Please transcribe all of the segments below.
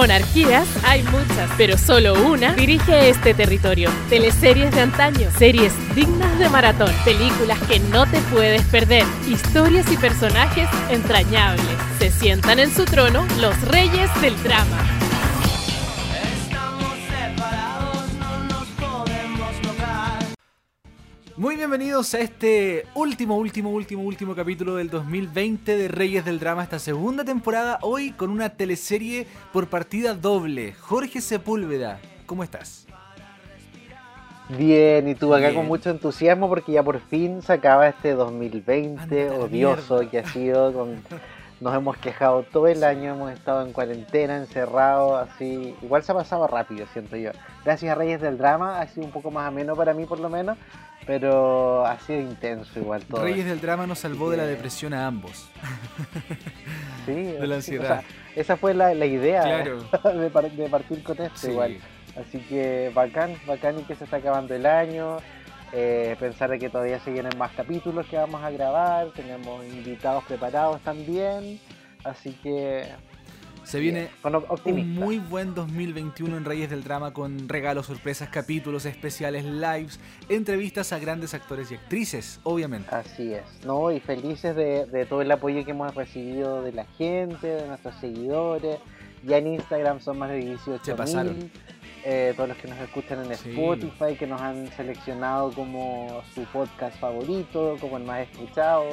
Monarquías hay muchas, pero solo una dirige este territorio. Teleseries de antaño, series dignas de maratón, películas que no te puedes perder, historias y personajes entrañables. Se sientan en su trono los reyes del drama. Muy bienvenidos a este último, último, último, último capítulo del 2020 de Reyes del Drama, esta segunda temporada, hoy con una teleserie por partida doble. Jorge Sepúlveda, ¿cómo estás? Bien, y tú acá Bien. con mucho entusiasmo porque ya por fin se acaba este 2020 Anda la odioso mierda. que ha sido. Con... Nos hemos quejado todo el año, hemos estado en cuarentena, encerrados, así. Igual se ha pasado rápido, siento yo. Gracias a Reyes del Drama, ha sido un poco más ameno para mí por lo menos, pero ha sido intenso igual todo. Reyes del Drama nos salvó de la depresión a ambos. Sí, de la o ansiedad. sea, esa fue la, la idea Claro. de, de partir con esto Sí. igual. Así que bacán, bacán y que se está acabando el año. Eh, pensar de que todavía se vienen más capítulos que vamos a grabar. Tenemos invitados preparados también. Así que Se viene un muy buen 2021 en Reyes del Drama con regalos, sorpresas, capítulos especiales, lives, entrevistas a grandes actores y actrices, obviamente. Así es, ¿no? Y felices de, de todo el apoyo que hemos recibido de la gente, de nuestros seguidores. Ya en Instagram son más de 18 Se pasaron. Todos los que nos escuchan en Sí. Spotify, que nos han seleccionado como su podcast favorito, como el más escuchado,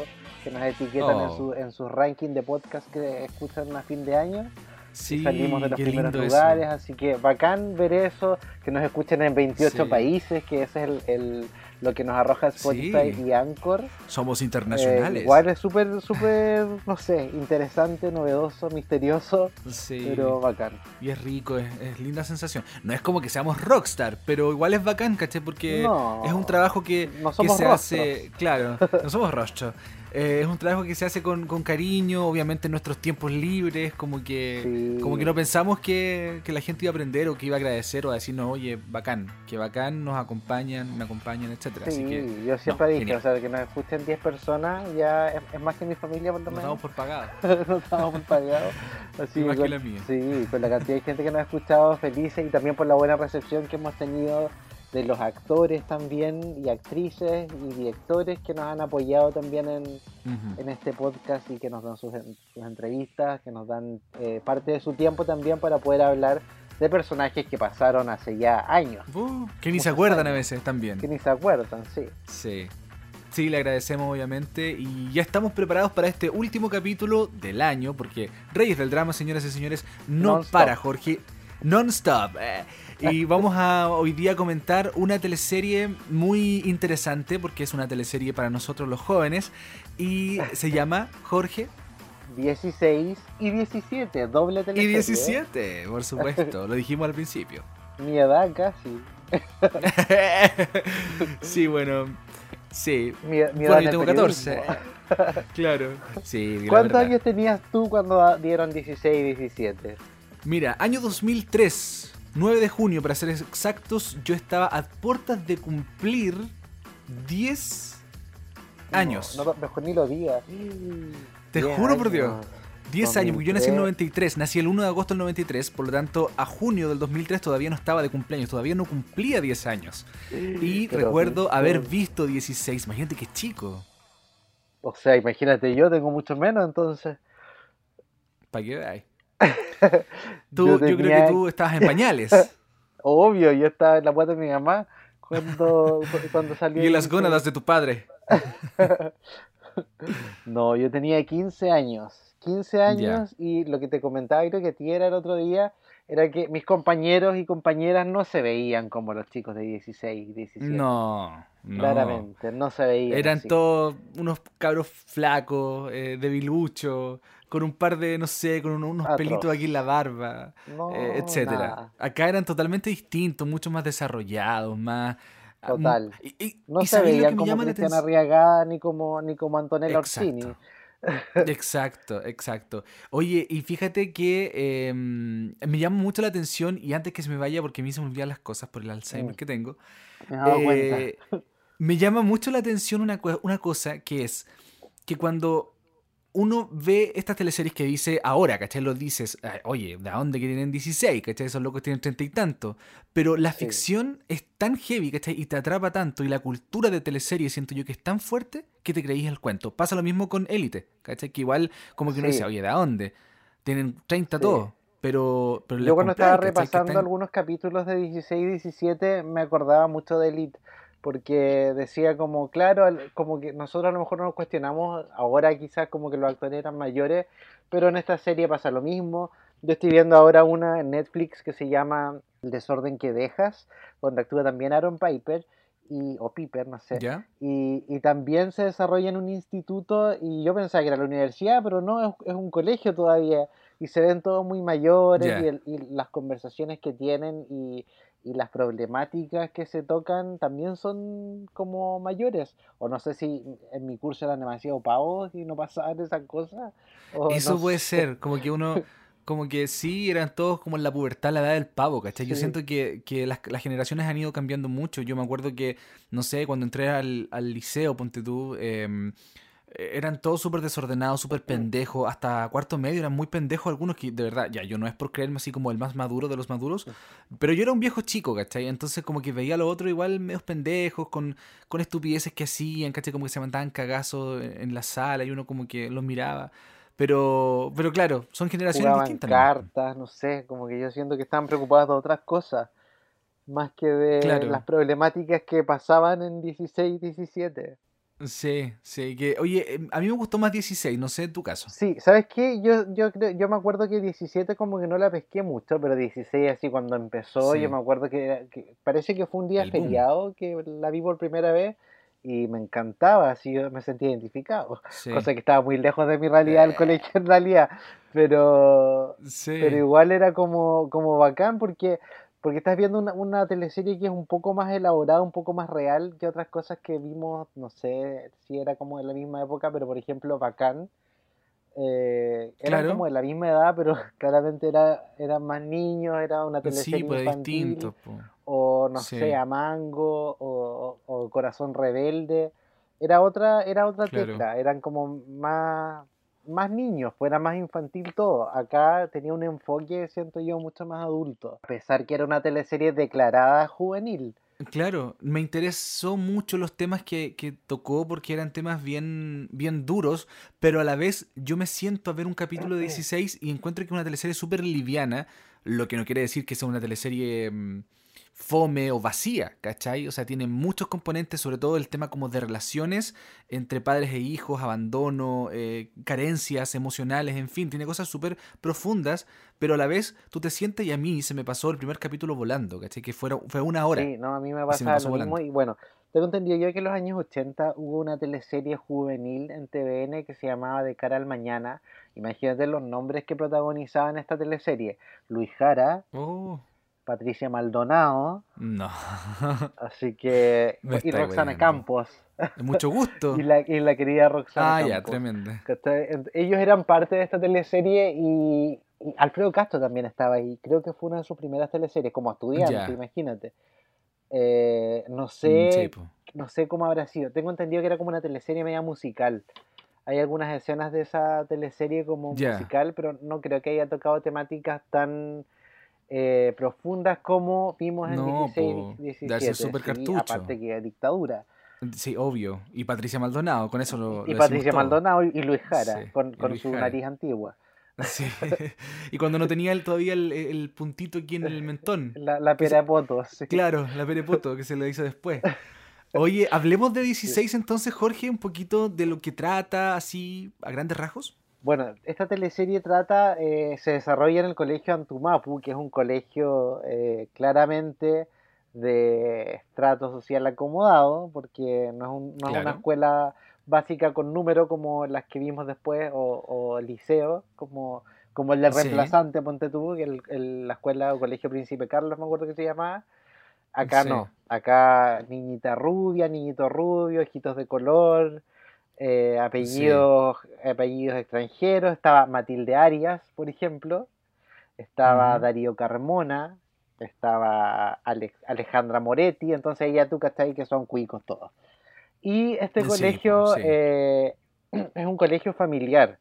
que nos etiquetan en, Oh. su, en su ranking de podcast que escuchan a fin de año. Sí, Salimos de los primeros eso. lugares, así que bacán ver eso, que nos escuchen en 28 Sí. países, que ese es el, el- lo que nos arroja Spotify Sí. y Anchor. Somos Eh, internacionales. igual es súper, súper, no sé, interesante, novedoso, misterioso, Sí. pero bacán. Y es rico, es, es linda sensación. No es como que seamos rockstar, pero igual es bacán, ¿caché? Porque No, es un trabajo que, no que somos se rostros. hace. Claro, no somos rostros. Eh, es un trabajo que se hace con, con cariño, obviamente en nuestros tiempos libres, como que, Sí. como que no pensamos que, que la gente iba a aprender o que iba a agradecer o a decirnos, oye, bacán, que bacán, nos acompañan, me acompañan, etcétera. Así Sí, que yo siempre no, dije, genial. o sea, que nos escuchen 10 personas ya es, es más que mi familia por lo nos menos. damos por pagados. no estamos muy pagados. Así Más que la mía. Sí, con la cantidad de gente que nos ha escuchado felices y también por la buena recepción que hemos tenido de los actores también y actrices y directores que nos han apoyado también en, Ujú. en este podcast y que nos dan sus, sus entrevistas, que nos dan eh, parte de su tiempo también para poder hablar de personajes que pasaron hace ya años, Uh, que ni se acuerdan a años. veces también. que ni se acuerdan, sí. Sí. Sí, le agradecemos obviamente y ya estamos preparados para este último capítulo del año porque Reyes del Drama, señoras y señores, no Non-stop. para, Jorge. Non-stop. eh. Y vamos a hoy día comentar una teleserie muy interesante porque es una teleserie para nosotros los jóvenes y se llama Jorge 16 y 17, doble y teleserie. 17, por supuesto, lo dijimos al principio. Mi edad casi. sí, bueno, sí. Mi, mi Bueno, edad yo en tengo el 14. periodismo. Claro. Sí, ¿Cuántos años tenías tú cuando dieron 16 y 17? Mira, año 2003, 9 de junio para ser exactos, yo estaba a puertas de cumplir 10 años. No, no, mejor ni lo digas. Te 10 juro por Dios. años. 10 años, porque yo nací en el 2003. 93, nací el 1 de agosto del 93, por lo tanto a junio del 2003 todavía no estaba de cumpleaños, todavía no cumplía 10 años. Y Pero, recuerdo haber visto 16, imagínate qué chico, O sea, imagínate, yo tengo mucho menos, entonces. para que veáis. Tú, Yo yo, creo que tú estabas en pañales. Obvio, yo estaba en la puerta de mi mamá cuando, cuando salió. y en las 16. gónadas de tu padre. No, yo tenía 15 años. 15 años y lo que te comentaba, creo que a ti era el otro día, era que mis compañeros y compañeras no se veían como los chicos de 16, 17. No, no. Claramente, no se veían. Eran así. todos unos cabros flacos, eh, debiluchos, con un par de, no sé, con un- unos pelitos aquí en la barba, No, eh, etcétera. nada. Acá eran totalmente distintos, mucho más desarrollados, más... ah, Total. Y, y- No y se ¿sabes lo que veían como llama la Cristian atención? Arriagada ni como, ni como Antonella Exacto. Orsini. Exacto, exacto. Oye, y fíjate que eh, me llama mucho la atención, y antes que se me vaya, porque a mí se me olvidan las cosas por el Alzheimer que tengo, Me cuenta. Eh, me llama mucho la atención una, cosa que es que cuando uno ve estas teleseries que dice ahora, ¿cachai? Lo dices, oye, ¿de dónde que tienen 16? ¿cachai? Esos locos tienen 30 y tanto. Pero la ficción es tan heavy, ¿cachai? Y te atrapa tanto. Y la cultura de teleseries siento yo que es tan fuerte que te creís el cuento. Pasa lo mismo con Élite, ¿cachai? Que igual como que uno dice, oye, ¿de dónde? Tienen 30 todos. Pero, pero yo cuando estaba repasando algunos capítulos de 16 y 17 me acordaba mucho de Elite porque decía como, claro, como que nosotros a lo mejor no nos cuestionamos, ahora quizás como que los actores eran mayores, pero en esta serie pasa lo mismo. Yo estoy viendo ahora una en Netflix que se llama El desorden que dejas, donde actúa también Aaron Piper, y, o Piper, no sé. Y, y, también se desarrolla en un instituto, y yo pensaba que era la universidad, pero no, es, es un colegio todavía, y se ven todos muy mayores, y, y, las conversaciones que tienen, y, y las problemáticas que se tocan también son como mayores. O no sé si en mi curso eran demasiado pavos y no pasaban esas cosas. Eso puede ser, como que uno, como que sí, eran todos como en la pubertad, la edad del pavo, ¿cachai? Yo siento que, las, generaciones han ido cambiando mucho. Yo me acuerdo que, no sé, cuando entré al, al liceo, ponte tú, eh, eran todos súper desordenados, súper pendejos. Hasta cuarto medio eran muy pendejos algunos que, de verdad, ya yo no es por creerme así como el más maduro de los maduros, pero yo era un viejo chico, ¿cachai? Entonces como que veía a los otros igual medios pendejos, con, con estupideces que hacían, ¿cachai? Como que se mandaban cagazos en la sala y uno como que los miraba. Pero, pero claro, son generaciones distintas. cartas, ¿no? sé, como que yo siento que estaban preocupados de otras cosas, más que de las problemáticas que pasaban en 16 17. Sí, sí, que, oye, em, a mí me gustó más 16, no sé en tu caso. Sí, ¿sabes qué? Yo, yo, yo me acuerdo que 17 como que no la pesqué mucho, pero 16 así cuando empezó, yo me acuerdo que, parece que fue un día feriado que la vi por primera vez y me encantaba, así yo me sentía identificado, cosa que estaba muy lejos de mi realidad del eh. colegio en realidad, pero, pero igual era como, como bacán porque porque estás viendo una, una, teleserie que es un poco más elaborada, un poco más real que otras cosas que vimos, no sé si era como de la misma época, pero por ejemplo Bacán, eh, era como de la misma edad, pero claramente era, eran más niños, era una teleserie pues, infantil, o no sé, Amango, o, o, Corazón Rebelde, era otra, era otra tecla, eran como más más niños, fuera más infantil todo. Acá tenía un enfoque, siento yo, mucho más adulto, a pesar que era una teleserie declarada juvenil. Claro, me interesó mucho los temas que, que, tocó porque eran temas bien, bien duros, pero a la vez yo me siento a ver un capítulo de 16 y encuentro que es una teleserie súper liviana, lo que no quiere decir que sea una teleserie mm, fome o vacía, ¿cachai? O sea, tiene muchos componentes, sobre todo el tema como de relaciones entre padres e hijos, abandono, eh, carencias emocionales, en fin, tiene cosas súper profundas, pero a la vez tú te sientes y a mí se me pasó el primer capítulo volando, ¿cachai? Que fue, fue una hora. Sí, no, a mí me pasa lo mismo y bueno, tengo entendido yo que en los años 80 hubo una teleserie juvenil en TVN que se llamaba De cara al mañana. Imagínate los nombres que protagonizaban esta teleserie. Luis Jara, oh. Patricia Maldonado. No. Así que. y Roxana Campos. Mucho gusto. y, la, y, la, querida Roxana ah, ya, tremendo. Ellos eran parte de esta teleserie y, Alfredo Castro también estaba ahí. Creo que fue una de sus primeras teleseries como estudiante, imagínate. Eh, no sé. no sé cómo habrá sido. Tengo entendido que era como una teleserie media musical. Hay algunas escenas de esa teleserie como musical, pero no creo que haya tocado temáticas tan eh, profundas como vimos en 16, 17. Super cartucho. aparte que dictadura. Sí, obvio. Y Patricia Maldonado, con eso lo. Y Patricia Maldonado y Luis Jara, con, su nariz antigua. Sí. y cuando no tenía todavía el, puntito aquí en el mentón. La, la perepoto. Claro, la perepoto que se le hizo después. Oye, hablemos de 16 entonces, Jorge, un poquito de lo que trata, así, a grandes rasgos. Bueno, esta teleserie trata, eh, se desarrolla en el colegio Antumapu, que es un colegio eh, claramente de estrato social acomodado, porque no es, una escuela básica con número como las que vimos después, o, liceo, como, como el de reemplazante, ponte tú, que el, la escuela o colegio Príncipe Carlos, me acuerdo que se llamaba. Acá no, acá niñita rubia, niñito rubio, ojitos de color, eh, apellidos, apellidos extranjeros. Estaba Matilde Arias, por ejemplo. Estaba Darío Carmona. Estaba Alejandra Moretti. Entonces ya tú ahí que son cuicos todos. Y este colegio eh, es un colegio familiar.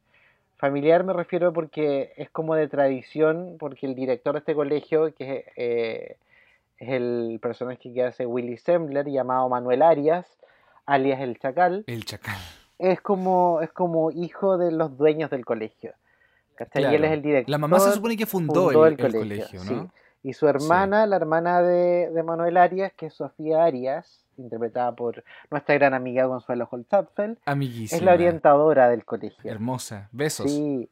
Familiar me refiero porque es como de tradición, porque el director de este colegio, que eh, es el personaje que hace Willy Sembler, llamado Manuel Arias, alias El Chacal. El Chacal. Es como, es como hijo de los dueños del colegio. ¿cachai? Y él es el director. La mamá se supone que fundó, el, colegio, ¿no? Y su hermana, la hermana de, de, Manuel Arias, que es Sofía Arias, interpretada por nuestra gran amiga Consuelo Holzapfel, es la orientadora del colegio. Hermosa, besos. Sí,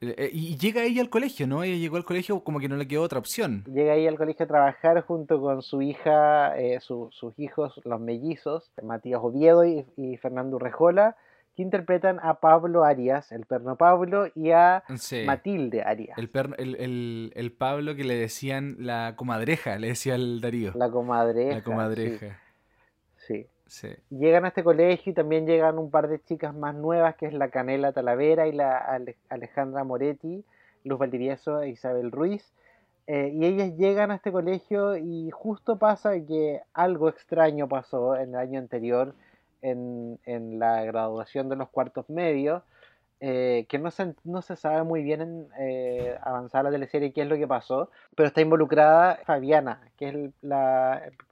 y llega ella al colegio, ¿no? Ella llegó al colegio como que no le quedó otra opción. Llega ella al colegio a trabajar junto con su hija, eh, sus hijos, los mellizos, Matías Oviedo y, Fernando Rejola, que interpretan a Pablo Arias, el perno Pablo, y a Matilde Arias. El, el, el, Pablo que le decían la comadreja, le decía el Darío. La comadreja. La comadreja. sí. Llegan a este colegio y también llegan un par de chicas más nuevas, que es la Canela Talavera y la Alejandra Moretti, Luz Valdivieso e Isabel Ruiz. Eh, y ellas llegan a este colegio y justo pasa que algo extraño pasó en el año anterior en, la graduación de los cuartos medios, eh, que no se, no se sabe muy bien en eh, avanzar la teleserie qué es lo que pasó, pero está involucrada Fabiana, que es el,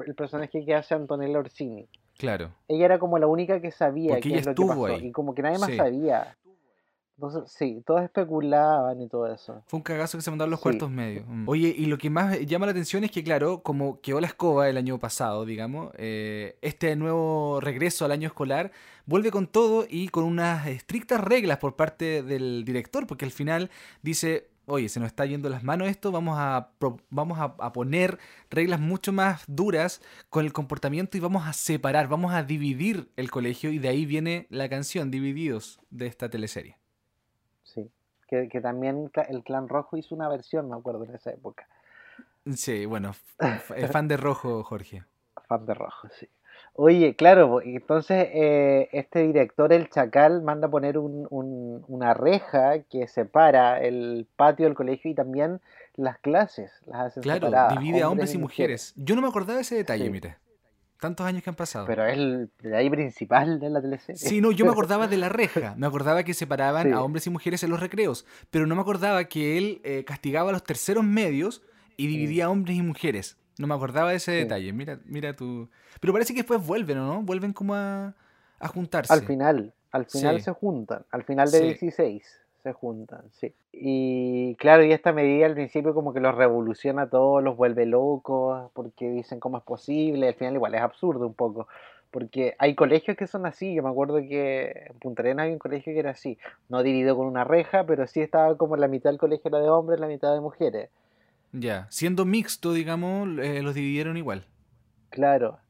el personaje que hace Antonella Orsini. Claro. Ella era como la única que sabía qué es lo que pasó. Y como que nadie más sabía. Entonces, sí, todos especulaban y todo eso. Fue un cagazo que se mandaron los cuartos medios. Mm. Oye, y lo que más llama la atención es que, claro, como quedó la escoba el año pasado, digamos, eh, este nuevo regreso al año escolar vuelve con todo y con unas estrictas reglas por parte del director, porque al final dice, oye, se nos está yendo las manos esto, vamos a, vamos a, poner reglas mucho más duras con el comportamiento y vamos a separar, vamos a dividir el colegio y de ahí viene la canción Divididos de esta teleserie. Sí, que, también el Clan Rojo hizo una versión, me acuerdo, en esa época. Sí, bueno, fan de Rojo, Jorge. Fan de Rojo, sí. Oye, claro, entonces eh, este director, el Chacal, manda a poner una reja que separa el patio del colegio y también las clases. Las claro, divide a hombres y mujeres. Yo no me acordaba de ese detalle, mire. Tantos años que han pasado. Pero es el detalle principal de la teleserie. Sí, no, yo me acordaba de la reja. Me acordaba que separaban a hombres y mujeres en los recreos. Pero no me acordaba que él eh, castigaba a los terceros medios y dividía a hombres y mujeres. No me acordaba de ese detalle. Mira, mira tu. Pero parece que después vuelven, ¿no? Vuelven como a, a juntarse. Al final, al final se juntan. Al final de 16 se juntan, sí. Y claro, y esta medida al principio como que los revoluciona a todos, los vuelve locos, porque dicen cómo es posible. Al final igual es absurdo un poco. Porque hay colegios que son así. Yo me acuerdo que en Punta Arenas había un colegio que era así. No dividido con una reja, pero sí estaba como la mitad del colegio era de hombres, la mitad de mujeres. Ya, siendo mixto, digamos, eh, los dividieron igual. Claro.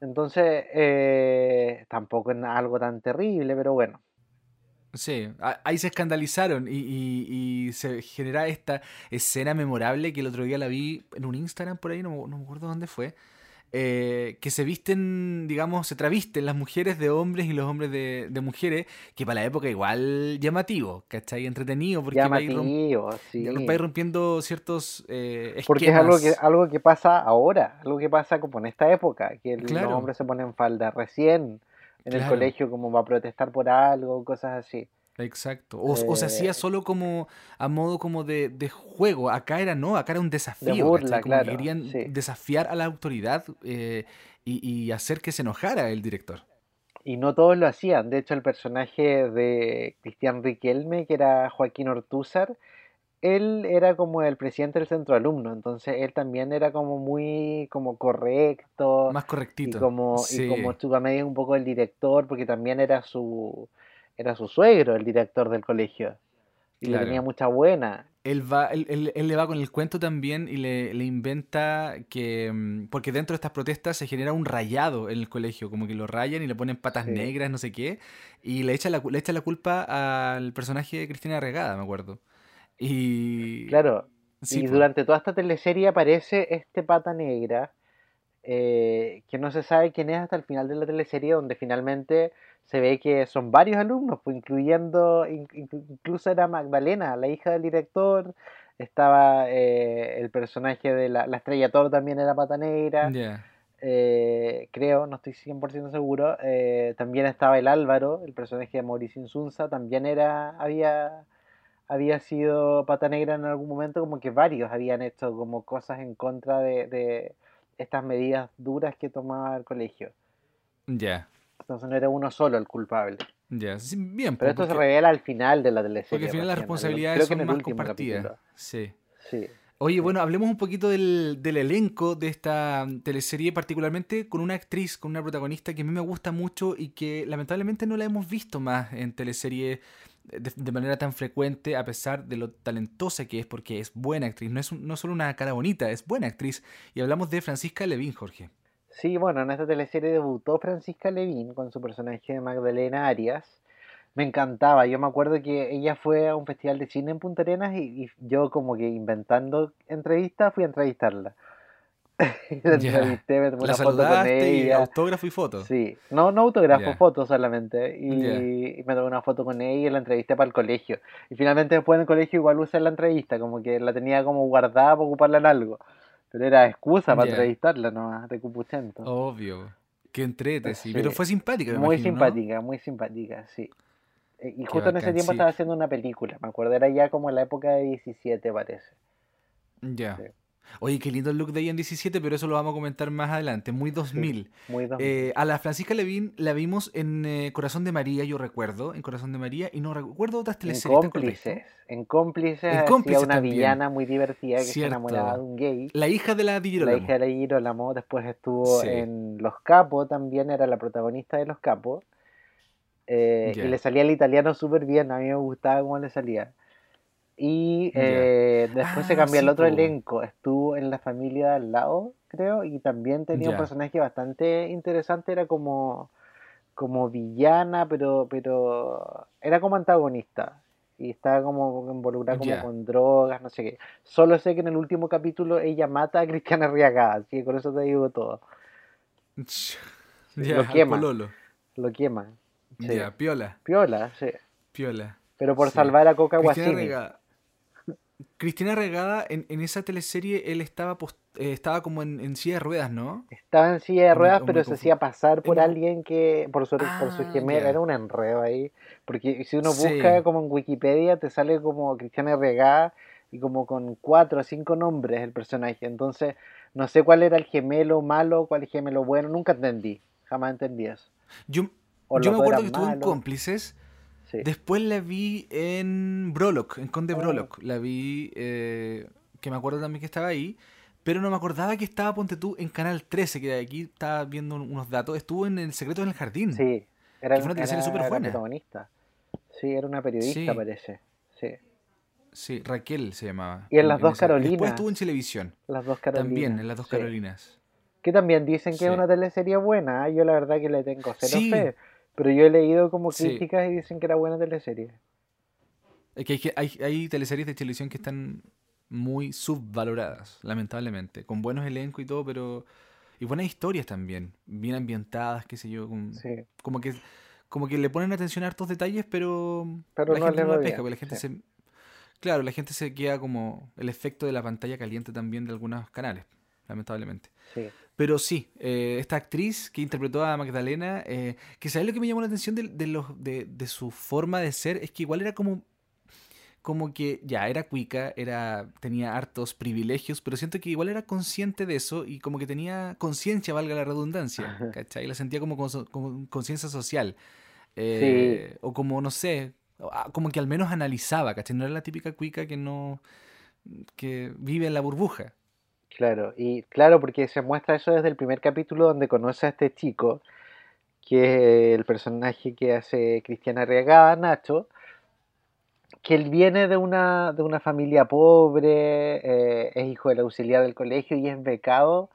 Entonces, eh, tampoco es algo tan terrible, pero bueno. Sí, ahí se escandalizaron y, se genera esta escena memorable que el otro día la vi en un Instagram por ahí, no, no me acuerdo dónde fue, eh, que se visten, digamos, se travisten las mujeres de hombres y los hombres de, mujeres, que para la época igual llamativo, ¿cachai? Entretenido, porque llamativo, va, ir rompiendo ciertos eh, Porque es algo que, algo que pasa ahora, algo que pasa como en esta época, que los hombres se ponen falda recién en el colegio como va a protestar por algo, cosas así. Exacto. O, se hacía eh, solo como a modo como de, juego. Acá era no, acá era un desafío. burla, como querían desafiar a la autoridad eh, y, hacer que se enojara el director. Y no todos lo hacían. De hecho, el personaje de Cristian Riquelme, que era Joaquín Ortúzar, él era como el presidente del centro alumno. Entonces él también era como muy como correcto. Más correctito. Y como, y como estuvo a medio un poco el director, porque también era su era su suegro, el director del colegio. Y le tenía mucha buena. Él, va, él, le va con el cuento también y le, inventa que. Mm, porque dentro de estas protestas se genera un rayado en el colegio, como que lo rayan y le ponen patas negras, no sé qué. Y le echa, la, le echa la culpa al personaje de Cristina Regada, me acuerdo. Y. Claro. y durante toda esta teleserie aparece este pata negra. Eh, que no se sabe quién es hasta el final de la teleserie, donde finalmente se ve que son varios alumnos, pues incluyendo, incluso era Magdalena, la hija del director, estaba eh, el personaje de la, estrella Toro también era pata negra, eh, creo, no estoy 100% seguro, eh, también estaba el Álvaro, el personaje de Mauricio Insunza, también era, había, había sido pata negra en algún momento, como que varios habían hecho como cosas en contra de, de estas medidas duras que tomaba el colegio. Ya. Entonces no era uno solo el culpable. Ya, bien. Pero esto se revela al final de la teleserie. Porque al final las responsabilidades son más compartidas. Sí. Sí. Oye, bueno, hablemos un poquito del, del elenco de esta teleserie, particularmente con una actriz, con una protagonista que a mí me gusta mucho y que lamentablemente no la hemos visto más en teleserie de, manera tan frecuente, a pesar de lo talentosa que es, porque es buena actriz, no es un- no solo una cara bonita, es buena actriz. Y hablamos de Francisca Levín, Jorge. Sí, bueno, en esta teleserie debutó Francisca Levín con su personaje de Magdalena Arias. Me encantaba, yo me acuerdo que ella fue a un festival de cine en Punta Arenas y, y yo como que inventando entrevistas fui a entrevistarla. La Ya. entrevisté, me tomé La una foto con saludaste y ella. autógrafo y foto. Sí, no, no autógrafo, Ya. fotos solamente. Y, me tomé una foto con ella y la entrevisté para el colegio. Y finalmente después en el colegio igual usé la entrevista, como que la tenía como guardada para ocuparla en algo. Pero era excusa para entrevistarla nomás, de cupuchento. Obvio. Que entrete, sí. Sí. Pero fue simpática, me Muy imagino, ¿no? simpática, muy simpática, sí. Eh, Y justo en ese tiempo sí. estaba haciendo una película, me acuerdo, era ya como la época de 17 parece. Ya. Sí. Oye, qué lindo el look de ella en 17, pero eso lo vamos a comentar más adelante. Muy 2000. Muy dos- Eh, a la Francisca Levín la vimos en eh, Corazón de María, yo recuerdo, en Corazón de María, y no recuerdo otras en teleseries. ¿está correcto? cómplices, en cómplices En Cómplices una también. villana muy divertida que se enamoraba de un gay. La hija de la Di La Girolamo. hija de la Girolamo, después estuvo Sí. en Los Capos, también era la protagonista de Los Capos. Eh. Y le salía el italiano súper bien, a mí me gustaba cómo le salía. Y eh, después se Ah, cambió sí, el otro po. elenco, estuvo en La Familia de al lado, creo, y también tenía un personaje bastante interesante, era como, como villana, pero, pero era como antagonista. Y estaba como involucrada como Ya. con drogas, no sé qué. Solo sé que en el último capítulo ella mata a Cristiana Arriagada, así que con eso te digo todo. Ya, lo quema. pololo. Lo quema. Sí. Ya, piola, Piola, sí. piola. Pero por Sí. salvar a Coca Guasini. Cristina Regada, en, en esa teleserie, él estaba, post- eh, estaba como en, en silla de ruedas, ¿no? Estaba en silla de O me- ruedas, o pero se hacía pasar por alguien que, por su, por su Ah, gemela, era un enredo ahí. Porque si uno Sí. busca como en Wikipedia, te sale como Cristiana Regada y como con cuatro o cinco nombres el personaje. Entonces, no sé cuál era el gemelo malo, cuál el gemelo bueno, nunca entendí. Jamás entendí eso. Yo, yo me acuerdo que en malos. Cómplices. Sí. Después la vi en Brolock, en Conde Oh. Brolock. La vi, eh, que me acuerdo también que estaba ahí. Pero no me acordaba que estaba, ponte tú, en Canal 13, que de aquí estaba viendo un- unos datos. Estuvo en El Secreto en el Jardín. Sí, era, Que fue una teleserie súper buena. protagonista. Sí, era una periodista, Sí. parece. Sí. Sí, Raquel se llamaba. Y en Las Dos esa- Después Carolinas. estuvo en televisión. Las dos Carolinas. También, en Las Dos sí. Carolinas. Que también dicen que Sí. es una teleserie buena. ¿eh? Yo la verdad que le tengo cero Sí. fe. Pero yo he leído como Sí. críticas y dicen que era buena teleserie. Es que hay, hay, teleseries de televisión que están muy subvaloradas, lamentablemente. Con buenos elencos y todo, pero... Y buenas historias también. Bien ambientadas, qué sé yo. con- Sí. como que como que le ponen atención a hartos detalles, pero, Pero la no gente le no la va pesca, bien, porque la gente sí. se claro, la gente se queda como el efecto de la pantalla caliente también de algunos canales, lamentablemente. Sí. Pero sí, eh, esta actriz que interpretó a Magdalena, eh, que sabes lo que me llamó la atención de, de los, de, de su forma de ser, es que igual era como, como que ya era cuica, era, tenía hartos privilegios, pero siento que igual era consciente de eso y como que tenía conciencia, valga la redundancia. ¿cachai? La sentía como, con- como conciencia social. Eh, O como, no sé, ah, como que al menos analizaba, ¿cachai? No era la típica cuica que no, que vive en la burbuja. Claro, y claro, porque se muestra eso desde el primer capítulo donde conoce a este chico, que es el personaje que hace Cristiana Arriagada, Nacho, que él viene de una, de una familia pobre, eh, es hijo del auxiliar del colegio y es becado,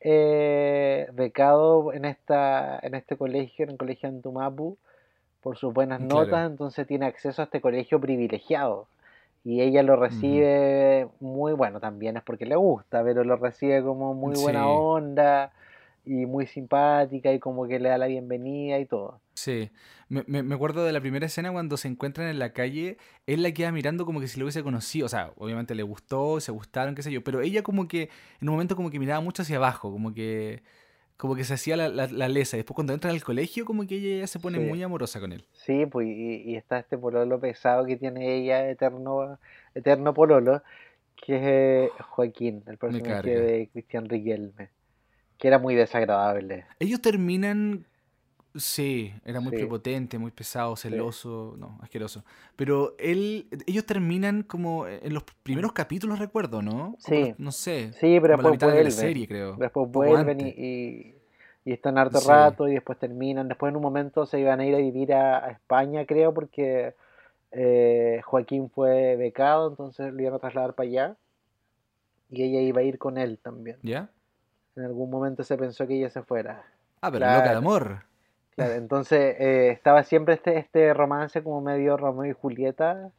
eh, becado en, esta, en este colegio, en el colegio Antumapu, por sus buenas Claro. notas, entonces tiene acceso a este colegio privilegiado. Y ella lo recibe muy bueno, también es porque le gusta, pero lo recibe como muy buena Sí. onda y muy simpática y como que le da la bienvenida y todo. Sí, me, me, me acuerdo de la primera escena cuando se encuentran en la calle, él la queda mirando como que si lo hubiese conocido, o sea, obviamente le gustó, se gustaron, qué sé yo, pero ella como que en un momento como que miraba mucho hacia abajo, como que Como que se hacía la, la, la lesa. Después cuando entra al colegio, como que ella ya se pone Sí. muy amorosa con él. Sí, pues y, y está este pololo pesado que tiene ella, eterno, eterno pololo, que es eh, Joaquín, el personaje de Cristian Riquelme, que era muy desagradable. Ellos terminan. Sí, era muy Sí. prepotente, muy pesado, celoso, no, asqueroso. Pero él, ellos terminan como en los primeros capítulos, recuerdo, ¿no? Como Sí. los- no sé. Sí, pero después mitad de la vuelven. serie, creo. Después vuelven y, y, y están harto Sí. rato y después terminan. Después en un momento se iban a ir a vivir a, a España, creo, porque eh, Joaquín fue becado, entonces lo iban a trasladar para allá. Y ella iba a ir con él también. ¿Ya? En algún momento se pensó que ella se fuera. Ah, pero loca de Claro. amor. Claro, entonces eh, estaba siempre este, este romance como medio Romeo y Julieta,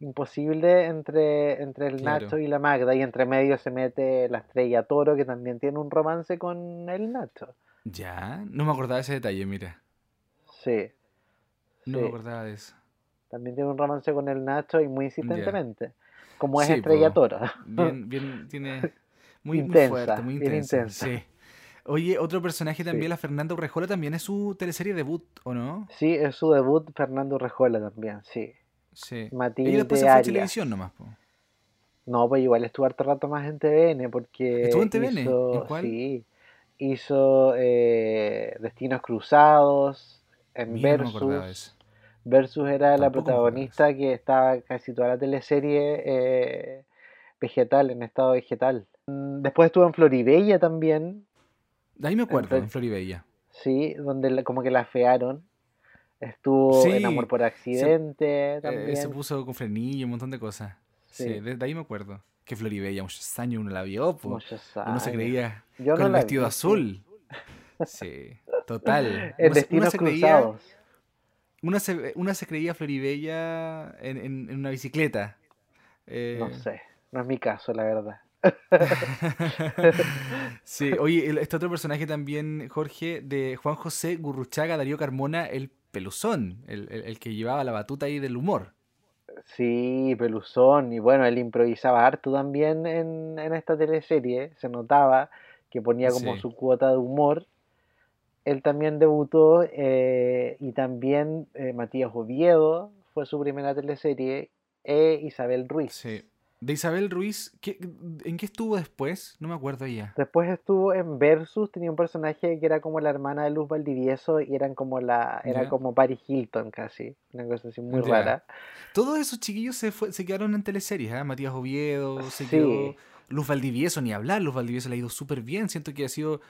imposible entre, entre el Claro. Nacho y la Magda, y entre medio se mete la estrella Toro, que también tiene un romance con el Nacho. Ya, no me acordaba de ese detalle, mira. Sí, No Sí. me acordaba de eso. también tiene un romance con el Nacho y muy insistentemente, como es Sí, Estrella po. Toro. Bien, bien, tiene muy, muy Intensa, fuerte, muy bien intensa. intensa. Sí. Oye, otro personaje también, Sí. la Fernanda Urrejola, también es su teleserie debut, ¿o no? Sí, es su debut Fernando Rejola también, sí. Sí. Matilde después se fue a televisión nomás, po. No, pues igual estuvo harto rato más en TVN porque ¿Estuvo en TVN? hizo, ¿En cuál? sí, hizo eh, Destinos Cruzados en Mira, no me Versus. eso. Versus era la Tampoco protagonista que estaba casi toda la teleserie eh, vegetal, en estado vegetal. Mm, Después estuvo en Floribella también, De ahí me acuerdo, Entonces- en Floribella. sí, donde la- como que la fearon. Estuvo en Sí, Amor por Accidente Eh, también. se puso con frenillo, un montón de cosas. Sí, Sí. de, de ahí me acuerdo. Que Floribella, muchos años uno la vio, po. Muchos Uno se años. creía Yo con no el vestido vi, azul. Sí, total. En Uno se- uno Destinos se creía- Cruzados. Una se, una se creía Floribella en, en- en una bicicleta. Eh, No sé, no es mi caso, la verdad. sí, oye, este otro personaje también, Jorge, de Juan José Gurruchaga, Darío Carmona, el peluzón, el, el- el que llevaba la batuta ahí del humor. Sí, Peluzón, y bueno, él improvisaba harto también en, en esta teleserie, se notaba que ponía como Sí. su cuota de humor. Él también debutó eh, y también eh, Matías Oviedo fue su primera teleserie e Isabel Ruiz. Sí. De Isabel Ruiz, ¿qué- ¿en qué estuvo después? No me acuerdo ya. Después estuvo en Versus, tenía un personaje que era como la hermana de Luz Valdivieso y eran como la, era como Paris Hilton casi, una cosa así muy rara. Todos esos chiquillos se, fue- se quedaron en teleseries, ¿ah? Matías Oviedo, se Sí. quedó Luz Valdivieso, ni hablar, Luz Valdivieso le ha ido súper bien, siento que ha sido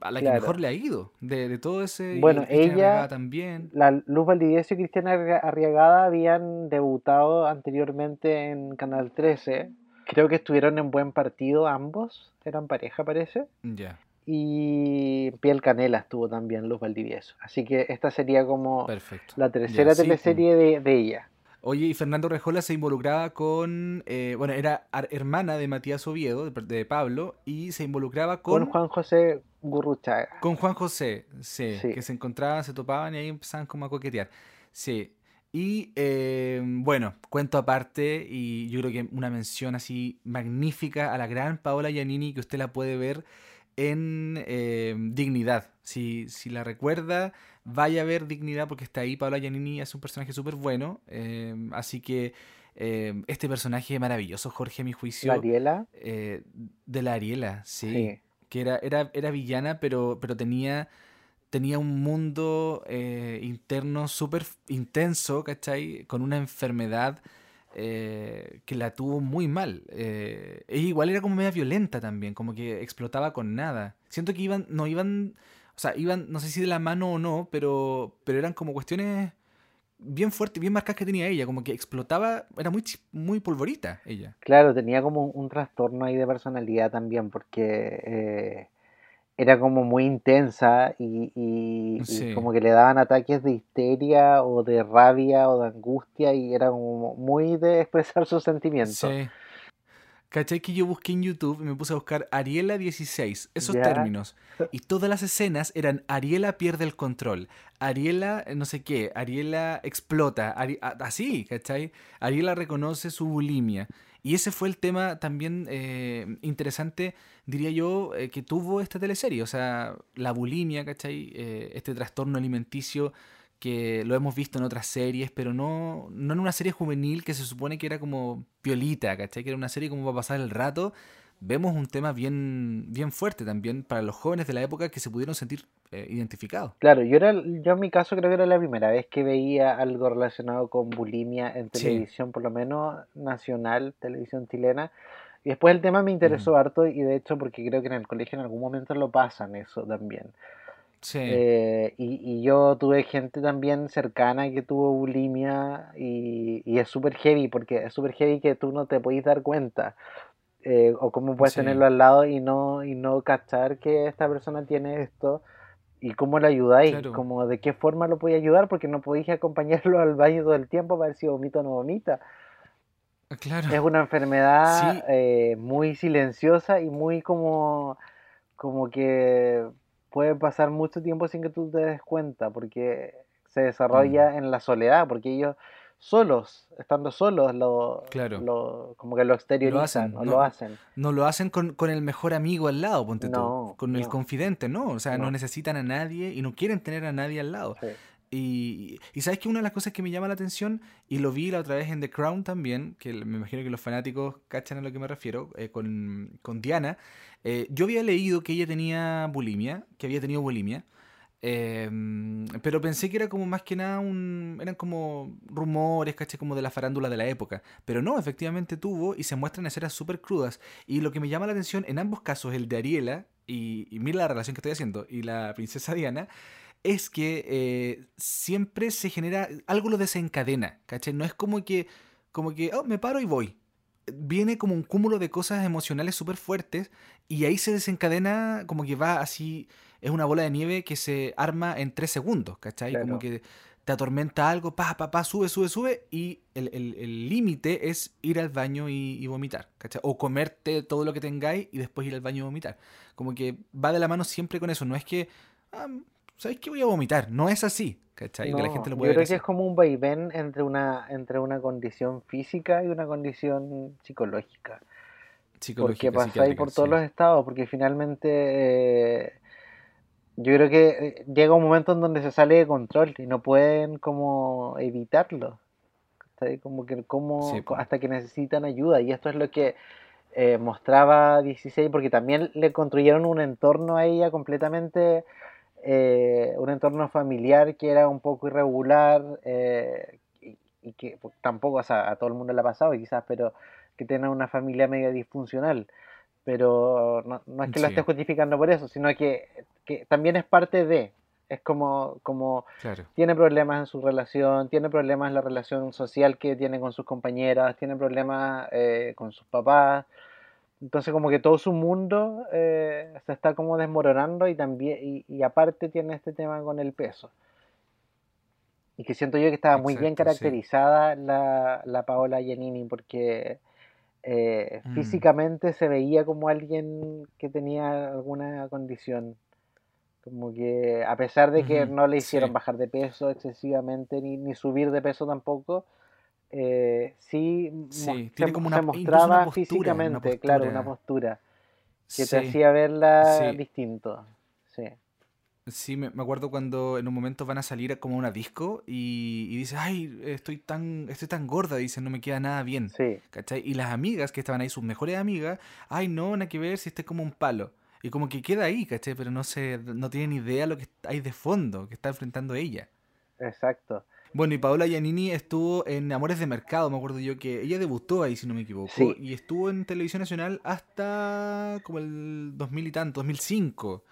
a la que mejor le ha ido, de, de todo ese... Bueno, ella- también. La Luz Valdivieso y Cristiana Arri- Arriagada habían debutado anteriormente en Canal 13. Creo que estuvieron en buen partido ambos, eran pareja parece. Ya, Y Piel Canela estuvo también Luz Valdivieso. Así que esta sería como perfecto. la tercera sí, teleserie de, de ella. Oye, y Fernando Rejola se involucraba con, eh, bueno, era hermana de Matías Oviedo, de, de Pablo, y se involucraba Con con, Juan José Gurruchaga. con Juan José, sí, Sí. que se encontraban, se topaban y ahí empezaban como a coquetear. Sí. Y eh, bueno, cuento aparte, y yo creo que una mención así magnífica a la gran Paola Giannini, que usted la puede ver en eh, Dignidad. Si, si la recuerda, vaya a ver Dignidad porque está ahí. Paola Giannini es un personaje súper bueno. eh, así que eh, este personaje maravilloso, Jorge, a mi juicio, La Ariela. eh, de la Ariela, sí Sí. que era, era, era villana, pero, pero tenía, tenía un mundo eh, interno súper intenso, ¿cachai? Con una enfermedad eh, que la tuvo muy mal. Eh, ella igual era como media violenta también, como que explotaba con nada. Siento que iban, no iban, o sea, iban, no sé si de la mano o no, pero, pero eran como cuestiones bien fuertes, bien marcadas que tenía ella, como que explotaba, era muy, muy polvorita ella. Claro, tenía como un, trastorno ahí de personalidad también, porque eh, era como muy intensa y, y- y Sí. como que le daban ataques de histeria o de rabia o de angustia y era como muy de expresar sus sentimientos. Sí. ¿Cachai que yo busqué en YouTube y me puse a buscar Ariela 16, esos términos? Y todas las escenas eran Ariela pierde el control, Ariela eh, no sé qué, Ariela explota, Ari- así, ¿cachai? Ariela reconoce su bulimia. Y ese fue el tema también eh, interesante, diría yo, eh, que tuvo esta teleserie. O sea, la bulimia, ¿cachai? Eh, este trastorno alimenticio que lo hemos visto en otras series, pero no, no en una serie juvenil que se supone que era como piolita, ¿cachai? Que era una serie como para pasar el rato. Vemos un tema bien, bien fuerte también para los jóvenes de la época que se pudieron sentir eh, identificados. Claro, yo, era, yo en mi caso creo que era la primera vez que veía algo relacionado con bulimia en televisión, por lo menos nacional, televisión chilena. Y después el tema me interesó harto y de hecho porque creo que en el colegio en algún momento lo pasan eso también. Eh, y, yo tuve gente también cercana que tuvo bulimia y, es súper heavy porque es súper heavy que tú no te podés dar cuenta. Eh, o cómo puedes tenerlo al lado y no, y no cachar que esta persona tiene esto y cómo le ayudáis, como de qué forma lo podéis ayudar porque no podéis acompañarlo al baño todo el tiempo para ver si vomita o no vomita. Ah, claro. Es una enfermedad eh, muy silenciosa y muy como, como que puede pasar mucho tiempo sin que tú te des cuenta, porque se desarrolla mm. en la soledad, porque ellos solos, estando solos, lo, lo como que lo exteriorizan, lo hacen, no, lo hacen. No lo hacen con, el mejor amigo al lado, ponte tú, con el confidente, ¿no? O sea, no. necesitan a nadie y no quieren tener a nadie al lado. Y, sabes que una de las cosas que me llama la atención, y lo vi la otra vez en The Crown también, que me imagino que los fanáticos cachan a lo que me refiero, eh, con, con, Diana, eh, yo había leído que ella tenía bulimia, que había tenido bulimia, em, pero pensé que era como más que nada un. eran como rumores, caché, como de la farándula de la época. Pero no, efectivamente tuvo y se muestran escenas súper crudas. Y lo que me llama la atención en ambos casos, el de Ariela, y mira la relación que estoy haciendo, y la princesa Diana, es que eh, siempre se genera, algo lo desencadena, ¿cachai? No es como que, como que, oh, me paro y voy. Viene como un cúmulo de cosas emocionales súper fuertes y ahí se desencadena como que va así, es una bola de nieve que se arma en tres segundos, ¿cachai? Como que te atormenta algo, pa, pa, pa, sube, sube, sube, y el límite es ir al baño y, vomitar, ¿cachai? O comerte todo lo que tengáis y después ir al baño y vomitar. Como que va de la mano siempre con eso, no es que, ah, ¿sabes qué voy a vomitar? No es así, ¿cachai? que la gente lo puede yo creo que es como un vaivén entre una, entre una condición física y una condición psicológica. Psicológica, porque pasáis por todos los estados, porque finalmente eh, yo creo que eh, llega un momento en donde se sale de control y no pueden como evitarlo. Como que como hasta que necesitan ayuda y esto es lo que eh, mostraba 16 porque también le construyeron un entorno a ella completamente eh, un entorno familiar que era un poco irregular eh, y, que pues, tampoco, o sea, a todo el mundo le ha pasado quizás, pero que tiene una familia medio disfuncional. Pero no, es que lo esté justificando por eso, sino que, también es parte de, es como, como tiene problemas en su relación, tiene problemas en la relación social que tiene con sus compañeras, tiene problemas eh, con sus papás, entonces como que todo su mundo eh, se está como desmoronando y también y, aparte tiene este tema con el peso. Y que siento yo que estaba muy bien caracterizada la, la, Paola Giannini porque eh, mm. físicamente se veía como alguien que tenía alguna condición. Como que a pesar de que no le hicieron bajar de peso excesivamente ni, ni subir de peso tampoco, eh, sí, tiene como una, se mostraba físicamente, claro, una postura que te hacía verla distinto. Sí. Sí, me, acuerdo cuando en un momento van a salir como a una disco y, y dice, ay, estoy tan, estoy tan gorda, dice, no me queda nada bien. Sí. Y las amigas que estaban ahí, sus mejores amigas, ay, no, nada que ver si este como un palo. Y como que queda ahí, ¿cachai? Pero no se, no tienen idea lo que hay de fondo que está enfrentando ella. Exacto. Bueno, y Paola Giannini estuvo en Amores de Mercado, me acuerdo yo que ella debutó ahí, si no me equivoco. Y estuvo en Televisión Nacional hasta como el 2000 y tanto, 2005.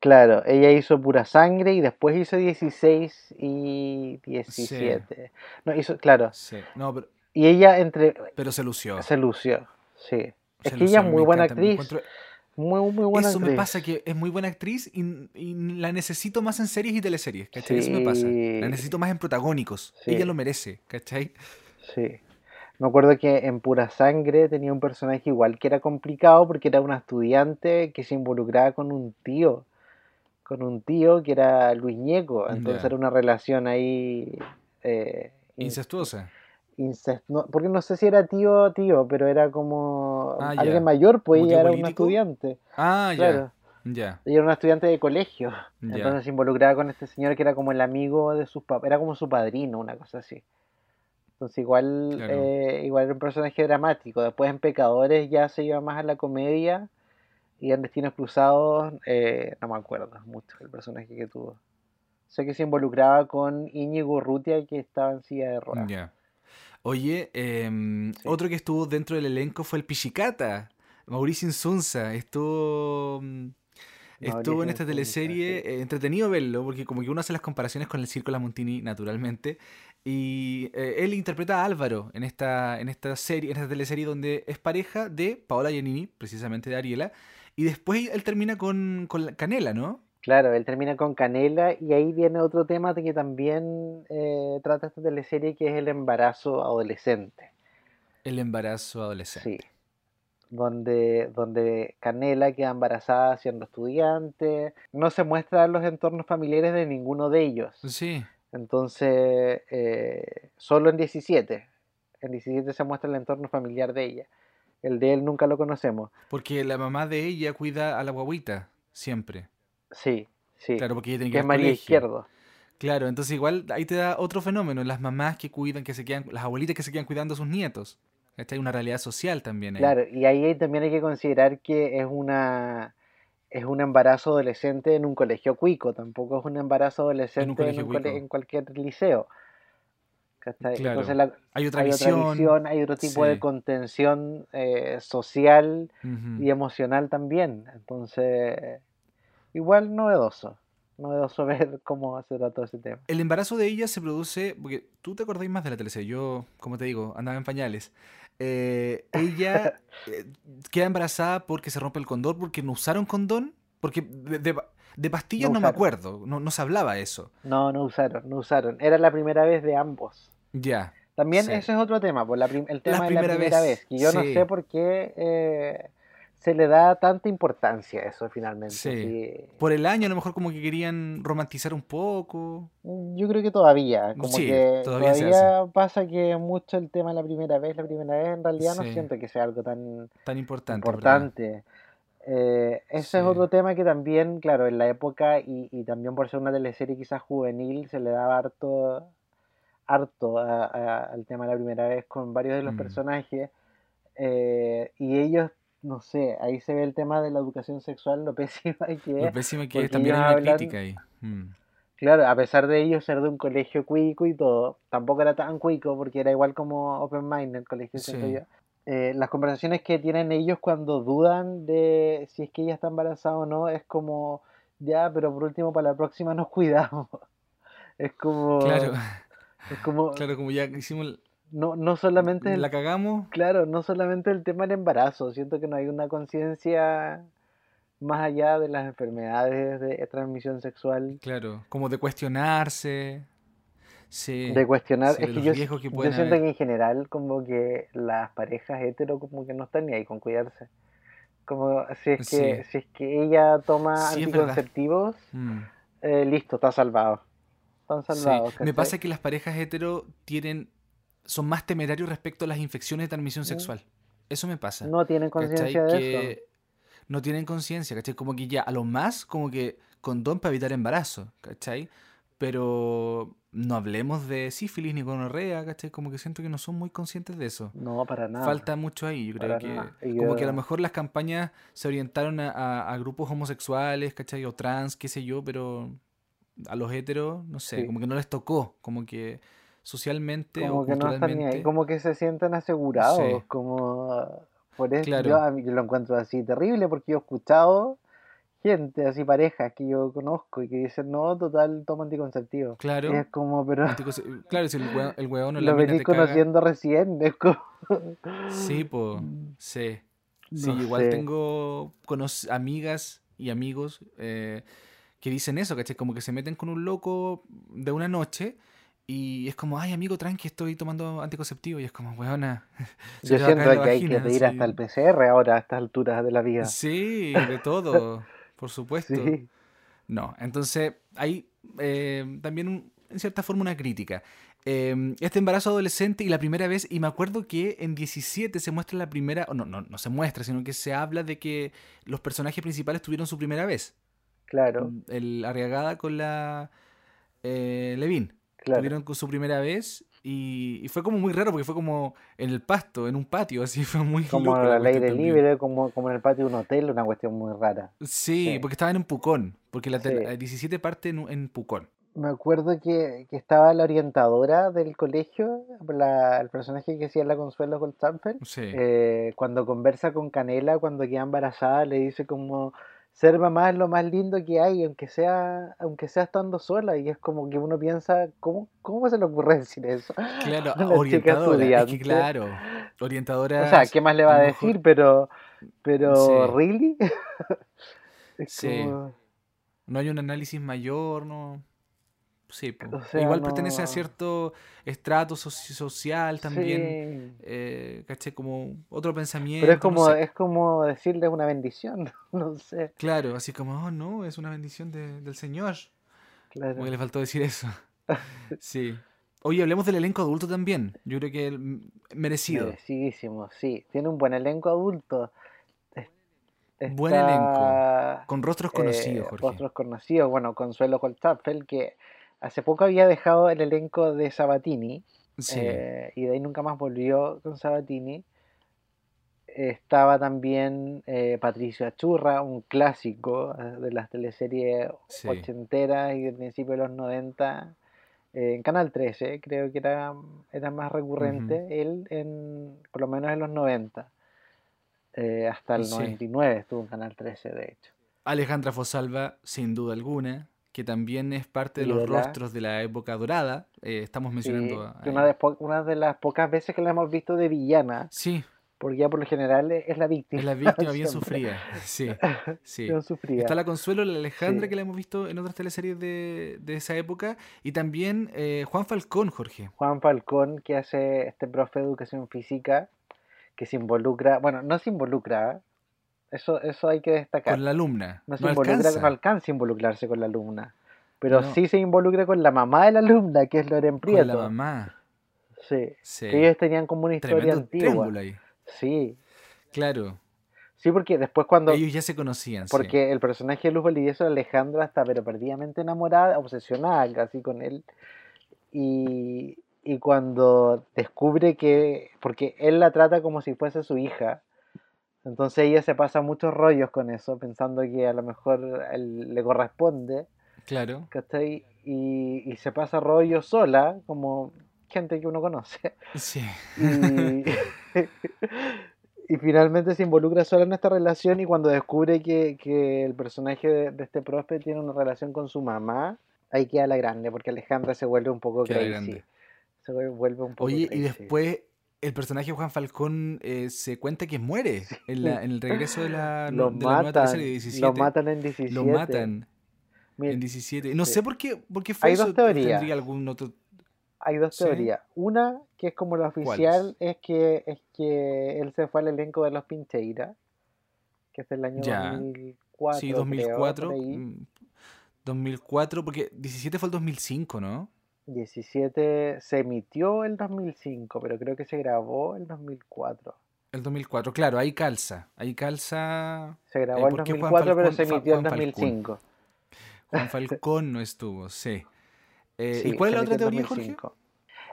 Claro, ella hizo Pura Sangre y después hizo 16 y 17. No, hizo, claro. Sí. No, pero, y ella entre... Pero se lució. Se lució, sí. es que ella es muy buena actriz. Muy, muy buena Eso me pasa, que es muy buena actriz y, la necesito más en series y teleseries, ¿cachai? Eso me pasa. La necesito más en protagónicos. Ella lo merece, ¿cachai? Sí. Me acuerdo que en Pura Sangre tenía un personaje igual que era complicado porque era una estudiante que se involucraba con un tío. Con un tío que era Luis Ñeco. Entonces era una relación ahí. Eh, Incestuosa incesto, porque no sé si era tío o tío, pero era como Ah, ya. alguien mayor, pues ¿Como ella tío era político? estudiante. Ah, Claro. ya. Ya. Ella era una estudiante de colegio. Ya. Entonces se involucraba con este señor que era como el amigo de sus papás, era como su padrino, una cosa así. Entonces igual, Claro. eh, igual era un personaje dramático. Después en Pecadores ya se iba más a la comedia y en Destinos Cruzados eh, no me acuerdo mucho el personaje que tuvo. Sé que se involucraba con Íñigo Urrutia que estaba en silla de ruedas. Ya. Oye, em, Sí. otro que estuvo dentro del elenco fue el Pichicata, Mauricio Insunza. Estuvo, mm, estuvo en esta teleserie, sí. eh, entretenido verlo, porque como que uno hace las comparaciones con el Circo La Montini, naturalmente. Y eh, él interpreta a Álvaro en esta, en esta serie, en esta teleserie donde es pareja de Paola Giannini, precisamente de Ariela. Y después él termina con, con la- Canela, ¿no? Claro, él termina con Canela y ahí viene otro tema de que también eh, trata esta teleserie que es el embarazo adolescente. El embarazo adolescente. Sí. Donde, donde Canela queda embarazada siendo estudiante. No se muestran los entornos familiares de ninguno de ellos. Sí, Entonces, eh, solo en 17. En 17 se muestra el entorno familiar de ella. El de él nunca lo conocemos. porque la mamá de ella cuida a la guaguita, siempre. Sí, sí. Claro, porque ella tiene que que ir es María colegio. Izquierdo. Claro, entonces igual ahí te da otro fenómeno, las mamás que cuidan, que se quedan, las abuelitas que se quedan cuidando a sus nietos. Esta hay una realidad social también ahí. Claro, y ahí también hay que considerar que es una es un embarazo adolescente en un colegio cuico, tampoco es un embarazo adolescente en, un en cualquier liceo. Claro. Entonces la- Hay otra hay otra visión. hay otro tipo de contención eh, social y emocional también. Entonces, igual novedoso, novedoso ver cómo se trató ese tema. El embarazo de ella se produce, porque tú te acordáis más de la teleserie, yo, como te digo, andaba en pañales. Eh, ella eh, queda embarazada porque se rompe el condón, porque no usaron condón, porque de, de- de pastillas No no, me acuerdo, no, no se hablaba eso. No, no usaron, no usaron. Era la primera vez de ambos. Ya, También Sí. ese es otro tema, por la prim- el tema La de la primera vez, vez, que yo no sí. sé por qué eh, se le da tanta importancia a eso finalmente. Sí. por el año a lo mejor como que querían romantizar un poco. Yo creo que todavía, como Sí, que todavía pasa que mucho el tema de la primera vez, la primera vez en realidad no siento que sea algo tan Tan importante. Eh, ese es otro tema que también, claro, en la época y, y también por ser una teleserie quizás juvenil, se le daba harto, harto a- a- al tema de la primera vez con varios de los Mm. personajes. eh, y ellos, no sé, ahí se ve el tema de la educación sexual, lo pésima que Lo es. pésimo que porque es, también hay una hablan- crítica ahí. Mm. Claro, a pesar de ellos ser de un colegio cuico y todo, tampoco era tan cuico porque era igual como Open Mind el colegio, Sí. yo. Eh, las conversaciones que tienen ellos cuando dudan de si es que ella está embarazada o no es como, ya, pero por último para la próxima nos cuidamos. Es como, Claro, es como, claro, como ya hicimos, no, no solamente el, la cagamos. claro, no solamente el tema del embarazo, siento que no hay una conciencia más allá de las enfermedades de transmisión sexual. Claro, como de cuestionarse. Sí. de cuestionar sí, es que yo, que siento haber. que en general como que las parejas hetero como que no están ni ahí con cuidarse como si es que Sí. si es que ella toma anticonceptivos Mm. eh, listo está salvado están salvados Me pasa que las parejas hetero tienen, son más temerarios respecto a las infecciones de transmisión Mm. sexual. Eso me pasa. no tienen conciencia de eso no tienen conciencia, ¿cachai? Como que ya, a lo más, como que condón para evitar embarazo, ¿cachai? Pero no hablemos de sífilis ni gonorrea, ¿cachai? Como que siento que no son muy conscientes de eso. no para nada Falta mucho ahí, yo creo Para que nada. Y como que a yo- lo mejor las campañas se orientaron a, a- a grupos homosexuales, ¿cachai? O trans, qué sé yo, pero a los heteros, no sé, Sí. como que no les tocó, como que socialmente como o que no están ni ahí culturalmente. como que se sienten asegurados Sí. como por eso Claro. yo, a mí- yo lo encuentro así terrible porque yo he escuchado gente así parejas que yo conozco y que dicen no total toma anticonceptivo Claro. Y es como pero Claro, si el hueón, el hueón o la lo venís caga- conociendo recién, es como... Sí, po, sí. Sí, No igual sé. tengo amigas y amigos eh, que dicen eso, ¿cachai? Como que se meten con un loco de una noche y es como, ay, amigo, tranqui, estoy tomando anticonceptivo. Y es como, weona, Yo siento que hay que vagina", pedir hasta el PCR ahora a estas alturas de la vida. Sí, de todo, por supuesto. Sí. No, entonces hay eh, también un- en cierta forma una crítica. em, este embarazo adolescente y la primera vez, y me acuerdo que en 17 se muestra la primera, no, no, no se muestra, sino que se habla de que los personajes principales tuvieron su primera vez. Claro, El Arriagada con la eh, Levin. Claro. Tuvieron con su primera vez y, y fue como muy raro porque fue como en el pasto, en un patio, así fue muy Como al aire libre, como, como en el patio de un hotel, una cuestión muy rara. Sí, Sí. porque estaban en Pucón, porque la, Sí. la 17 parte en, en Pucón. Me acuerdo que, que estaba la orientadora del colegio, la- el personaje que hacía la Consuelo Goldstampel, Sí. eh, cuando conversa con Canela, cuando queda embarazada, le dice como ser mamá es lo más lindo que hay, aunque sea, aunque sea estando sola, y es como que uno piensa, ¿cómo, cómo se le ocurre decir eso? Claro, Una orientadora. Es que claro, orientadora. O sea, ¿qué más le va a decir? mejor- Pero, pero, Sí. ¿really? Es Sí. como- No hay un análisis mayor, no. Sí, po. O sea, igual pertenece a cierto estrato soci- social también. Sí. Eh, ¿caché? Como otro pensamiento. Pero es no como, sé. es como decirle una bendición, no sé. Claro, así como, oh no, es una bendición de- del Señor. Claro. Como que le faltó decir eso. Sí. Oye, hablemos del elenco adulto también. Yo creo que merecido. Merecidísimo, sí. Tiene un buen elenco adulto. Buen elenco. Con rostros eh, conocidos, Jorge. Rostros conocidos. Bueno, Consuelo Goldstaffel, que hace poco había dejado el elenco de Sabatini. Sí. eh, y de ahí nunca más volvió con Sabatini. Estaba también eh, Patricio Achurra, un clásico eh, de las teleseries Sí. ochenteras y del principio de los 90. eh, en Canal 13, creo que era, era más recurrente él, en, por lo menos en los 90. Eh, hasta el Sí. 99 estuvo en Canal 13, de hecho. Alejandra Fosalva, sin duda alguna, que también es parte de los rostros de la época dorada. Eh, estamos mencionando. Sí, una, de, una de las pocas veces que la hemos visto de villana, Sí, porque ya por lo general es la víctima. es la víctima bien sufrida. Sí, sí. Bien sufrida. Está la Consuelo, la Alejandra, Sí. que la hemos visto en otras teleseries de, de esa época. Y también eh, Juan Falcón, Jorge. Juan Falcón, que hace este profe de educación física, que se involucra, bueno, no se involucra. Eso, eso hay que destacar. Con la alumna. no No, se involucra, alcanza. no alcanza a involucrarse con la alumna, pero No. sí se involucra con la mamá de la alumna, que es Loren Con Prieto. la mamá. Sí. Ellos tenían como una historia Tremendo antigua. ahí. Sí, Claro. sí, porque después cuando, Ellos ya se conocían. sí. porque el personaje de Luz Valdivieso, Alejandra, está pero perdidamente enamorada, obsesionada casi con él. Y, y cuando descubre que, porque él la trata como si fuese su hija, entonces ella se pasa muchos rollos con eso, pensando que a lo mejor él le corresponde, Claro. ¿cachai? Y, y se pasa rollos sola, como gente que uno conoce. Sí. Y, y finalmente se involucra sola en esta relación y cuando descubre que, que el personaje de, de este profe tiene una relación con su mamá, ahí queda la grande, porque Alejandra se vuelve un poco Queda crazy. grande. Se vuelve- un poco Oye, y crazy. después el personaje de Juan Falcón eh, se cuenta que muere en, la- en el regreso de la, lo de la nueva matan, teleserie de 17. lo matan en 17. Lo matan Mira, en 17. No sí. sé por qué, por qué fue Hay eso. dos teorías. ¿Tendría algún otro...? hay dos ¿sí? teorías. Una, que es como la oficial, es que, es que él se fue al elenco de los Pincheira, que es del año Ya. 2004. Sí, creo, 2004. por ahí. mm, 2004, porque 17 fue el 2005, ¿no? 17 se emitió el 2005, pero creo que se grabó el 2004. El 2004, claro, ahí calza. Ahí calza. Se grabó Eh, el ¿por qué Juan 2004, pero se emitió en Juan Falcón? 2005. Juan Falcón no estuvo, sí. Eh, Sí, ¿Y cuál es la otra teoría, Jorge? 2005.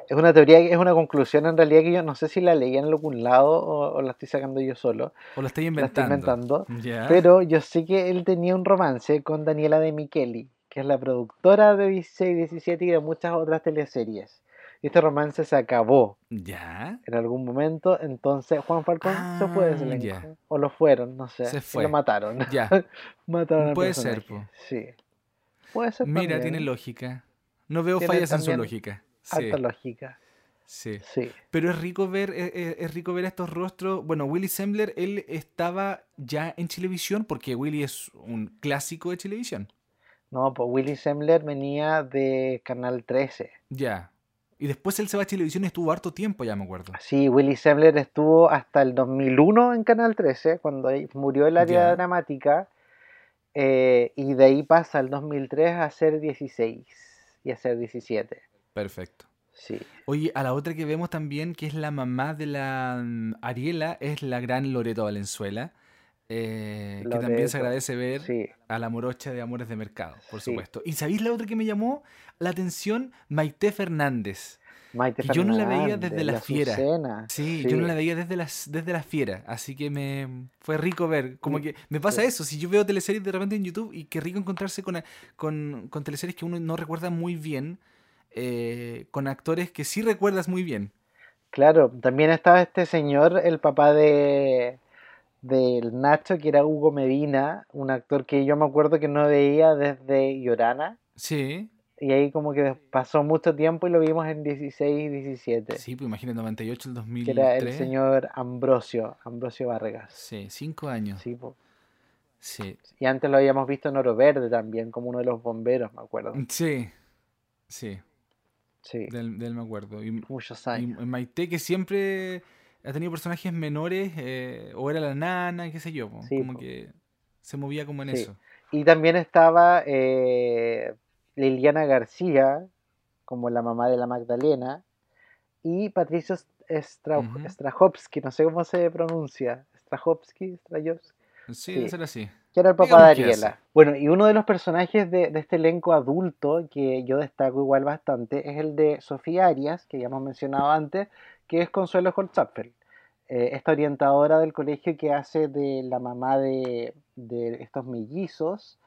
Es una teoría, es una conclusión en realidad que yo no sé si la leí en algún lado o, o la estoy sacando yo solo, ¿O la estoy la estoy inventando? pero yo sé que él tenía un romance con Daniela de Micheli, que es la productora de 16, 17 y de muchas otras teleseries. Y este romance se acabó Ya. en algún momento, entonces Juan Falcón se fue de ese Ah, ya. o lo fueron, no sé, Se y fue. lo mataron. Ya. Mataron al Puede ser, personaje. Sí. Puede ser Mira, también, tiene ¿eh? lógica. No veo Tiene fallas en su lógica. Sí, Harta lógica. sí. Sí. Pero es rico ver, es, es- es rico ver estos rostros. Bueno, Willy Sembler, él estaba ya en televisión porque Willy es un clásico de televisión. No, pues Willy Sembler venía de Canal 13. Ya. Y después él se va a televisión y estuvo harto tiempo, ya me acuerdo. Sí, Willy Sembler estuvo hasta el 2001 en Canal 13, cuando murió el área dramática, eh, y de ahí pasa al 2003 a ser 16 y a ser 17. Perfecto. Sí. Oye, a la otra que vemos también, que es la mamá de la mm, Ariela, es la gran Loreto Valenzuela. Eh, que también se agradece ver Sí, a la morocha de Amores de Mercado, por Sí. supuesto. ¿Y sabéis la otra que me llamó la atención? Maite Fernández. Maite Que yo no la veía Fernández, desde La Fiera. Azucena, Sí, yo no la veía desde las, desde la fiera, así que me fue rico ver. Como Mm, que me pasa eso, si yo veo teleseries de repente en YouTube y qué rico encontrarse con, con, con teleseries que uno no recuerda muy bien, eh, con actores que sí recuerdas muy bien. Claro, también estaba este señor, el papá de del Nacho, que era Hugo Medina, un actor que yo me acuerdo que no veía desde Llorana, Sí, y ahí como que pasó mucho tiempo y lo vimos en 16, 17, sí, pues imagínate, 98, el que era el 2003. señor Ambrosio, Ambrosio Vargas. Sí, cinco años. Sí, po. Sí, Y antes lo habíamos visto en Oro Verde también, como uno de los bomberos, me acuerdo. sí, sí, Sí, del, del me acuerdo. Y, muchos y años. Maite que siempre ha tenido personajes menores, eh, o era la nana, qué sé yo, po, Sí, como po. que se movía como en Sí. eso. Y también estaba eh, Liliana García, como la mamá de la Magdalena, y Patricio Stra no sé cómo se pronuncia, Strachowski, Strachowski, Sí, Sí. debe ser así. que era el papá de Digamos. Ariela. Bueno, y uno de los personajes de, de este elenco adulto que yo destaco igual bastante es el de Sofía Arias, que ya hemos mencionado antes, que es Consuelo Holzapfel, eh, esta orientadora del colegio que hace de la mamá de, de estos mellizos,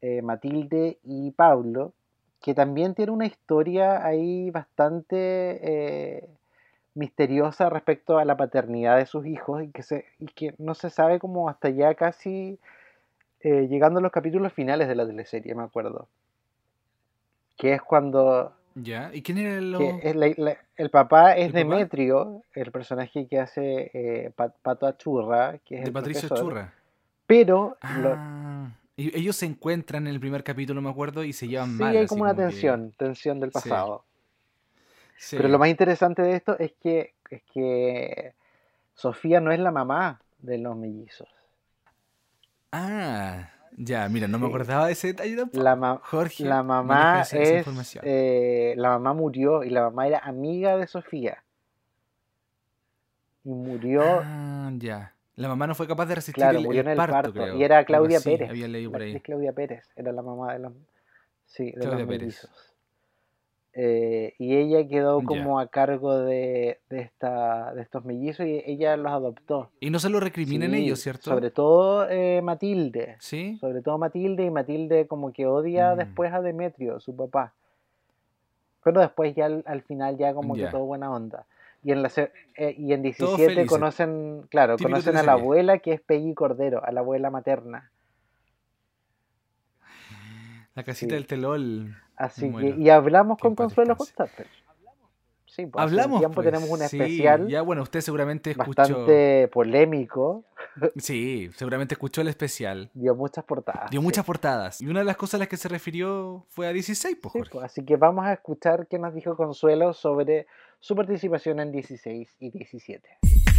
eh, Matilde y Pablo, que también tiene una historia ahí bastante eh, misteriosa respecto a la paternidad de sus hijos y que, se, y que no se sabe como hasta ya casi llegando a los capítulos finales de la teleserie, me acuerdo. Que es cuando ¿Ya? ¿Y quién era el el papá es ¿El papá? Demetrio, el personaje que hace eh, Pa- Pato Achurra, que es de el Patricio profesor, Churra? Pero Ah, ellos se encuentran en el primer capítulo, me acuerdo, y se llevan sí mal. hay así como una tensión, tensión del Sí. pasado. Sí. Pero lo más interesante de esto es que, es que Sofía no es la mamá de los mellizos. Ah, ya, mira, no me acordaba de ese detalle tampoco. La, ma- Jorge, la mamá es eh, la mamá murió y la mamá era amiga de Sofía. Y murió, Ah, ya. La mamá no fue capaz de resistir claro, el, murió en el parto, parto. creo. Y era Claudia Pérez. Había leído por ahí. Claudia Pérez era la mamá de los, sí, de Claudia los Pérez. mellizos. Eh, y ella quedó como a cargo de, de, esta, de estos mellizos y ella los adoptó. Y no se lo recriminen Sí, ellos, ¿cierto? Sobre todo eh, Matilde. ¿Sí? Sobre todo Matilde y Matilde como que odia Mm. después a Demetrio, su papá. Pero después ya al, al final ya como que todo buena onda. Y en, la, eh, y en Todos 17 felices. conocen, claro, Típico conocen a la abuela que es Peggy Cordero, a la abuela materna. La casita Sí. del telol. Así Bueno, que, y hablamos con Consuelo. Constante. Sí, pues, Hablamos, tiempo pues, tenemos un sí, especial ya, bueno, usted seguramente escuchó. bastante polémico, Sí, seguramente escuchó el especial. dio muchas portadas. Dio sí. muchas portadas. Y una de las cosas a las que se refirió fue a 16, pues, Sí, Jorge. pues, así que vamos a escuchar qué nos dijo Consuelo sobre su participación en 16 y 17.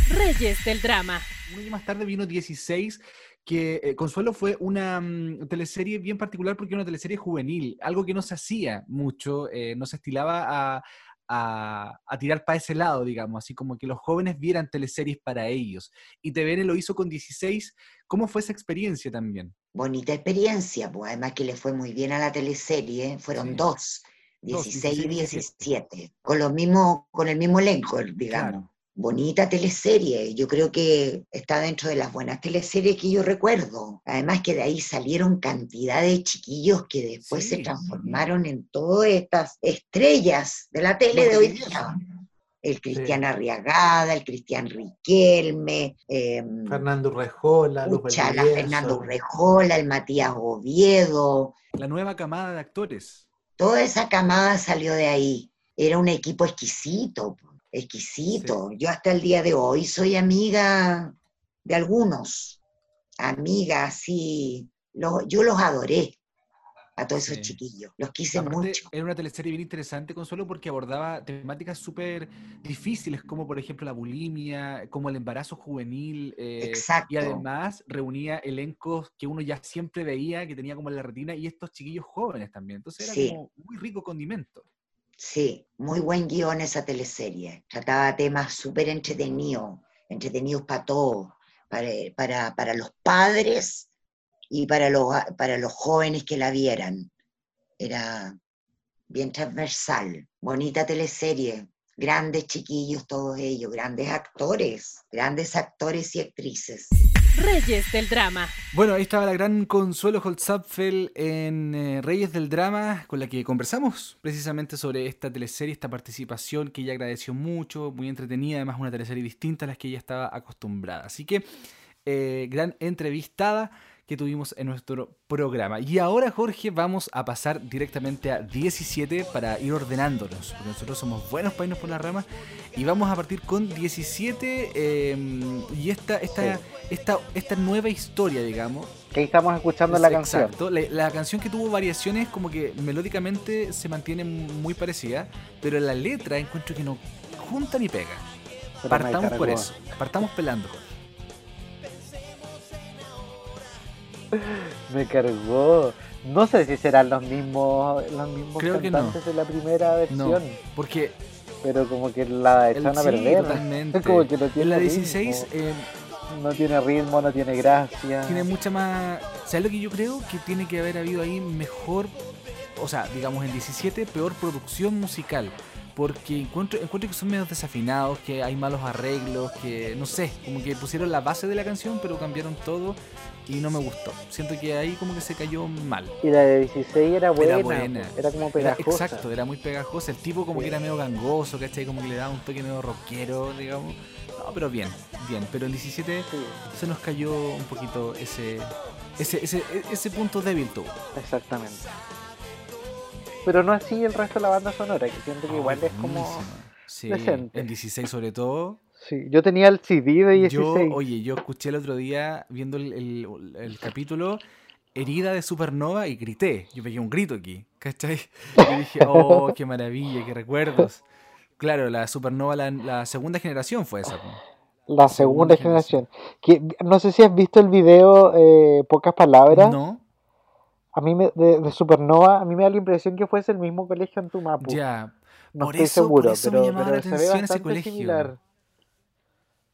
Reyes del drama. Un año más tarde vino 16, que eh, Consuelo fue una mm, teleserie bien particular porque era una teleserie juvenil, algo que no se hacía mucho, eh, no se estilaba a, a- a tirar para ese lado, digamos, así como que los jóvenes vieran teleseries para ellos. Y TVN lo hizo con 16. ¿Cómo fue esa experiencia también? Bonita experiencia, pues además que le fue muy bien a la teleserie, fueron Sí. dos, Dos, 16 y 16 y 17, con, los mismos, con el mismo elenco, digamos. Claro. Bonita teleserie, yo creo que está dentro de las buenas teleseries que yo recuerdo. Además que de ahí salieron cantidad de chiquillos que después Sí, se sí. transformaron en todas estas estrellas de la tele Los de hoy día. El Cristian Arriagada, el Cristian Riquelme, em, Fernando Urrejola, Luz Pucha, la Valdivieso. Fernando Urrejola, el Matías Oviedo, La nueva camada de actores. toda esa camada salió de ahí. Era un equipo exquisito, exquisito. Yo hasta el día de hoy soy amiga de algunos, amiga así, lo- yo los adoré a todos Sí. esos chiquillos, los quise Aparte, mucho. era una teleserie bien interesante, Consuelo, porque abordaba temáticas súper difíciles, como por ejemplo la bulimia, como el embarazo juvenil. eh, Y Exacto. además reunía elencos que uno ya siempre veía, que tenía como en la retina, y estos chiquillos jóvenes también. Entonces era Sí. como muy rico condimento. Sí, muy buen guion esa teleserie. Trataba temas súper entretenidos, entretenidos para todos, para, para, para, los padres y para los, para los jóvenes que la vieran. Era bien transversal, bonita teleserie, grandes chiquillos todos ellos, grandes actores, grandes actores y actrices. Reyes del Drama. Bueno, ahí estaba la gran Consuelo Holzapfel en eh, Reyes del Drama, con la que conversamos precisamente sobre esta teleserie, esta participación que ella agradeció mucho, muy entretenida, además una teleserie distinta a las que ella estaba acostumbrada. Así que, eh, gran entrevistada que tuvimos en nuestro programa. Y ahora, Jorge, vamos a pasar directamente a 17 para ir ordenándonos, porque nosotros somos buenos para irnos por las ramas. Y vamos a partir con 17 em, y esta, esta, esta, esta nueva historia, digamos. Que estamos escuchando la canción. Exacto, la, la, canción que tuvo variaciones como que melódicamente se mantiene muy parecida, pero la letra encuentro que no junta ni pega. Partamos por eso, partamos pelando. Me cargó. No sé si serán los mismos, los mismos Creo cantantes de la primera versión. No, porque. Pero como que la echaron a sí, perder. Totalmente. Como que no tiene en la 16. Eh, no tiene ritmo, no tiene gracia. Tiene mucha más. ¿Sabes lo que yo creo? Que tiene que haber habido ahí mejor. O sea, digamos en 17, peor producción musical porque encuentro, encuentro que son medio desafinados, que hay malos arreglos, que no sé, como que pusieron la base de la canción pero cambiaron todo y no me gustó. Siento que ahí como que se cayó mal. Y la de 16 era buena, era, buena. era como pegajosa. exacto, era muy pegajosa. El tipo como que era medio gangoso, ¿cachai? Como que le daba un toque medio rockero, digamos. No, pero bien, bien. Pero en 17 sí. se nos cayó un poquito ese, ese, ese, ese punto débil tuvo. Exactamente pero no así el resto de la banda sonora, que siento que oh, igual es como sí, decente. El 16 sobre todo. Sí, yo tenía el CD de 16. Yo, oye, yo escuché el otro día viendo el, el, el capítulo Herida de Supernova y grité. Yo pegué un grito aquí, ¿cachai? Y dije, oh, qué maravilla, qué recuerdos. Claro, la Supernova, la, la segunda generación fue esa. La segunda, segunda generación. generación. Que, no sé si has visto el video eh, Pocas Palabras. No a mí me, de, de, Supernova, a mí me da la impresión que fuese el mismo colegio en Tumapu. Ya, no por estoy eso, seguro, por eso pero, me llamaba pero la se ve atención ese bastante colegio. similar.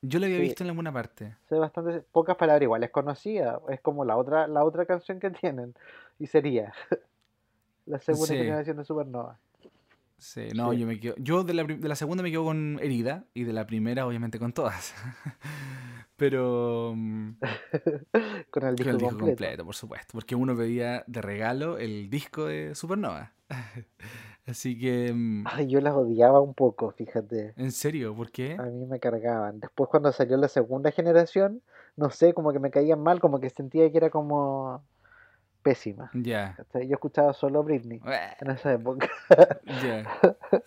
Yo lo había Sí. visto en alguna parte. Ve bastante pocas palabras igual, es conocida, es como la otra la otra canción que tienen y sería la segunda Sí. generación de Supernova. Sí, no, Sí. yo me quedo. Yo de la, de la segunda me quedo con herida y de la primera, obviamente, con todas. Pero. mm, Con el Con disco el disco completo. completo, por supuesto. Porque uno pedía de regalo el disco de Supernova. Así que. mm, Ay, yo las odiaba un poco, fíjate. ¿En serio? ¿Por qué? A mí me cargaban. Después cuando salió la segunda generación, no sé, como que me caían mal, como que sentía que era como pésima. Ya. Yo escuchaba solo Britney en esa época. Ya.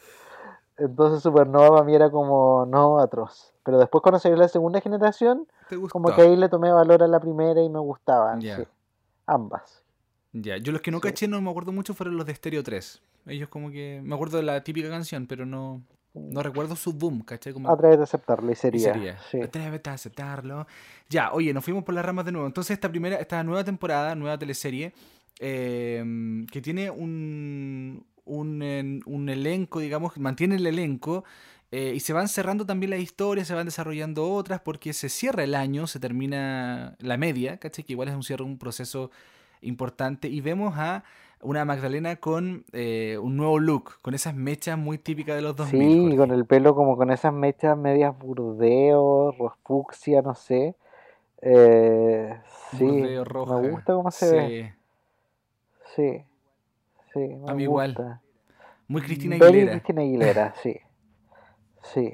Entonces Supernova para mí era como no atroz. Pero después cuando salió la segunda generación, ¿Te gustó? como que ahí le tomé valor a la primera y me gustaban. Ya. sí. Ambas. Ya, yo los que no Sí. caché no me acuerdo mucho fueron los de Stereo 3. Ellos como que... Me acuerdo de la típica canción, pero no... No recuerdo su boom, ¿cachai? Como... A través de aceptarlo y y sería. sería. Sí. Atrévete a aceptarlo. Ya, oye, nos fuimos por las ramas de nuevo. Entonces esta primera, esta nueva temporada, nueva teleserie, eh, que tiene un, un, un elenco, digamos, mantiene el elenco. eh, y se van cerrando también las historias, se van desarrollando otras, porque se cierra el año, se termina la media, ¿cachai? Que igual es un cierre, un proceso importante. Y vemos a una Magdalena con eh, un nuevo look, con esas mechas muy típicas de los 2000. Sí, Jorge. con el pelo como con esas mechas medias burdeo, fucsia, no sé. Eh, sí, Burdeo, roja. me gusta cómo se ve. Sí. Sí, me A mí igual. Muy Cristina Aguilera. Cristina Aguilera, sí. Sí.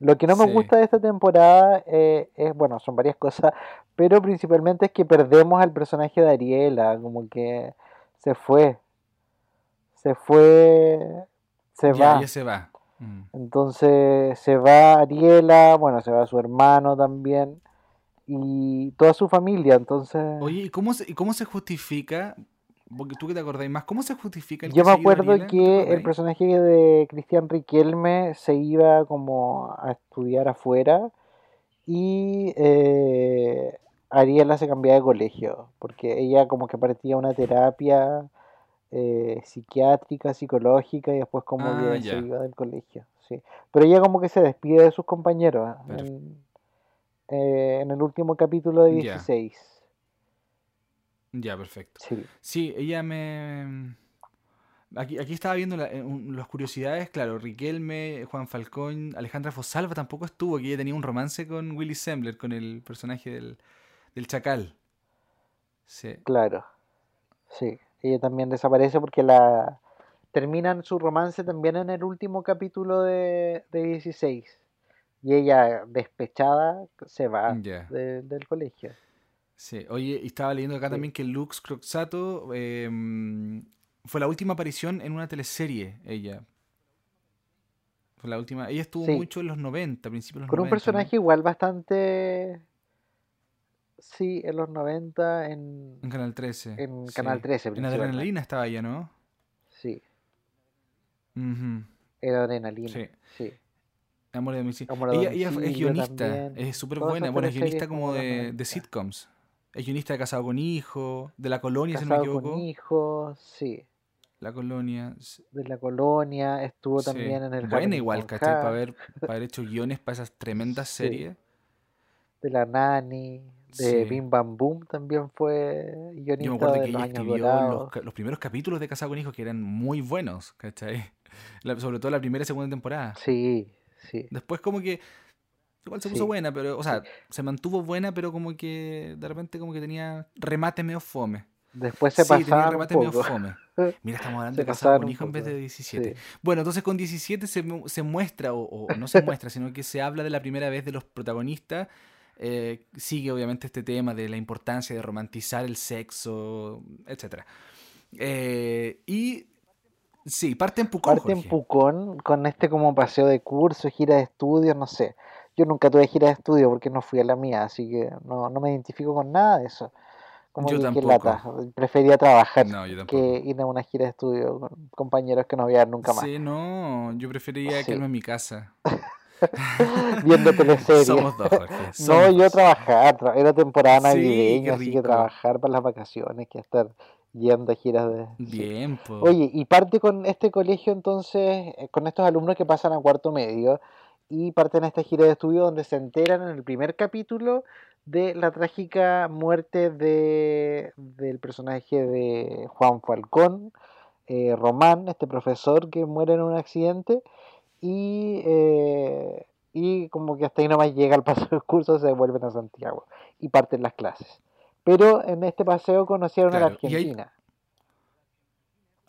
Lo que no me Sí. gusta de esta temporada eh, es, bueno, son varias cosas, pero principalmente es que perdemos al personaje de Ariela, como que se fue. Se fue, se ya, va. ya se va. Mm. Entonces se va Ariela, bueno, se va su hermano también y toda su familia. Entonces Oye, ¿y cómo se, cómo se justifica? Porque tú que te acordáis más, ¿cómo se justifica el yo me acuerdo que el personaje de Cristian Riquelme se iba como a estudiar afuera y eh, Ariela se cambiaba de colegio porque ella como que partía una terapia eh, psiquiátrica, psicológica y después como Ah, que se iba del colegio. Sí. Pero ella como que se despide de sus compañeros en, eh, en el último capítulo de Ya. 16. Ya, perfecto. Sí. Sí, ella me... Aquí, aquí estaba viendo la- eh, un- las curiosidades, claro, Riquelme, Juan Falcón, Alejandra Fosalva tampoco estuvo, que ella tenía un romance con Willy Sembler, con el personaje del, del Chacal. Sí. Claro, sí. Ella también desaparece porque la terminan su romance también en el último capítulo de, de 16. Y ella, despechada, se va de- del colegio. Sí, oye, estaba leyendo acá Sí. también que Lux Croxato eh, fue la última aparición en una teleserie, ella. Fue la última. Ella estuvo Sí. mucho en los 90, principios de los Con un 90, ¿no? personaje igual bastante... Sí, en los 90 en, En Canal 13. en sí. Canal 13 En. Adrenalina estaba ella, ¿no? Sí, Ujú, era adrenalina. Sí. Sí. Amor de domicilio. Amor a Ella, ella es guionista, también. es súper buena. Bueno, es guionista como de de, de 90. sitcoms. Es guionista de Casado con Hijo, de La Colonia, si no me Casado equivoco. con hijos, sí. La Colonia. De la colonia, estuvo sí. también en el Buena igual, ¿cachai? Para haber, para haber hecho guiones para esas tremendas Sí. series. de la Nani, de Sí. Bim Bam Boom también fue Yo me guionista acuerdo de que los ella escribió los, primeros capítulos de Casado con Hijos que eran muy buenos, ¿cachai? La- sobre todo la primera y segunda temporada. Sí, sí, Después como que igual se puso sí, buena, pero, o sí. sea, se mantuvo buena, pero como que de repente como que tenía remate medio fome. Después se Sí, tenía pasaban un remate medio fome. Mira, estamos hablando Se de pasaban con Hijos en vez de 17. Sí, Bueno, entonces con 17 se, se muestra, o, o no se muestra, sino que se habla de la primera vez de los protagonistas. Eh, sigue obviamente este tema de la importancia de romantizar el sexo, etc. y sí, parte en Pucón, parte en Jorge. Pucón con este como paseo de curso, gira de estudios, no sé. Yo nunca tuve gira de estudio porque no fui a la mía, así que no, no me identifico con nada de eso. Como Yo tampoco. lata. Prefería trabajar No, que ir a una gira de estudio con compañeros que no voy a ver nunca más. Sí, no, yo preferiría Sí. quedarme en mi casa. Viendo teleseries. Somos dos, Jorge. No, yo trabajar, tra- era temporada Sí, navideña, así que trabajar para las vacaciones, que estar yendo a giras de... sí. Bien, po. Oye, y parte con este colegio entonces, eh, con estos alumnos que pasan a cuarto medio, y parten a esta gira de estudio donde se enteran en el primer capítulo de la trágica muerte de, del personaje de Juan Falcón, eh, Román, este profesor que muere en un accidente, y, eh, y como que hasta ahí nomás llega el paso del curso, se devuelven a Santiago y parten las clases. Pero en este paseo conocieron a la hay- Argentina.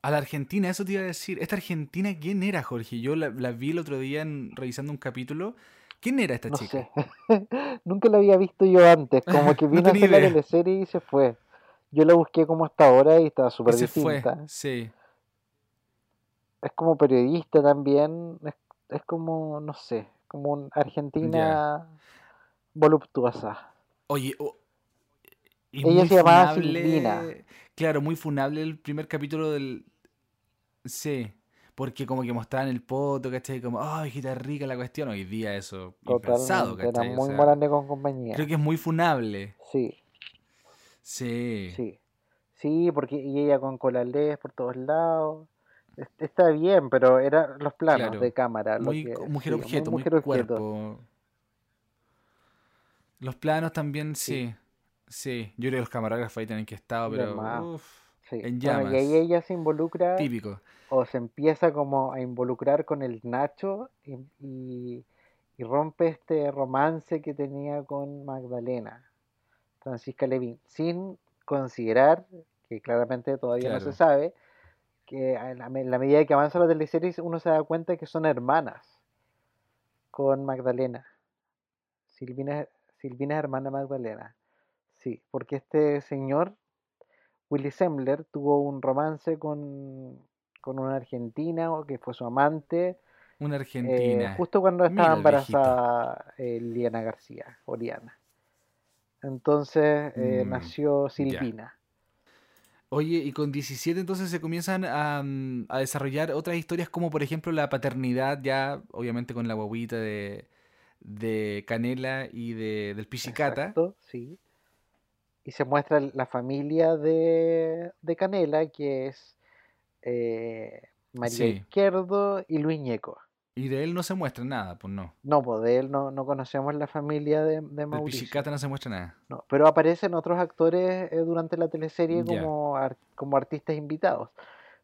A la Argentina, eso te iba a decir. ¿Esta Argentina quién era, Jorge? Yo la, la vi el otro día en- revisando un capítulo. ¿Quién era esta No chica? sé. Nunca la había visto yo antes. Como que No vino a hacer la teleserie y se fue. Yo la busqué como hasta ahora y estaba súper se fue. distinta. Sí. Es como periodista también. Es, es como, no sé, como una argentina voluptuosa. Oye, o- y Ella se llamaba Silvina. Claro, muy funable el primer capítulo del. Sí. Porque como que mostraban el poto, ¿cachai? Como, ay, hijita rica la cuestión. Hoy día eso impensado. Era ¿cachai? O muy sea, morante con compañía. creo que es muy funable. Sí, Sí. sí. Sí, porque y ella con colales por todos lados. Es- Está bien, pero eran los planos Claro. de cámara. lo que- mujer sí, muy objeto, muy, mujer objeto. cuerpo. Los planos también, Sí. sí. Sí. Yo creo que los camarógrafos ahí tienen que estar, pero. más. uf, Sí. en Bueno, llamas. y ahí ella se involucra típico. o se empieza como a involucrar con el Nacho y, y- y rompe este romance que tenía con Magdalena, Francisca Levin, sin considerar, que claramente todavía no se sabe, que en la, en la medida que avanza la teleserie uno se da cuenta que son hermanas con Magdalena. Silvina, Silvina es hermana Magdalena. Sí, porque este señor, Willy Sembler, tuvo un romance con, con una argentina o que fue su amante, Una eh, Argentina. justo cuando estaba embarazada eh, Liana García, Oriana. Entonces eh, Mm, nació ya. Oye, y con 17 entonces se comienzan a, mm, a desarrollar otras historias como por ejemplo la paternidad ya, obviamente con la guaguita de, de Canela y de, del Pichicata. Exacto, sí. Y se muestra la familia de, de Canela, que es eh, María Sí. Izquierdo y Luis Ñeco. Y de él no se muestra nada, pues no. No, pues de él no, no conocemos la familia de, de Mauricio. Pichicata no se muestra nada. No, pero aparecen otros actores eh, durante la teleserie como, ar- como artistas invitados.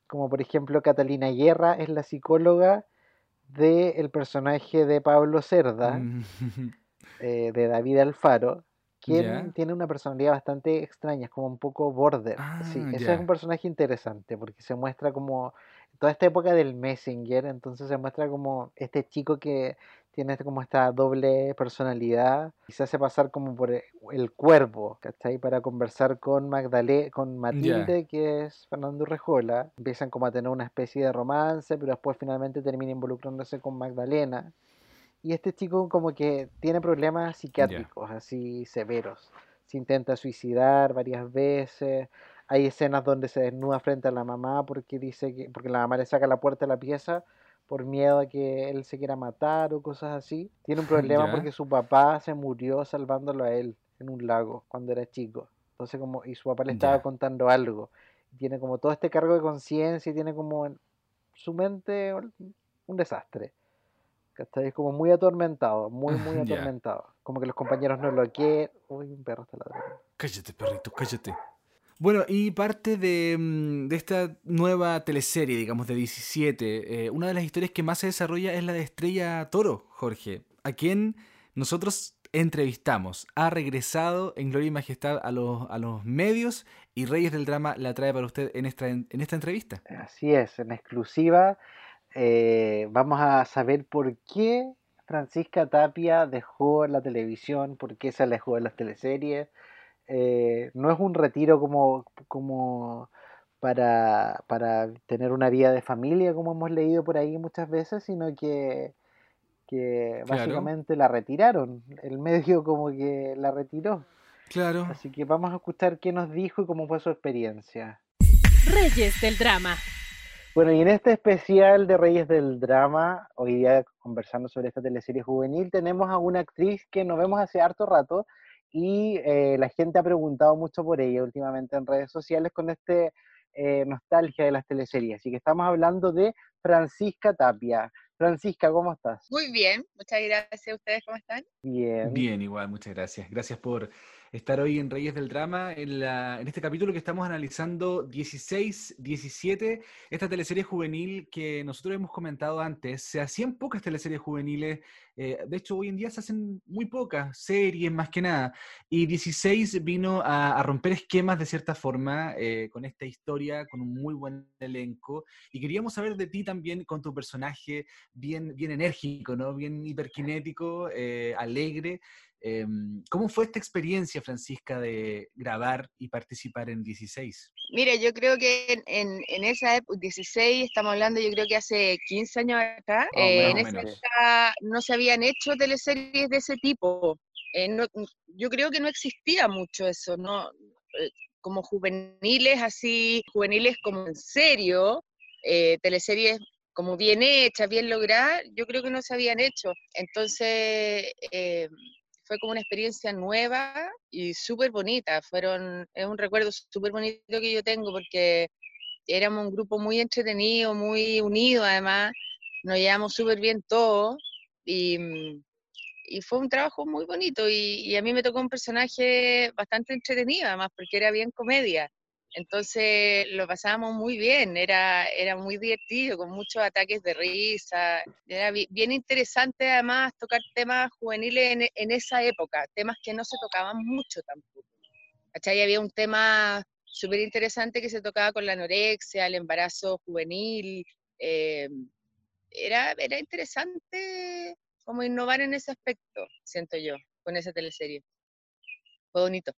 Como por ejemplo Catalina Guerra es la psicóloga del personaje de Pablo Cerda, Mm, eh, de David Alfaro, quien tiene una personalidad bastante extraña, es como un poco border. Sí, Ah, ese es un personaje interesante porque se muestra como toda esta época del Messenger, entonces se muestra como este chico que tiene este- como esta doble personalidad y se hace pasar como por e- el cuervo, ¿cachai? Para conversar con Magdalena, con Matilde, que es Fernando Rejola. Empiezan como a tener una especie de romance, pero después finalmente termina involucrándose con Magdalena. Y este chico como que tiene problemas psiquiátricos así severos. Se intenta suicidar varias veces. Hay escenas donde se desnuda frente a la mamá porque dice que porque la mamá le saca la puerta de la pieza por miedo a que él se quiera matar o cosas así. Tiene un problema Ya. porque su papá se murió salvándolo a él en un lago cuando era chico. Entonces como y su papá le estaba Ya. contando algo. Tiene como todo este cargo de conciencia y tiene como en su mente un desastre. ¿Cachai? Es como muy atormentado, muy, muy atormentado. Como que los compañeros no lo quieren. Uy, un perro está ladrando. Cállate, perrito, cállate. Bueno, y parte de, mm, de esta nueva teleserie, digamos, de 17, eh, una de las historias que más se desarrolla es la de Estrella Toro, Jorge, a quien nosotros entrevistamos. Ha regresado en Gloria y Majestad a los, a los medios y Reyes del Drama la trae para usted en esta, en esta entrevista. Así es, en exclusiva eh, vamos a saber por qué Francisca Tapia dejó la televisión, por qué se alejó de las teleseries. Eh, no es un retiro como, como para, para tener una vida de familia, como hemos leído por ahí muchas veces, sino que, que Claro. básicamente la retiraron. El medio como que la retiró. Claro. Así que vamos a escuchar qué nos dijo y cómo fue su experiencia. Reyes del Drama. Bueno, y en este especial de Reyes del Drama, hoy día conversando sobre esta teleserie juvenil, tenemos a una actriz que nos vemos hace harto rato y eh, la gente ha preguntado mucho por ella últimamente en redes sociales con este eh, nostalgia de las teleseries. Así que estamos hablando de Francisca Tapia. Francisca, ¿cómo estás? Muy bien, muchas gracias. ¿Ustedes cómo están? Bien. Bien, igual, muchas gracias. Gracias por estar hoy en Reyes del Drama, en, la, en este capítulo que estamos analizando 16-17, esta teleserie juvenil que nosotros hemos comentado antes. Se hacían pocas teleseries juveniles, eh, de hecho hoy en día se hacen muy pocas series más que nada, y 16 vino a, a romper esquemas de cierta forma eh, con esta historia, con un muy buen elenco, y queríamos saber de ti también con tu personaje bien, bien enérgico, ¿no? bien hiperkinético, eh, alegre. Eh, ¿Cómo fue esta experiencia, Francisca, de grabar y participar en 16? Mire, yo creo que en, en- en esa época, 16, estamos hablando, yo creo que hace 15 años atrás, Más o eh, en esa época no se habían hecho teleseries de ese tipo. Eh, no- yo creo que no existía mucho eso, ¿no? Eh, como juveniles, así, juveniles como en serio, eh, teleseries como bien hechas, bien logradas, yo creo que no se habían hecho. Entonces, eh, fue como una experiencia nueva y súper bonita. Fueron, es un recuerdo súper bonito que yo tengo porque éramos un grupo muy entretenido, muy unido además, nos llevamos súper bien todos y, mm, y fue un trabajo muy bonito y, y a mí me tocó un personaje bastante entretenido además porque era bien comedia. Entonces lo pasábamos muy bien, era, era muy divertido, con muchos ataques de risa. Era bi- bien interesante además tocar temas juveniles en, en esa época, temas que no se tocaban mucho tampoco. ¿Cachai? Había un tema súper interesante que se tocaba con la anorexia, el embarazo juvenil. eh, era, era interesante como innovar en ese aspecto, siento yo, con esa teleserie. Fue bonito.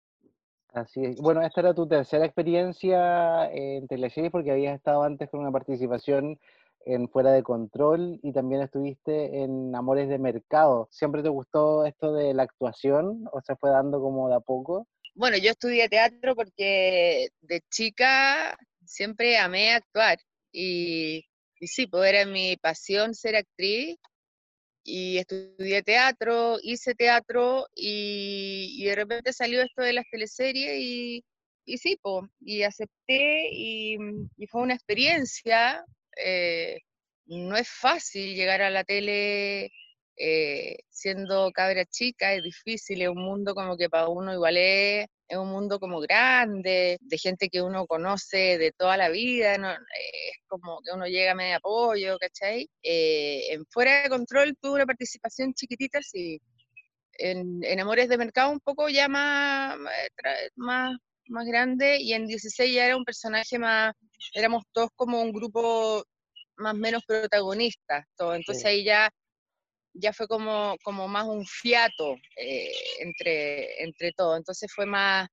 Así es. Bueno, esta era tu tercera experiencia en teleseries porque habías estado antes con una participación en Fuera de Control y también estuviste en Amores de Mercado. ¿Siempre te gustó esto de la actuación o se fue dando como de a poco? Bueno, yo estudié teatro porque de chica siempre amé actuar y, y sí, pues era mi pasión ser actriz y estudié teatro, hice teatro y, y de repente salió esto de las teleseries y, sí, po, y acepté y, y fue una experiencia. eh, no es fácil llegar a la tele eh, siendo cabra chica, es difícil, es un mundo como que para uno igual es, es un mundo como grande, de gente que uno conoce de toda la vida, ¿no? es como que uno llega a medio apoyo, ¿cachai? Eh, en Fuera de Control tuve una participación chiquitita, sí. En, en Amores de Mercado un poco ya más, más, más grande y en 16 ya era un personaje más, éramos todos como un grupo más menos protagonistas, todo. entonces Sí. ahí ya ya fue como, como más un fiato eh, entre, entre todo. Entonces fue más,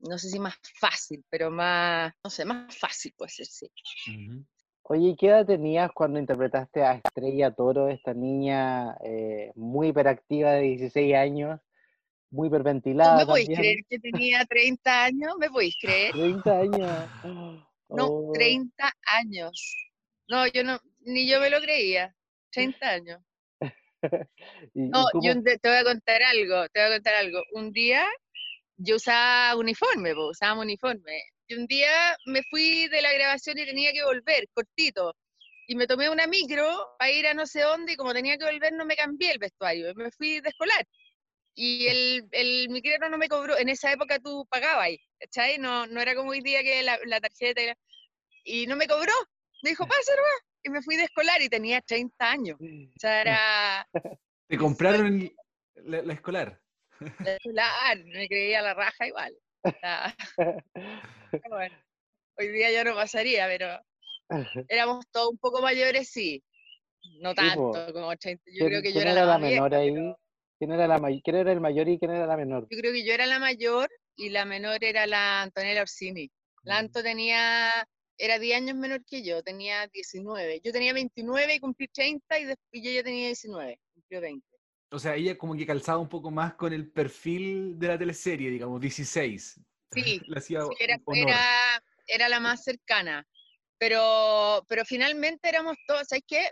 no sé si más fácil, pero más, no sé, más fácil puede ser, sí. Ujú. Oye, ¿y ¿qué edad tenías cuando interpretaste a Estrella Toro, esta niña eh, muy hiperactiva de 16 años, muy ¿Tú hiperventilada me podéis creer que tenía 30 años? ¿Me podéis creer? 30 años. No, Oh, 30 años. No, yo no, ni yo me lo creía. 30 años. ¿y- y No, cómo- yo te voy a contar algo, te voy a contar algo. Un día yo usaba uniforme, po, usábamos uniforme. Y un día me fui de la grabación y tenía que volver, cortito. Y me tomé una micro para ir a no sé dónde y como tenía que volver no me cambié el vestuario. y Me fui de escolar. Y el, el micrero no me cobró. En esa época tú pagabas ¿cachai? No, no era como hoy día que la, la tarjeta era- Y no me cobró. Me dijo, pasa me fui de escolar y tenía 30 años. O sea, era... Te compraron el- la, la escolar. de escolar, me creía la raja igual. O sea, pero bueno, hoy día ya no pasaría, pero éramos todos un poco mayores, sí. No Sí, tanto como 80. Yo ¿Quién, creo que yo era la, vieja, menor ahí? pero ¿Quién era, la may- quién era el mayor y quién era la menor? Yo creo que yo era la mayor y la menor era la Antonella Orsini. La Anto tenía, era 10 años menor que yo, tenía 19. Yo tenía 29 y cumplí 30 y, después, y yo ya tenía 19, cumplió 20. O sea, ella como que calzaba un poco más con el perfil de la teleserie, digamos, 16. Sí, hacía Sí, era, era, era la más cercana. Pero, pero finalmente éramos todos, ¿sabes qué?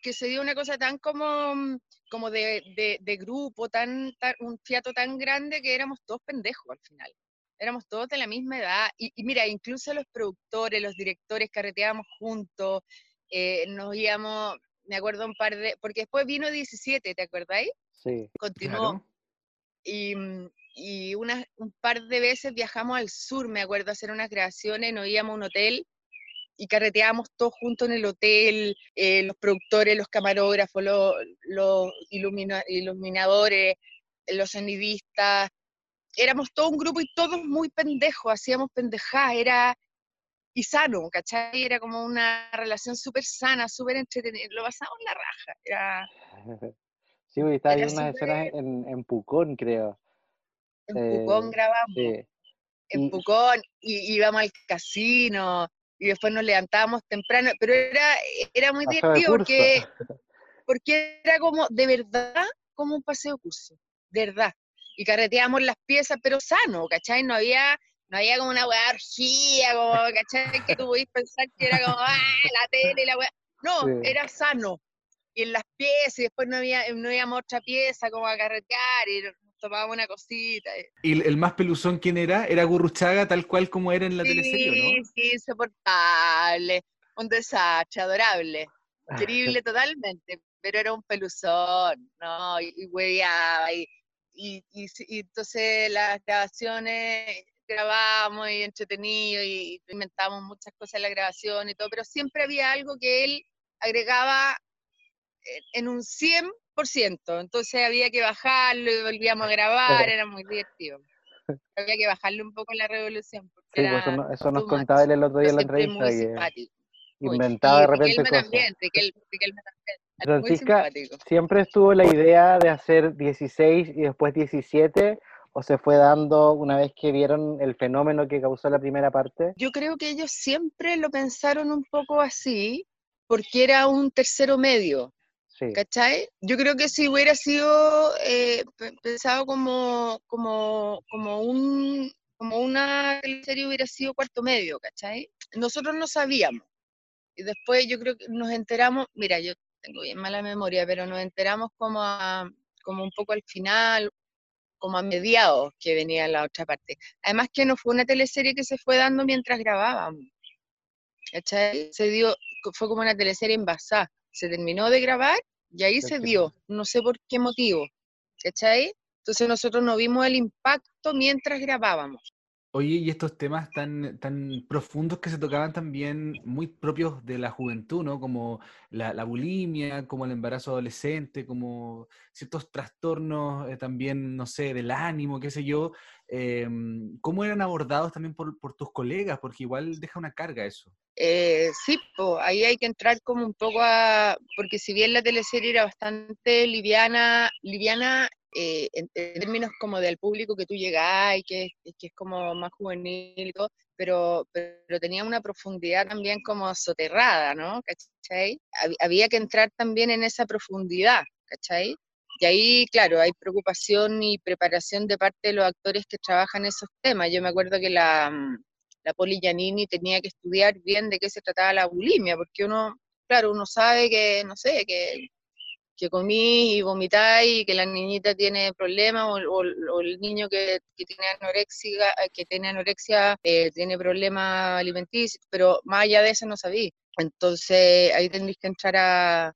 Que se dio una cosa tan como, mm, como de, de- de grupo, tan, tan- un fiato tan grande que éramos todos pendejos al final. Éramos todos de la misma edad. Y, y mira, incluso los productores, los directores carreteábamos juntos, eh, nos íbamos, me acuerdo un par de, porque después vino 17, ¿te acordáis? Sí. Continuó Claro. y, mm, y unas- un par de veces viajamos al sur, me acuerdo, a hacer unas grabaciones, nos íbamos a un hotel y carreteábamos todos juntos en el hotel, eh, los productores, los camarógrafos, los, los ilumina- iluminadores, los sonidistas, éramos todo un grupo y todos muy pendejos, hacíamos pendejadas, era y sano, ¿cachai? Era como una relación súper sana, súper entretenida, lo pasamos en la raja, era Sí, porque estaba viendo unas escenas en, en Pucón, creo. en Eh, Pucón grabamos. Sí. en Y- Pucón y íbamos al casino y después nos levantábamos temprano, pero era, era muy divertido porque, porque era como, de verdad, como un paseo curso, de verdad. Y carreteábamos las piezas, pero sano, ¿cachai? No había, no había como una weá orgía, como, ¿cachai? Que tú podís pensar que era como, ah, la tele y la weá. No, Sí. era sano. Y en las piezas, y después no, había, no íbamos a otra pieza como a carretear y nos tomábamos una cosita. y- ¿Y el, el más peluzón quién era? ¿Era Gurruchaga tal cual como era en la sí, teleserie no? Sí, insoportable, un desastre, adorable, querible totalmente, pero era un peluzón, ¿no? Y, y hueveaba, y, y, y entonces las grabaciones grabábamos y entretenido, y inventábamos muchas cosas en la grabación y todo, pero siempre había algo que él agregaba en- un 100%, entonces había que bajarlo y volvíamos a grabar, era muy divertido. Había que bajarle un poco la revolución. Sí, pues eso, era no- eso nos contaba él el otro día en la entrevista, que inventaba de repente Riquelme cosas. también, Riquel- Riquelme también. Francisca. ¿siempre estuvo la idea de hacer 16 y después 17? ¿O se fue dando una vez que vieron el fenómeno que causó la primera parte? Yo creo que ellos siempre lo pensaron un poco así, porque era un tercero medio. Sí. ¿Cachai? Yo creo que si hubiera sido eh, pe- pensado como, como, como, un, como una serie hubiera sido cuarto medio, ¿cachai? Nosotros no sabíamos. Y después yo creo que nos enteramos, mira, yo tengo bien mala memoria, pero nos enteramos como, a- como un poco al final, como a mediados que venía la otra parte. Además que no fue una teleserie que se fue dando mientras grabábamos. ¿Cachai? Se dio, fue como una teleserie envasada. Se terminó de grabar y ahí se dio. No sé por qué motivo. ¿Cachai? Entonces nosotros no vimos el impacto mientras grabábamos. Oye, y estos temas tan, tan profundos que se tocaban también, muy propios de la juventud, ¿no? Como la, bulimia, como el embarazo adolescente, como ciertos trastornos eh, también, no sé, del ánimo, qué sé yo. Em, ¿Cómo eran abordados también por, tus colegas? Porque igual deja una carga eso. Eh, sí, ahí hay que entrar como un poco a, porque si bien la teleserie era bastante liviana, liviana eh, en, términos como del público que tú llegás y que, es como más juvenil pero, pero tenía una profundidad también como soterrada, ¿no? ¿Cachai? Había que entrar también en esa profundidad, ¿cachai? Y ahí, claro, hay preocupación y preparación de parte de los actores que trabajan esos temas. Yo me acuerdo que la, mm, la Poli Giannini tenía que estudiar bien de qué se trataba la bulimia, porque uno, claro, uno sabe que, no sé, que que comí y vomitáis y que la niñita tiene problemas o, el niño que, tiene anorexia, eh, que tiene anorexia eh, tiene problemas alimenticios, pero más allá de eso no sabía. Entonces ahí tendréis que entrar a,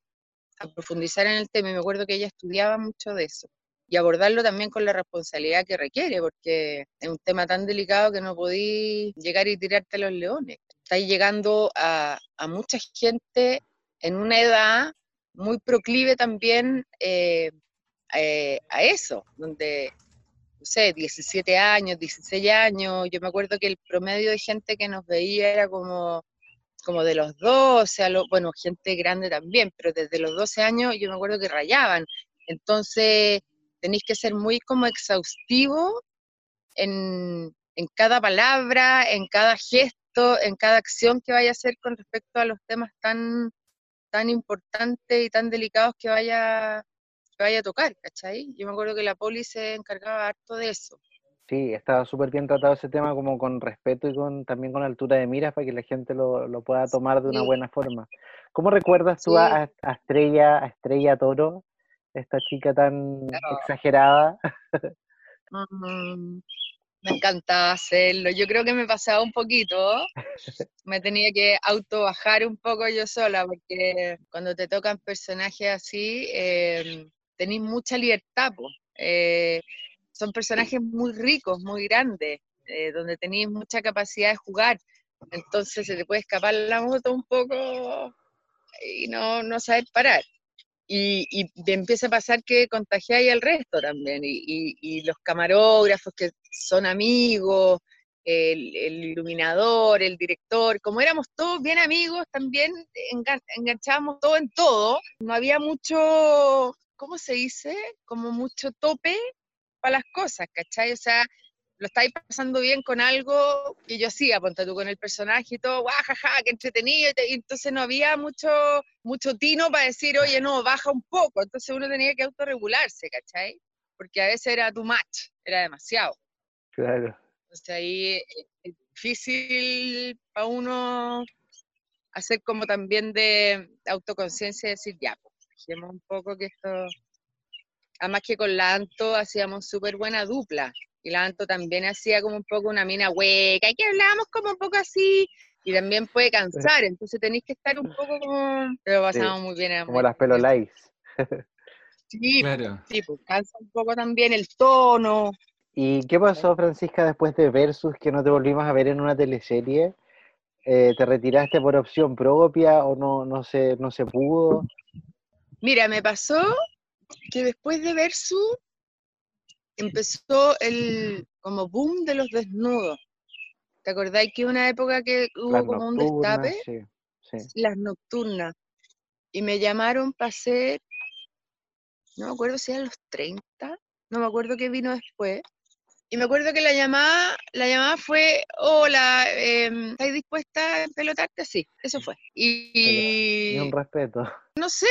profundizar en el tema y me acuerdo que ella estudiaba mucho de eso y abordarlo también con la responsabilidad que requiere, porque es un tema tan delicado que no podéis llegar y tirarte a los leones. Estáis llegando a mucha gente en una edad muy proclive también eh, eh, a eso, donde, no sé, 17 años, 16 años, yo me acuerdo que el promedio de gente que nos veía era como, como de los 12, a lo, bueno, gente grande también, pero desde los 12 años yo me acuerdo que rayaban. Entonces, tenéis que ser muy como exhaustivo en, en cada palabra, en cada gesto, en cada acción que vaya a hacer con respecto a los temas tan tan importantes y tan delicados que vaya, que vaya a tocar, ¿cachai? Yo me acuerdo que la poli se encargaba harto de eso. Sí, estaba súper bien tratado ese tema como con respeto y con también con altura de miras para que la gente lo, lo pueda tomar de una buena forma. ¿Cómo recuerdas tú a, Estrella, a Estrella Toro, esta chica tan exagerada? Mm, me encantaba hacerlo. Yo creo que me pasaba un poquito. Me tenía que auto bajar un poco yo sola, porque cuando te tocan personajes así, eh, tenéis mucha libertad. Eh, son personajes muy ricos, muy grandes, eh, donde tenéis mucha capacidad de jugar. Entonces se te puede escapar la moto un poco y no, no saber parar y, y empieza a pasar que contagiáis al resto también, y, y, los camarógrafos que son amigos, el, el, iluminador, el director, como éramos todos bien amigos, también enganchábamos todo en todo, no había mucho, ¿cómo se dice? Como mucho tope para las cosas, ¿cachai? O sea, lo estáis pasando bien con algo que yo hacía, ponte tú con el personaje y todo, guajaja, qué entretenido, y entonces no había mucho, mucho tino para decir, oye, no, baja un poco, entonces uno tenía que autorregularse, ¿cachai? Porque a veces era too much, era demasiado. Claro. Entonces ahí es difícil para uno hacer como también de autoconciencia y decir, ya, pues, dejemos un poco que esto... Además que con la Anto hacíamos súper buena dupla, y la Anto también hacía como un poco una mina hueca, y que hablábamos como un poco así, y también puede cansar, entonces tenéis que estar un poco como... Pero pasamos muy bien. Como las pelolais. sí, claro. sí, pues cansa un poco también el tono. ¿Y qué pasó, Francisca, después de Versus, que no te volvimos a ver en una teleserie? Eh, ¿Te retiraste por opción propia o no, no, se, no se pudo? Mira, me pasó que después de Versus empezó el como boom de los desnudos. ¿Te acordáis que una época que hubo como un destape? Sí, Las nocturnas. Y me llamaron para hacer, no me acuerdo si eran los 30, no me acuerdo qué vino después, y me acuerdo que la llamada, la llamada fue, hola, eh, ¿estás dispuesta a pelotarte? Sí, eso fue. Y, un respeto. No sé,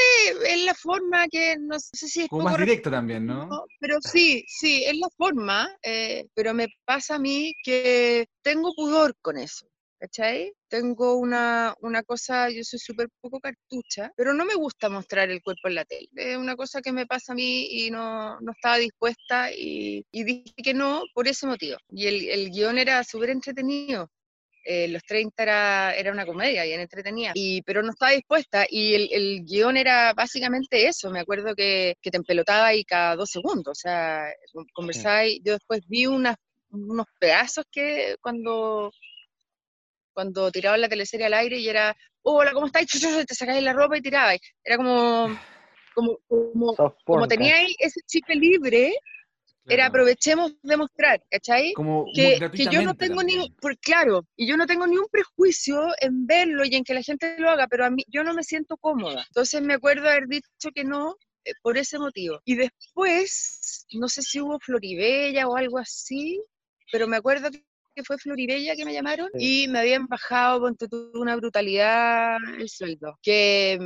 es la forma que, no sé si es... Como más directo también, ¿no? Pero sí, sí, es la forma, eh, pero me pasa a mí que tengo pudor con eso. ¿Cachai? Tengo una, una cosa, yo soy súper poco cartucha, pero no me gusta mostrar el cuerpo en la tele. Es una cosa que me pasa a mí y no, no estaba dispuesta y, y dije que no por ese motivo. Y el, el guion era súper entretenido. Eh, los 30 era, era una comedia bien entretenida, y, pero no estaba dispuesta y el, el guion era básicamente eso, me acuerdo que, que te empelotaba ahí cada dos segundos, o sea, conversaba y yo después vi unas, unos pedazos que cuando, cuando tiraba la teleserie al aire y era, hola, ¿cómo estáis? Te sacáis la ropa y tirabais, era como... Como, como, como teníais ese chip libre, era aprovechemos de mostrar, ¿cachai? Como que, que yo no tengo también. ni, por, claro, y yo no tengo ni un prejuicio en verlo y en que la gente lo haga, pero a mí yo no me siento cómoda. Entonces me acuerdo haber dicho que no eh, por ese motivo. Y después, no sé si hubo Floribella o algo así, pero me acuerdo que fue Floribella que me llamaron Sí. y me habían bajado, tú, una brutalidad el sueldo. Que,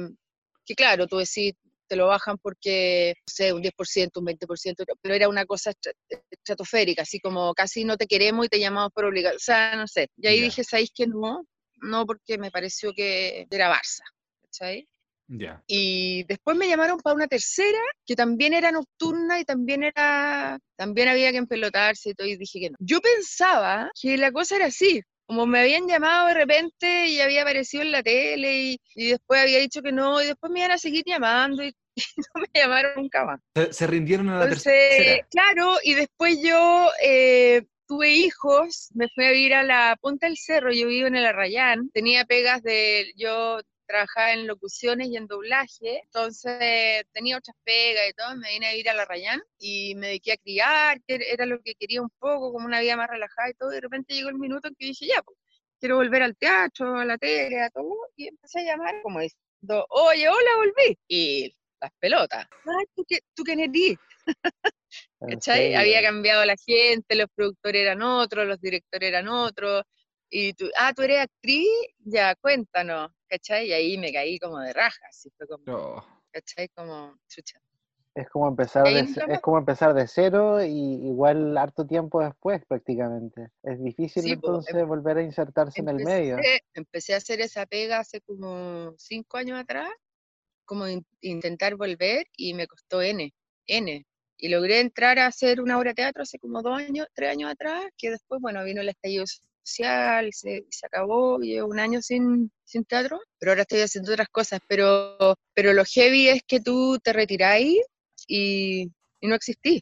que claro, tú decís, te lo bajan porque, no sé, un 10%, un 20%, pero era una cosa estra- estratosférica, así como casi no te queremos y te llamamos por obligación, o sea, no sé. Y ahí Ya. dije, ¿sabéis que no? No, porque me pareció que era Barça, ¿cachai? Ya. Y después me llamaron para una tercera, que también era nocturna y también era, también había que empelotarse y todo, y dije que no. Yo pensaba que la cosa era así, como me habían llamado de repente y había aparecido en la tele y, y después había dicho que no, y después me iban a seguir llamando y, y no me llamaron nunca más. Se, se rindieron a la Entonces, tercera. claro, y después yo eh, tuve hijos, me fui a vivir a la punta del cerro, yo vivo en el Arrayán, tenía pegas de, yo trabajaba en locuciones y en doblaje, entonces tenía otras pegas y todo, me vine a vivir al Arrayán y me dediqué a criar, que era lo que quería un poco, como una vida más relajada y todo, y de repente llegó el minuto en que dije, ya, pues, quiero volver al teatro, a la tele, a todo, y empecé a llamar como diciendo, oye, hola, volví, y las pelotas, ay, ¿tú, qué, tú quién eres? ¿En ¿cachai? Había cambiado la gente, los productores eran otros, los directores eran otros, y tú, ah, tú eres actriz, ya, cuéntanos, ¿cachai? Y ahí me caí como de raja, así fue como, Oh. ¿cachai? Como, chucha. Es como empezar de, es como empezar de cero y igual harto tiempo después prácticamente. Es difícil Sí, po, entonces volver a insertarse en el medio. Empecé, empecé a hacer esa pega hace como cinco años atrás, como in- intentar volver, y me costó N, N. Y logré entrar a hacer una obra de teatro hace como dos años, tres años atrás, que después, bueno, vino el estallido social y se, y se acabó, y llevo un año sin, sin teatro, pero ahora estoy haciendo otras cosas, pero, pero lo heavy es que tú te retiráis y, y no existís,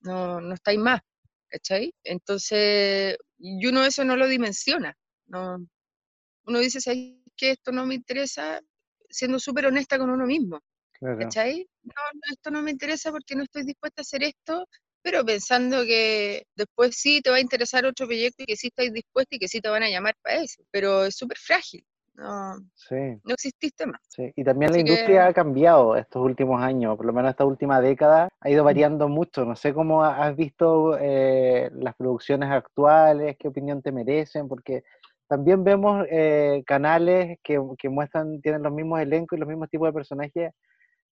no, no estáis más, ¿cachai? Entonces, y uno eso no lo dimensiona, no, uno dice, ¿sabes que esto no me interesa? Siendo súper honesta con uno mismo. Claro. ¿cachai? No, no, esto no me interesa porque no estoy dispuesta a hacer esto, pero pensando que después sí te va a interesar otro proyecto y que sí estáis dispuesta y que sí te van a llamar para eso, pero es súper frágil, no, Sí, no exististe más. sí. Y también la industria que- ha cambiado estos últimos años, por lo menos esta última década ha ido variando mucho. No sé cómo ha- has visto eh, las producciones actuales, qué opinión te merecen, porque también vemos eh, canales que, que muestran, tienen los mismos elencos y los mismos tipos de personajes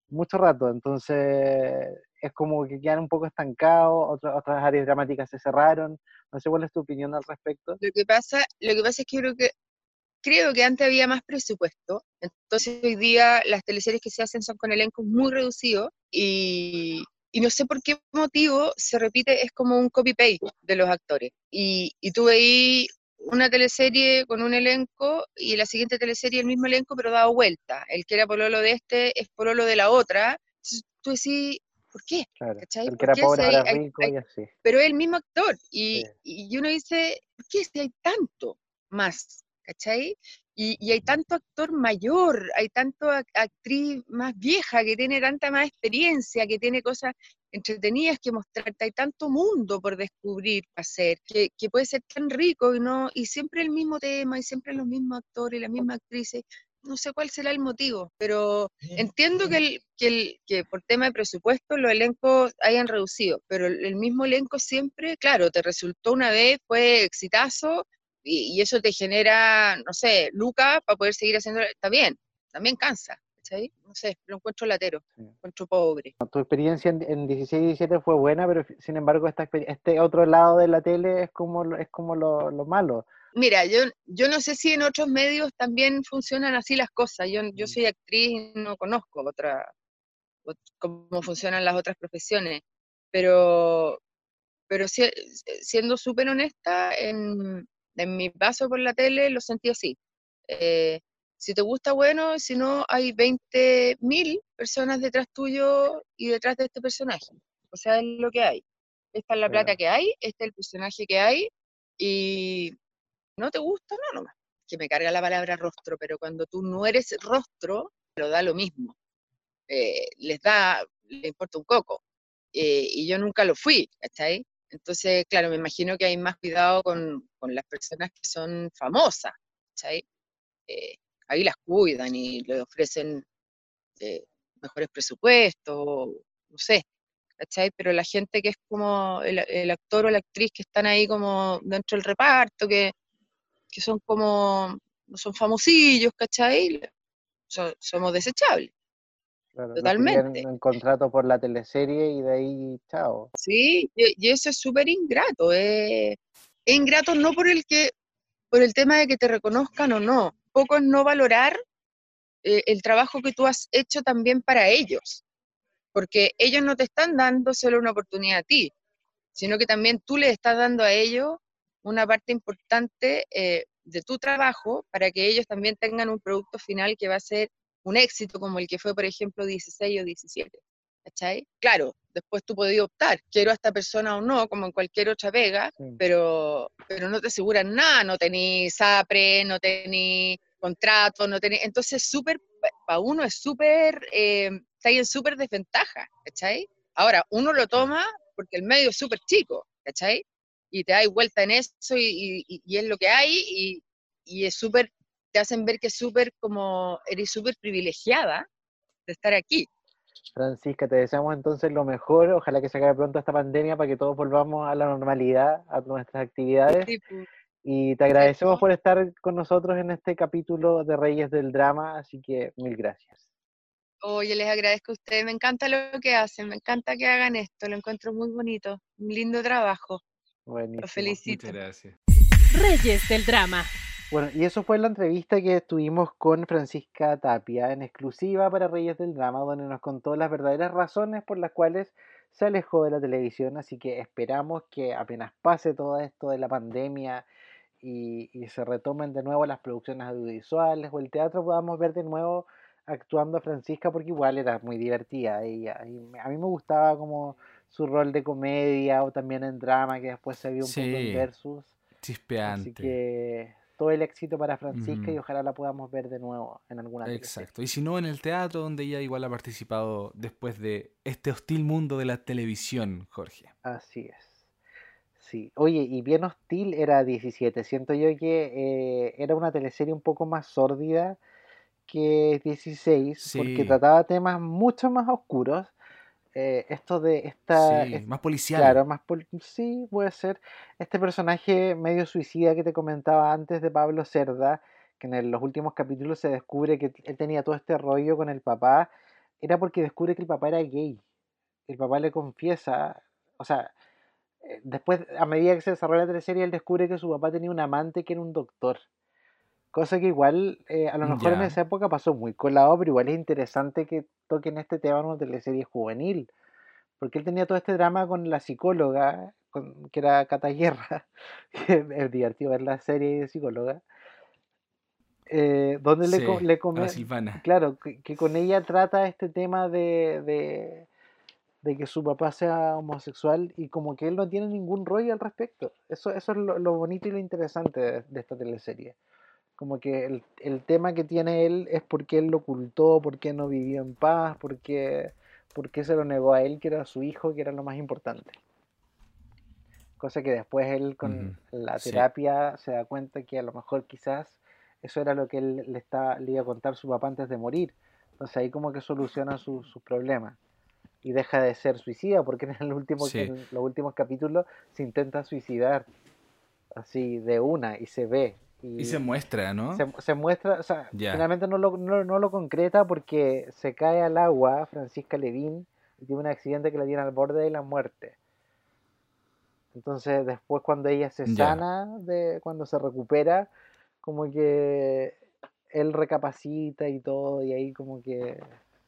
mucho rato, entonces es como que quedan un poco estancados, otras otras áreas dramáticas se cerraron. No sé cuál es tu opinión al respecto. Lo que pasa, lo que pasa es que creo que creo que antes había más presupuesto, entonces hoy día las teleseries que se hacen son con elencos muy reducidos y, y no sé por qué motivo se repite, es como un copy-paste de los actores. Y, y tú veí una teleserie con un elenco y la siguiente teleserie el mismo elenco pero dado vuelta. El que era pololo de este es pololo de la otra. Entonces tú decís, ¿por qué? Claro, ¿Cachai? el que ¿Por era pobre ahora hay- rico hay- y así. pero es el mismo actor. Y, Sí. y uno dice, ¿por qué si hay tanto más? ¿Cachai? Y, y hay tanto actor mayor, hay tanto ac- actriz más vieja que tiene tanta más experiencia, que tiene cosas entretenidas que mostrarte, hay tanto mundo por descubrir, hacer, que, que puede ser tan rico y no y siempre el mismo tema y siempre los mismos actores y las mismas actrices. No sé cuál será el motivo, pero entiendo que, el, que, el, que por tema de presupuesto los elencos hayan reducido, pero el, mismo elenco siempre, claro, te resultó una vez, fue exitazo y, y eso te genera, no sé, lucas para poder seguir haciendo, está bien, también cansa, ¿cachai? No sé, lo encuentro latero, Sí. lo encuentro pobre. Tu experiencia en, en 16 y 17 fue buena, pero sin embargo esta, este otro lado de la tele es como, es como lo, lo malo, Mira, yo, yo no sé si en otros medios también funcionan así las cosas. Yo, yo mm. soy actriz y no conozco otra, cómo funcionan las otras profesiones, pero, pero siendo súper honesta, en, en, mi paso por la tele lo sentí así. Eh, si te gusta, bueno, si no, hay 20.000 personas detrás tuyo y detrás de este personaje. O sea, es lo que hay. Esta es la plata que hay, este es el personaje que hay, y no te gusta, no, nomás. Que me carga la palabra rostro, pero cuando tú no eres rostro, lo da lo mismo. Eh, les da, le importa un coco. Eh, y yo nunca lo fui, ¿cachai? Entonces, claro, me imagino que hay más cuidado con, con las personas que son famosas, ¿cachai? Eh, ahí las cuidan y le ofrecen mejores presupuestos, no sé, ¿cachai? Pero la gente que es como el, el, actor o la actriz que están ahí como dentro del reparto, que, que son como, son famosillos, ¿cachai? somos desechables. Totalmente. un contrato por la teleserie y de ahí, chao. Sí, y, eso es súper ingrato. es ingrato no por el que, por el tema de que te reconozcan o no. Poco es no valorar eh, el trabajo que tú has hecho también para ellos. Porque ellos no te están dando solo una oportunidad a ti, sino que también tú les estás dando a ellos una parte importante eh, de tu trabajo para que ellos también tengan un producto final que va a ser un éxito como el que fue, por ejemplo, 16 o 17. ¿Cachai? Claro, después tú podías optar, quiero a esta persona o no, como en cualquier otra vega, pero, pero no te aseguran nada, no tenés SAPRE, no tenés contrato, no tenés... Entonces, súper, para uno es súper, eh, está ahí en súper desventaja, ¿cachai? Ahora, uno lo toma porque el medio es súper chico, ¿cachai? Y te da vuelta en eso y, y es lo que hay y, y es súper te hacen ver que es súper como, eres súper privilegiada de estar aquí. Francisca, te deseamos entonces lo mejor, ojalá que se acabe pronto esta pandemia para que todos volvamos a la normalidad, a nuestras actividades. Pues. Y te agradecemos por estar con nosotros en este capítulo de Reyes del Drama, así que mil gracias. Oye, les agradezco a ustedes, me encanta lo que hacen, me encanta que hagan esto, lo encuentro muy bonito, un lindo trabajo. Buenísimo. Felicito. Muchas gracias. Reyes del Drama. Bueno, y eso fue la entrevista que tuvimos con Francisca Tapia en exclusiva para Reyes del Drama, donde nos contó las verdaderas razones por las cuales se alejó de la televisión, así que esperamos que apenas pase todo esto de la pandemia y, se retomen de nuevo las producciones audiovisuales o el teatro, podamos ver de nuevo actuando a Francisca, porque igual era muy divertida ella. Y a mí me gustaba como su rol de comedia o también en drama, que después se vio un poco en Versus. Chispeante. Así que todo el éxito para Francisca y ojalá la podamos ver de nuevo en alguna Exacto. Y si no, en el teatro, donde ella igual ha participado después de este hostil mundo de la televisión, Jorge. Así es. Sí. Oye, y bien hostil era 17. Siento yo que eh, era una teleserie un poco más sórdida que 16, porque trataba temas mucho más oscuros eh, esto de esta... Sí, más policial. Claro, más sí, puede ser. Este personaje medio suicida que te comentaba antes de Pablo Cerda, que en los últimos capítulos se descubre que él tenía todo este rollo con el papá, era porque descubre que el papá era gay. El papá le confiesa, o sea, eh, después, a medida que se desarrolla la serie, él descubre que su papá tenía un amante que era un doctor. Cosa que igual, eh, a lo mejor en esa época pasó muy colado, pero igual es interesante que toquen este tema en una teleserie juvenil. Porque él tenía todo este drama con la psicóloga, con, que era Cata Guerra, que es divertido ver la serie de psicóloga. Eh, donde le, le come, Claro, que, con ella trata este tema de, de, que su papá sea homosexual y como que él no tiene ningún rollo al respecto. Eso, eso es lo, bonito y lo interesante de esta teleserie. Como que el, el, tema que tiene él es porque él lo ocultó, porque no vivió en paz, porque, porque se lo negó a él, que era su hijo, que era lo más importante. Cosa que después él con la terapia se da cuenta que a lo mejor quizás eso era lo que él le, estaba, le iba a contar a su papá antes de morir. Entonces ahí como que soluciona sus su problemas y deja de ser suicida porque en, el último, en los últimos capítulos se intenta suicidar así de una y se ve y, se muestra, ¿no? Se, muestra, o sea, finalmente no lo, no, lo, concreta porque se cae al agua Francisca Levin y tiene un accidente que la tiene al borde de la muerte. Entonces después cuando ella se sana, de, cuando se recupera, como que él recapacita y todo, y ahí como que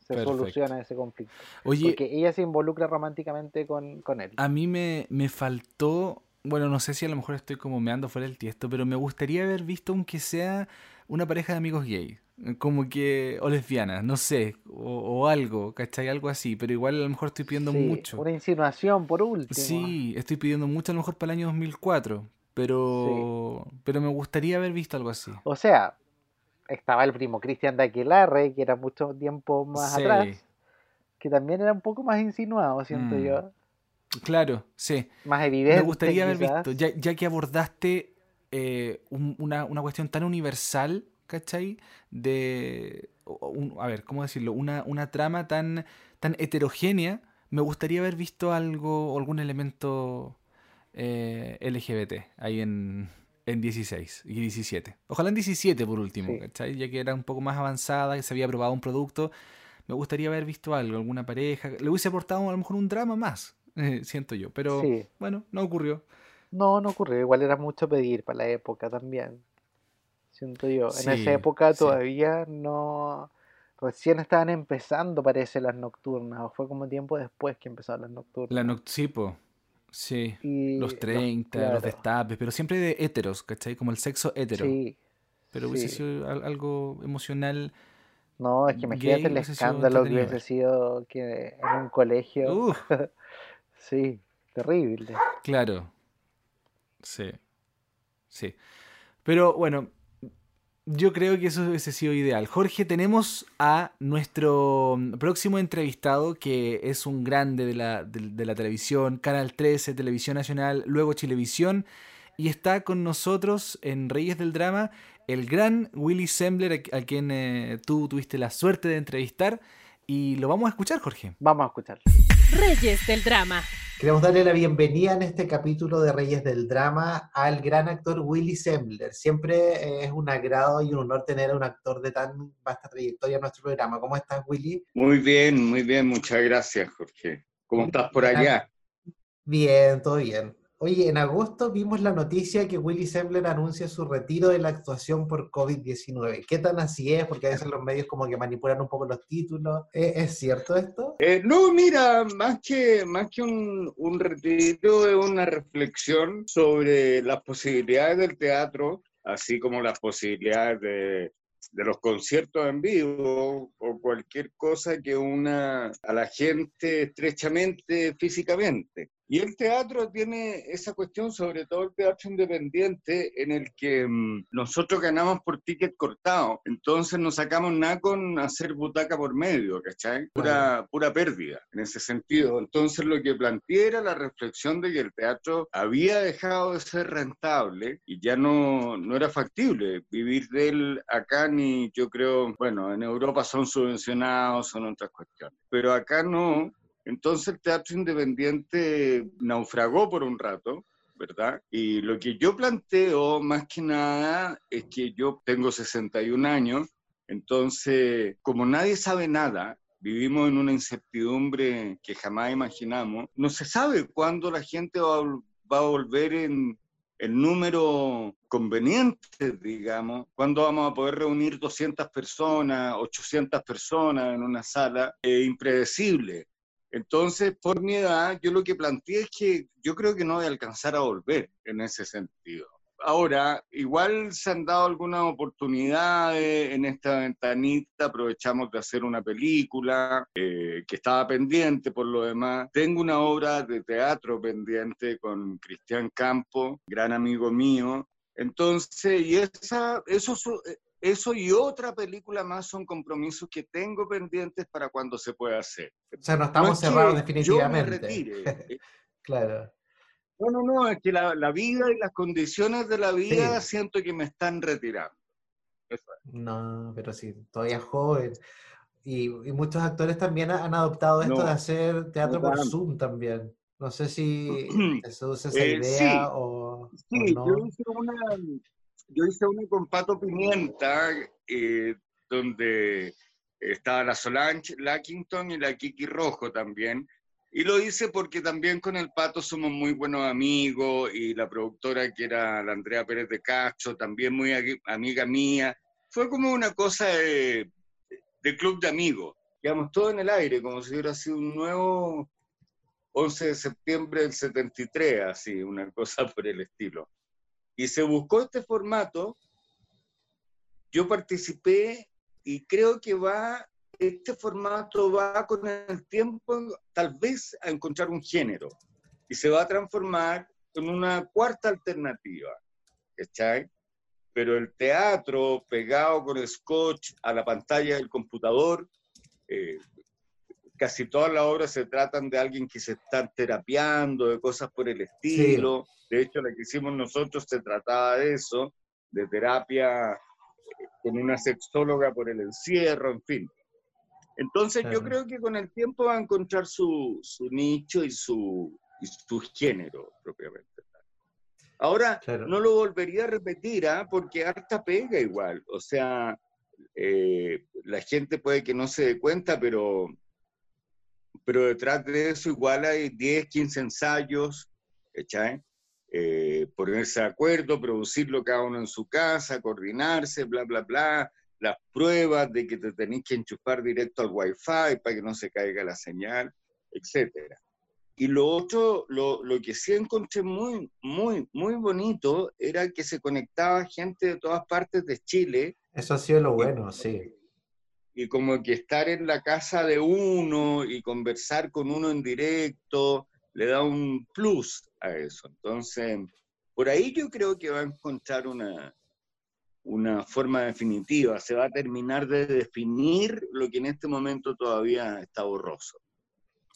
se Perfecto. soluciona ese conflicto. Oye, Porque ella se involucra románticamente con, con él. a mí me, me faltó, bueno, no sé si a lo mejor estoy como meando fuera del tiesto, pero me gustaría haber visto aunque sea una pareja de amigos gay, como que, o lesbianas, no sé, o, o algo, ¿cachai? Algo así, pero igual a lo mejor estoy pidiendo Sí, mucho. Una insinuación por último. Sí, estoy pidiendo mucho a lo mejor para el año 2004, pero, pero me gustaría haber visto algo así. O sea, estaba el primo Cristian de Aquelarre, que era mucho tiempo más Sí. atrás, que también era un poco más insinuado, siento Mm. yo. Claro, sí. Más evidente. Me gustaría haber quizás. visto, ya, ya que abordaste eh, un- una, una cuestión tan universal, ¿cachai? De, un- a ver, ¿cómo decirlo? Una, una trama tan, tan heterogénea, me gustaría haber visto algo, algún elemento eh, LGBT ahí en, en 16 y 17. Ojalá en 17 por último, Sí. ¿cachai? Ya que era un poco más avanzada, que se había probado un producto. Me gustaría haber visto algo, alguna pareja. Le hubiese aportado a lo mejor un drama más, siento yo. Pero Sí. bueno, no ocurrió. No, no ocurrió. Igual era mucho pedir para la época también. Siento yo. En esa época sí. todavía no. Recién estaban empezando, parece, las nocturnas. O fue como tiempo después que empezaron las nocturnas. La noc- sí. Y Los 30, los claro. destapes, pero siempre de héteros, ¿cachai? Como el sexo hétero. Sí. Pero hubiese sido al- algo emocional. No, es que imagínate gay el escándalo que hubiese sido que en un colegio. Uf, Sí, terrible. claro. Sí. Sí. Pero bueno, yo creo que eso hubiese sido ideal. Jorge, tenemos a nuestro próximo entrevistado, que es un grande de la, de, de la televisión, Canal 13, Televisión Nacional, luego Chilevisión, y está con nosotros en Reyes del Drama el gran Willy Sembler, a, a quien eh, tú tuviste la suerte de entrevistar, y lo vamos a escuchar, Jorge. Vamos a escuchar. Reyes del Drama. Queremos darle la bienvenida en este capítulo de Reyes del Drama al gran actor Willy Sembler. Siempre eh, es un agrado y un honor tener a un actor de tan vasta trayectoria en nuestro programa. ¿Cómo estás, Willy? Muy bien, muy bien, muchas gracias, Jorge. ¿Cómo estás por allá? Bien, todo bien. Oye, en agosto vimos la noticia que Willy Sembler anuncia su retiro de la actuación por COVID-19. ¿Qué tan así es? Porque a veces los medios como que manipulan un poco los títulos. ¿Es, cierto esto? Eh, no, mira, más que, más que un, un retiro, es una reflexión sobre las posibilidades del teatro, así como las posibilidades de, de los conciertos en vivo o cualquier cosa que una a la gente estrechamente físicamente. Y el teatro tiene esa cuestión, sobre todo el teatro independiente, en el que mm, nosotros ganamos por ticket cortado, entonces no sacamos nada con hacer butaca por medio, ¿cachai? Pura, pura pérdida en ese sentido. Entonces lo que planteé era la reflexión de que el teatro había dejado de ser rentable y ya no, no era factible vivir de él acá, ni yo creo, bueno, en Europa son subvencionados, son otras cuestiones, pero acá no. Entonces el teatro independiente naufragó por un rato, ¿verdad? Y lo que yo planteo más que nada es que yo tengo 61 años, entonces como nadie sabe nada, vivimos en una incertidumbre que jamás imaginamos, no se sabe cuándo la gente va a, va a volver en el número conveniente, digamos, cuándo vamos a poder reunir 200 personas, 800 personas en una sala, es impredecible. Entonces, por mi edad, yo lo que planteé es que yo creo que no voy a alcanzar a volver en ese sentido. Ahora, igual se han dado algunas oportunidades en esta ventanita, aprovechamos de hacer una película eh, que estaba pendiente por lo demás. Tengo una obra de teatro pendiente con Cristian Campo, gran amigo mío. Entonces, y esa, eso, su- eso y otra película más son compromisos que tengo pendientes para cuando se pueda hacer. O sea, no No estamos es cerrados Yo me definitivamente. retire. Claro. No, no, no, es que la, la vida y las condiciones de la vida Sí. siento que me están retirando. No, pero sí, todavía joven. Y, y muchos actores también ha- han adoptado esto No, de hacer teatro no por. Zoom también. No sé si te seduce esa Eh, idea sí. o, o Sí, no. yo hice una, yo hice una con Pato Pimienta, eh, donde estaba la Solange Lackington y la Kiki Rojo también. Y lo hice porque también con el Pato somos muy buenos amigos y la productora que era la Andrea Pérez de Castro, también muy amiga mía. Fue como una cosa de, de club de amigos. Quedamos todo en el aire, como si hubiera sido un nuevo 11 de septiembre del 73, así, una cosa por el estilo. Y se buscó este formato, yo participé y creo que va, este formato va con el tiempo tal vez a encontrar un género y se va a transformar en una cuarta alternativa, ¿cachai? Pero el teatro pegado con scotch a la pantalla del computador, eh, casi todas las obras se tratan de alguien que se está terapiando, de cosas por el estilo. De hecho, la que hicimos nosotros se trataba de eso, de terapia eh, con una sexóloga por el encierro, en fin. Entonces yo creo que con el tiempo va a encontrar su, su nicho y su, y su género propiamente. Ahora, no lo volvería a repetir, ¿ah? porque harta pega igual. O sea, eh, la gente puede que no se dé cuenta, pero pero detrás de eso igual hay 10, 15 ensayos, Eh, ponerse de acuerdo, producirlo cada uno en su casa, coordinarse, bla, bla, bla, las pruebas de que te tenéis que enchufar directo al wifi para que no se caiga la señal, etc. Y lo otro, lo, lo, que sí encontré muy, muy, muy bonito era que se conectaba gente de todas partes de Chile. Eso ha sido lo bueno, sí y como que estar en la casa de uno y conversar con uno en directo le da un plus a eso. Entonces, por ahí yo creo que va a encontrar una, una forma definitiva, se va a terminar de definir lo que en este momento todavía está borroso.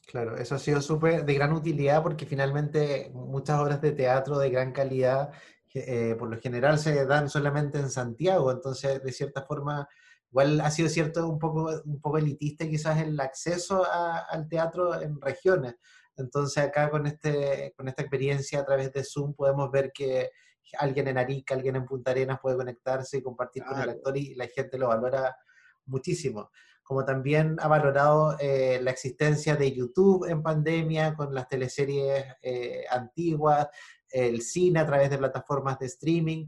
Claro, eso ha sido súper de gran utilidad porque finalmente muchas obras de teatro de gran calidad eh, por lo general se dan solamente en Santiago, entonces de cierta forma igual ha sido cierto un poco, un poco elitista quizás el acceso al teatro en regiones. Entonces acá con, este, con esta experiencia a través de Zoom podemos ver que alguien en Arica, alguien en Punta Arenas puede conectarse y compartir con el actor y la gente lo valora muchísimo. Como también ha valorado eh, la existencia de YouTube en pandemia con las teleseries eh, antiguas, el cine a través de plataformas de streaming.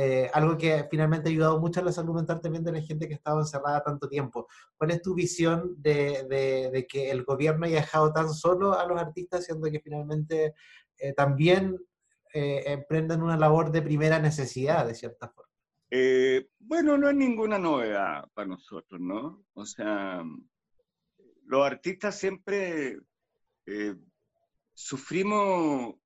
Eh, algo que finalmente ha ayudado mucho a la salud mental también de la gente que ha estado encerrada tanto tiempo. ¿Cuál es tu visión de, que el gobierno haya dejado tan solo a los artistas, siendo que finalmente eh, también eh, emprenden una labor de primera necesidad, de cierta forma? bueno, no es ninguna novedad para nosotros, ¿no? O sea, los artistas siempre sufrimos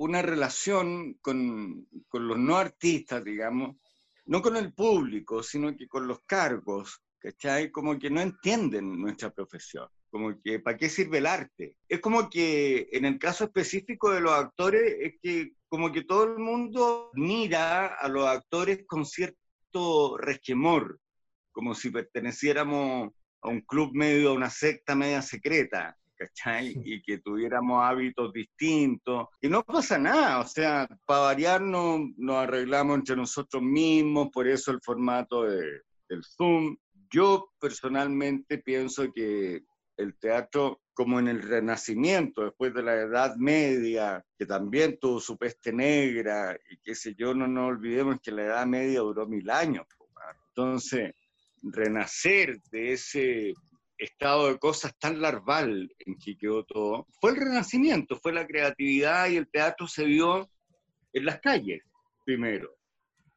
una relación con, con, los no artistas, digamos, no con el público, sino que con los cargos, ¿cachai? Como que no entienden nuestra profesión, como que ¿para qué sirve el arte? Es como que en el caso específico de los actores, es que como que todo el mundo mira a los actores con cierto resquemor, como si perteneciéramos a un club medio, a una secta media secreta, ¿cachai? Y que tuviéramos hábitos distintos. Y no pasa nada, o sea, para variar nos, arreglamos entre nosotros mismos, por eso el formato de, del Zoom. Yo personalmente pienso que el teatro, como en el Renacimiento, después de la Edad Media, que también tuvo su peste negra, y qué sé yo, no nos olvidemos que la Edad Media duró mil años. Entonces, renacer de ese estado de cosas tan larval en que quedó todo, fue el renacimiento, fue la creatividad y el teatro se vio en las calles primero.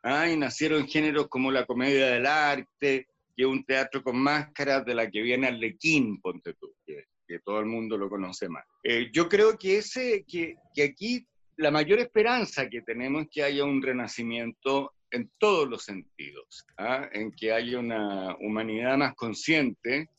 ¿ah? Y nacieron géneros como la comedia del arte, que es un teatro con máscaras de la que viene Arlequín, ponte tú, que, todo el mundo lo conoce más. Eh, yo creo que, ese, que, que aquí la mayor esperanza que tenemos es que haya un renacimiento en todos los sentidos, ¿ah? en que haya una humanidad más consciente,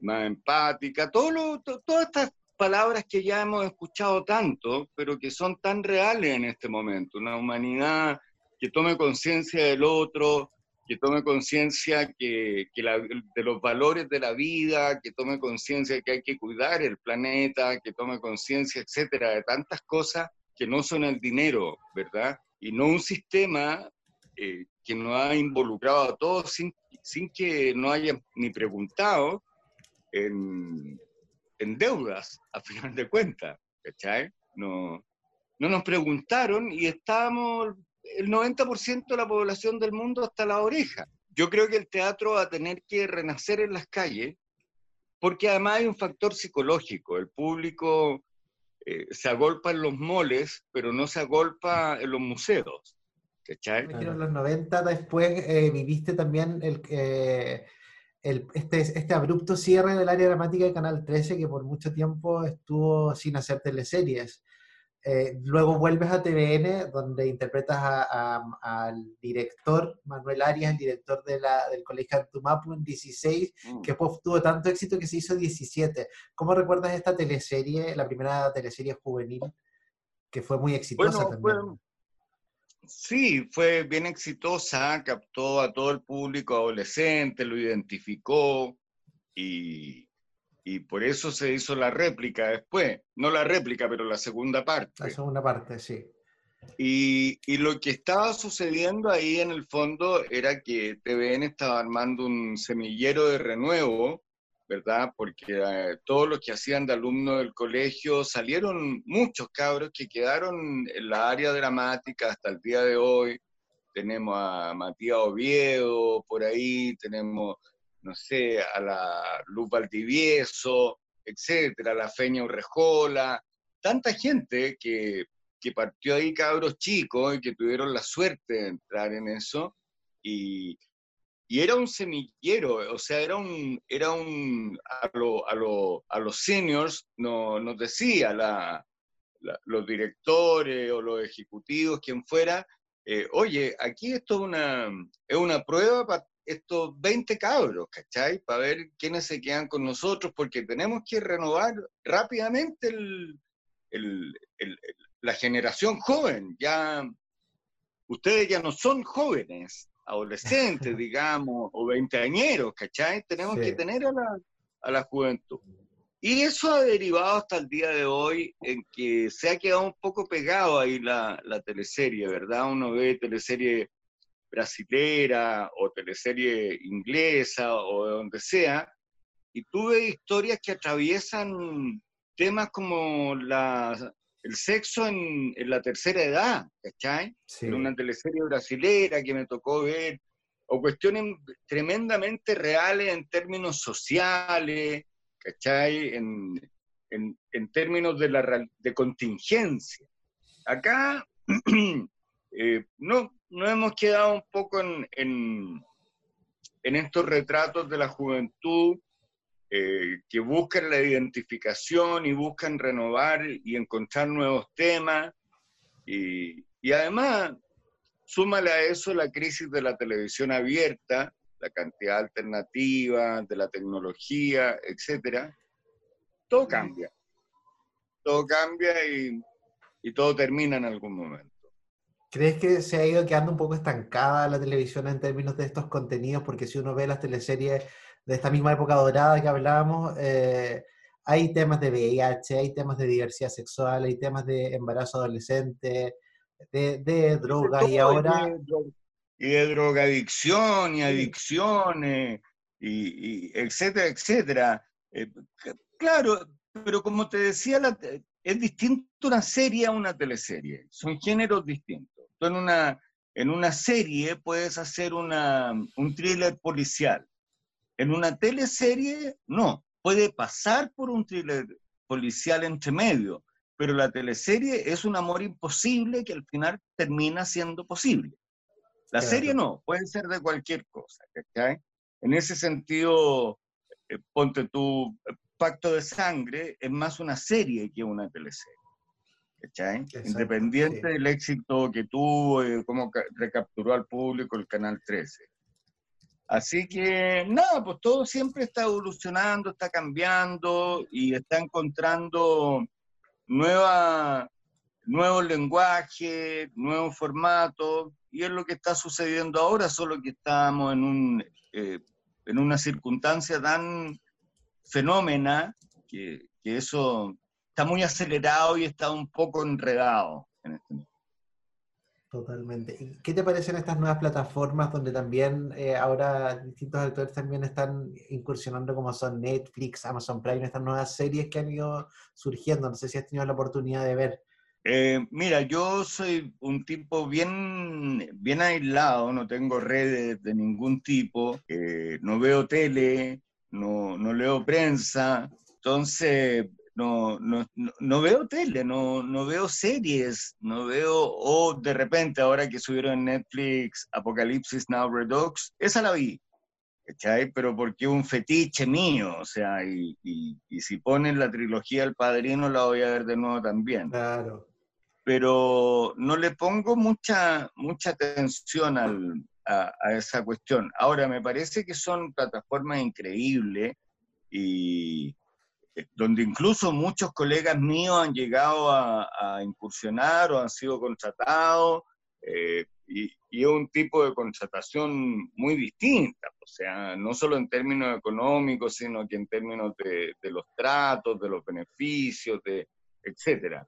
más empática, todo todas estas palabras que ya hemos escuchado tanto, pero que son tan reales en este momento, una humanidad que tome conciencia del otro, que tome conciencia que, que de los valores de la vida, que tome conciencia que hay que cuidar el planeta, que tome conciencia, etcétera, de tantas cosas que no son el dinero, ¿verdad? Y no un sistema eh, que nos ha involucrado a todos sin, sin que no haya ni preguntado en, en deudas, a final de cuentas, ¿cachai? No, no nos preguntaron y estábamos el 90% de la población del mundo hasta la oreja. Yo creo que el teatro va a tener que renacer en las calles, porque además hay un factor psicológico. El público eh, se agolpa en los moles, pero no se agolpa en los museos. ¿Cachai? En los 90 después eh, viviste también el, eh, el, este, este abrupto cierre del área dramática de Canal 13 que por mucho tiempo estuvo sin hacer teleseries. Eh, luego vuelves a TVN, donde interpretas al director Manuel Arias, el director de la, del Colegio Antumapu en 16, mm. que tuvo tanto éxito que se hizo 17. ¿Cómo recuerdas esta teleserie, la primera teleserie juvenil, que fue muy exitosa también? Sí, fue bien exitosa, captó a todo el público adolescente, lo identificó y, y por eso se hizo la réplica después. No la réplica, pero la segunda parte. La segunda parte, sí. Y, y, lo que estaba sucediendo ahí en el fondo era que TVN estaba armando un semillero de renuevo, ¿verdad? Porque eh, todos los que hacían de alumnos del colegio salieron muchos cabros que quedaron en la área dramática hasta el día de hoy. Tenemos a Matías Oviedo por ahí, tenemos no sé, a la Luz Valdivieso, etcétera, la Feña Urrejola, tanta gente que, que partió ahí cabros chicos y que tuvieron la suerte de entrar en eso y, y era un semillero, o sea, era un, era un a, lo, a, lo, a los seniors no, nos decía la, los directores o los ejecutivos, quien fuera, eh, oye, aquí esto es una, es una prueba para estos 20 cabros, ¿cachai? Para ver quiénes se quedan con nosotros, porque tenemos que renovar rápidamente el, el, la generación joven. Ya, ustedes ya no son jóvenes, adolescentes, digamos, o veinteañeros, ¿cachai? Tenemos que tener a la, a la juventud. Y eso ha derivado hasta el día de hoy en que se ha quedado un poco pegado ahí la, la teleserie, ¿verdad? Uno ve teleserie brasilera o teleserie inglesa o de donde sea, y tuve historias que atraviesan temas como la, el sexo en, en, la tercera edad, ¿cachai? En una teleserie brasilera que me tocó ver, o cuestiones tremendamente reales en términos sociales, ¿cachai? En, en, en términos de, la, de contingencia. Acá eh, no, hemos quedado un poco en, en, estos retratos de la juventud eh, que buscan la identificación y buscan renovar y encontrar nuevos temas. Y, y además, súmale a eso la crisis de la televisión abierta, la cantidad alternativa, de la tecnología, etcétera, todo cambia. Todo cambia y, y todo termina en algún momento. ¿Crees que se ha ido quedando un poco estancada la televisión en términos de estos contenidos? Porque si uno ve las teleseries de esta misma época dorada que hablábamos, eh, hay temas de VIH, hay temas de diversidad sexual, hay temas de embarazo adolescente, de, drogas y ahora... Y de, drogadicción y adicciones, y, etcétera, etcétera. Eh, claro, pero como te decía, es distinto una serie a una teleserie, son géneros distintos en una, en una serie puedes hacer una, un thriller policial. En una teleserie, no. Puede pasar por un thriller policial entre medio, pero la teleserie es un amor imposible que al final termina siendo posible. La serie no, puede ser de cualquier cosa. En ese sentido, eh, ponte tu Pacto de Sangre, es más una serie que una teleserie. Independiente del éxito que tuvo, y cómo recapturó al público el Canal 13. Así que nada, pues todo siempre está evolucionando, está cambiando y está encontrando nueva, nuevos lenguajes, nuevos formatos, y es lo que está sucediendo ahora, solo que estamos en, un, eh, en una circunstancia tan fenómena que, que eso está muy acelerado y está un poco enredado en este momento. Totalmente. ¿Y qué te parecen estas nuevas plataformas donde también eh, ahora distintos actores también están incursionando como son Netflix, Amazon Prime, estas nuevas series que han ido surgiendo? No sé si has tenido la oportunidad de ver. Eh, mira, yo soy un tipo bien, bien aislado, no tengo redes de ningún tipo, eh, no veo tele, no, no leo prensa, entonces no, no, no, veo tele, no, no veo series, no veo, o de repente ahora que subieron en Netflix Apocalipsis Now Redux, esa la vi, ¿cachai? Pero porque un fetiche mío, o sea, y, y, y, si ponen la trilogía El Padrino la voy a ver de nuevo también. Claro. Pero no le pongo mucha, mucha atención al, a, a esa cuestión. Ahora, me parece que son plataformas increíbles y donde incluso muchos colegas míos han llegado a, incursionar o han sido contratados, eh, y, y, es un tipo de contratación muy distinta, o sea, no solo en términos económicos, sino que en términos de, de los tratos, de los beneficios, de, etcétera.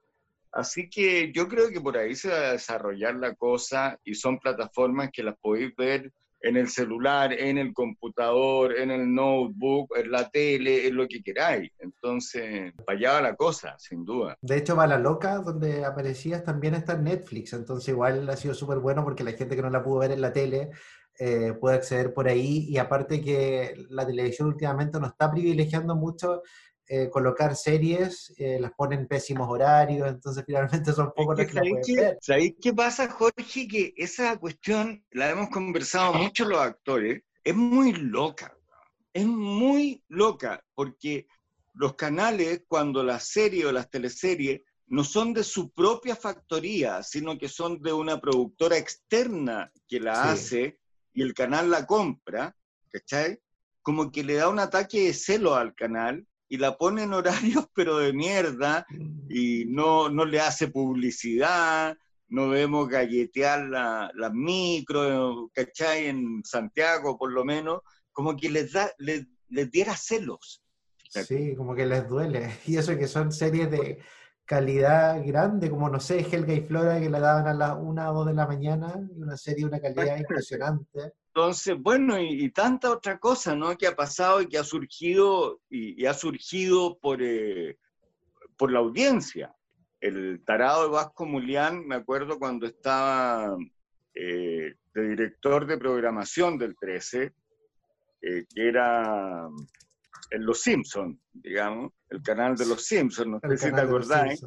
Así que yo creo que por ahí se va a desarrollar la cosa y son plataformas que las podéis ver en el celular, en el computador, en el notebook, en la tele, en lo que queráis. Entonces, para allá va la cosa, sin duda. De hecho, Bala Loca, donde aparecías, también está en Netflix. Entonces, igual ha sido súper bueno porque la gente que no la pudo ver en la tele eh, puede acceder por ahí. Y aparte que la televisión últimamente nos está privilegiando mucho eh, colocar series, eh, las ponen pésimos horarios, entonces finalmente son pocos los que, la pueden qué, ver. ¿Sabéis qué pasa, Jorge? Que esa cuestión la hemos conversado mucho los actores, es muy loca, es muy loca, porque los canales, cuando las series o las teleseries no son de su propia factoría, sino que son de una productora externa que la Sí. hace y el canal la compra, ¿cachai? Como que le da un ataque de celo al canal y la pone en horarios pero de mierda y no, no le hace publicidad, no vemos galletear la, las micro, ¿cachai? En Santiago por lo menos, como que les, da, les, les diera celos. Sí, como que les duele. Y eso que son series de calidad grande, como no sé, Helga y Flora, que la daban a las 1 o 2 de la mañana, y una serie de una calidad impresionante. Entonces, bueno, y, y, tanta otra cosa, ¿no? Que ha pasado y que ha surgido, y, y ha surgido por, eh, por la audiencia. El tarado de Vasco Mulián, me acuerdo cuando estaba eh, de director de programación del 13, eh, que era en Los Simpsons, digamos, el canal de Los Simpsons, no sé si te acordáis.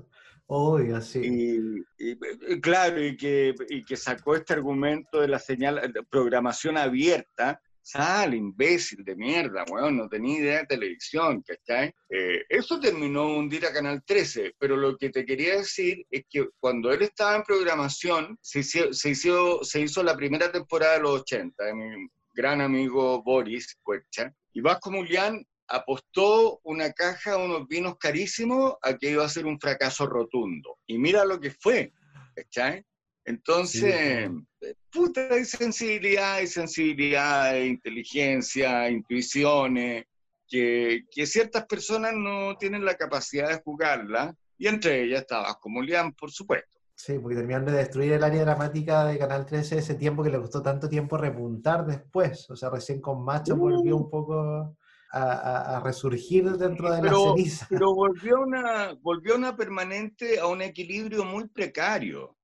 Obvio, sí. Y, claro, y que, y que sacó este argumento de la señal de programación abierta, sale, imbécil de mierda, weón, no tenía idea de televisión, ¿cachai? Eh, eso terminó hundir a Canal 13, pero lo que te quería decir es que cuando él estaba en programación, se hizo, se hizo, se hizo la primera temporada de los 80, de mi gran amigo Boris Cuecha, y Vasco Mulián apostó una caja, unos vinos carísimos, a que iba a ser un fracaso rotundo. Y mira lo que fue, ¿cachai? Entonces, sí, puta, hay sensibilidad, hay sensibilidad, hay inteligencia, intuiciones, que, que, ciertas personas no tienen la capacidad de jugarla, y entre ellas estaba como Lian, por supuesto. Sí, porque terminaron de destruir el área dramática de Canal 13 ese tiempo que le costó tanto tiempo repuntar después. O sea, recién con Macho uh. volvió un poco a, resurgir dentro de pero, la ceniza. Pero volvió una, volvió una permanente a un equilibrio muy precario.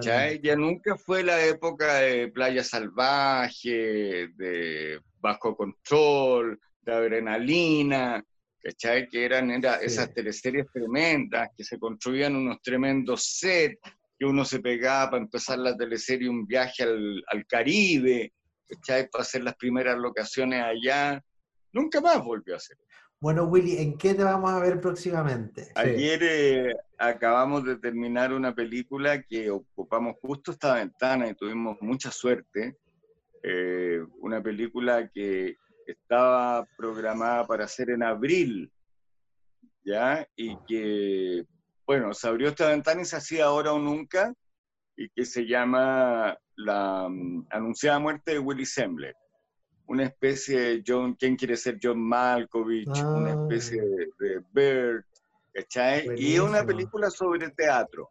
Ya nunca fue la época de playa salvaje, de bajo control, de adrenalina, ¿cachai? Que eran era, sí. esas teleseries tremendas, que se construían unos tremendos sets, que uno se pegaba para empezar la teleserie un viaje al, al Caribe, ¿cachai? Para hacer las primeras locaciones allá. Nunca más volvió a hacer. Bueno, Willy, ¿en qué te vamos a ver próximamente? Ayer eh, acabamos de terminar una película que ocupamos justo esta ventana y tuvimos mucha suerte. Eh, una película que estaba programada para hacer en abril, ¿ya? Y que, bueno, se abrió esta ventana y se hacía ahora o nunca, y que se llama La um, anunciada muerte de Willy Sembler una especie de John, ¿quién quiere ser John Malkovich? Ah. Una especie de, de Bird, ¿cachai? Buenísimo. Y es una película sobre teatro.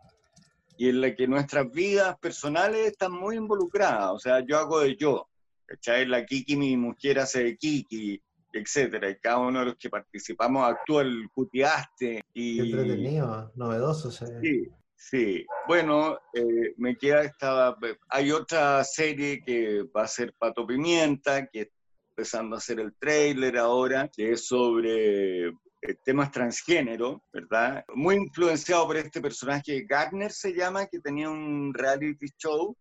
y en la que nuestras vidas personales están muy involucradas. O sea, yo hago de yo, ¿cachai? La Kiki, mi mujer hace de Kiki, etcétera. Y cada uno de los que participamos actúa el cutiaste. Y... Qué entretenido, novedoso. Sí, sí. Bueno, eh, me queda esta... Hay otra serie que va a ser Pato Pimienta, que está empezando a hacer el trailer ahora, que es sobre eh, temas transgénero, ¿verdad? Muy influenciado por este personaje, Gardner se llama, que tenía un reality show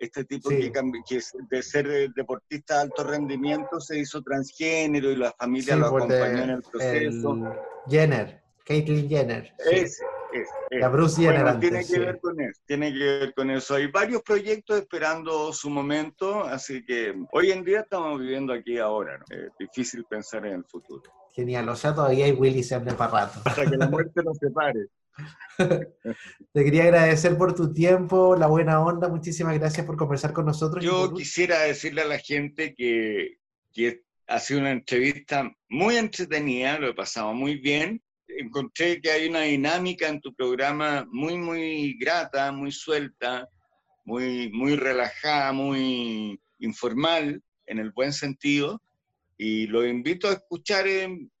este tipo que, de ser deportista de alto rendimiento se hizo transgénero y la familia lo acompañó en el proceso. Jenner, Caitlyn Jenner. Es, La Bruce Jenner tiene que ver con eso, tiene que ver con eso. Hay varios proyectos esperando su momento, así que hoy en día estamos viviendo aquí ahora, ¿no? Es difícil pensar en el futuro. Genial, o sea, todavía hay Willy Semble para rato. Hasta que la muerte nos separe. Te quería agradecer por tu tiempo, la buena onda. Muchísimas gracias por conversar con nosotros. Yo quisiera decirle a la gente que, que ha sido una entrevista muy entretenida, lo he pasado muy bien. Encontré que hay una dinámica en tu programa muy, muy grata, muy suelta, muy, muy relajada, muy informal, en el buen sentido. Y lo invito a escuchar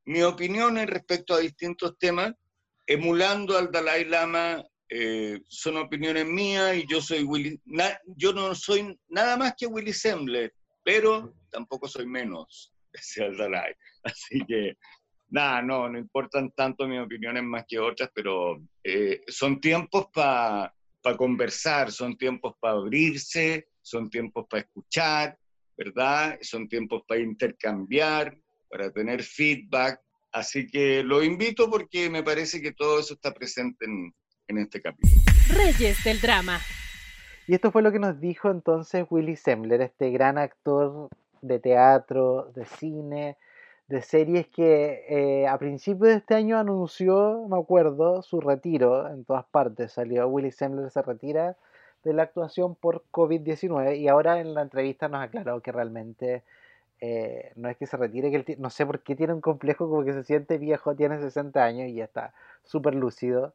mis opiniones respecto a distintos temas emulando al Dalai Lama, eh, son opiniones mías y yo soy Willy, yo no soy nada más que Willy Sembler, pero tampoco soy menos que el Dalai. Así que, nada, no, no importan tanto mis opiniones más que otras, pero eh, son tiempos para conversar, son tiempos para abrirse, son tiempos para escuchar, ¿verdad? Son tiempos para intercambiar, para tener feedback, Así que lo invito porque me parece que todo eso está presente en, este capítulo. Reyes del drama. Y esto fue lo que nos dijo entonces Willy Sembler, este gran actor de teatro, de cine, de series que eh, a principios de este año anunció, me acuerdo, su retiro en todas partes. Salió Willy Sembler, se retira de la actuación por COVID-19 y ahora en la entrevista nos aclaró que realmente eh, no es que se retire, que no sé por qué tiene un complejo como que se siente viejo, tiene 60 años y ya está súper lúcido.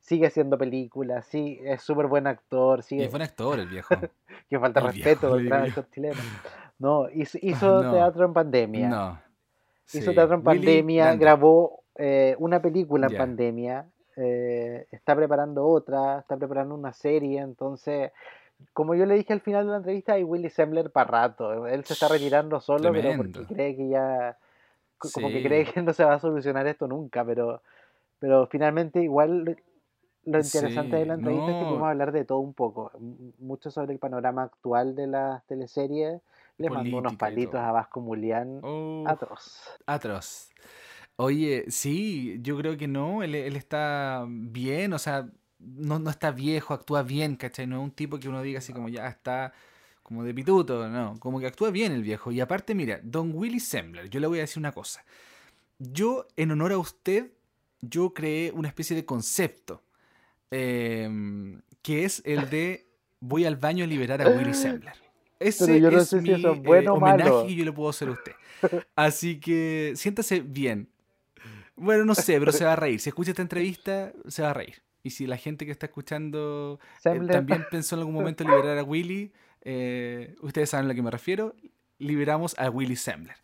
Sigue haciendo películas, sí, es súper buen actor. Sigue... Es buen actor el viejo. que falta respeto contra el chileno. No, hizo, teatro en pandemia. No. Hizo teatro en pandemia, grabó eh, una película en pandemia, eh, está preparando otra, está preparando una serie, entonces como yo le dije al final de la entrevista, hay Willy Sembler para rato. Él se está retirando solo, pero porque cree que ya. Como que cree que no se va a solucionar esto nunca, pero, pero finalmente, igual lo interesante de la entrevista es que podemos hablar de todo un poco. Mucho sobre el panorama actual de las teleseries. Le mandó unos palitos a Vasco Mulián. atroz. Atroz. Oye, sí, yo creo que no. Él, él está bien, o sea no, no está viejo, actúa bien, ¿cachai? No es un tipo que uno diga así como ya está como de pituto, no, como que actúa bien el viejo. Y aparte, mira, Don Willy Sembler, yo le voy a decir una cosa. Yo, en honor a usted, yo creé una especie de concepto, em, que es el de voy al baño a liberar a Willy Sembler. Ese es mi eh, homenaje y yo le puedo hacer a usted. Así que siéntase bien. Bueno, no sé, pero se va a reír. Si escucha esta entrevista, se va a reír. Y si la gente que está escuchando eh, también pensó en algún momento liberar a Willy, eh, ustedes saben a lo que me refiero, liberamos a Willy Sembler.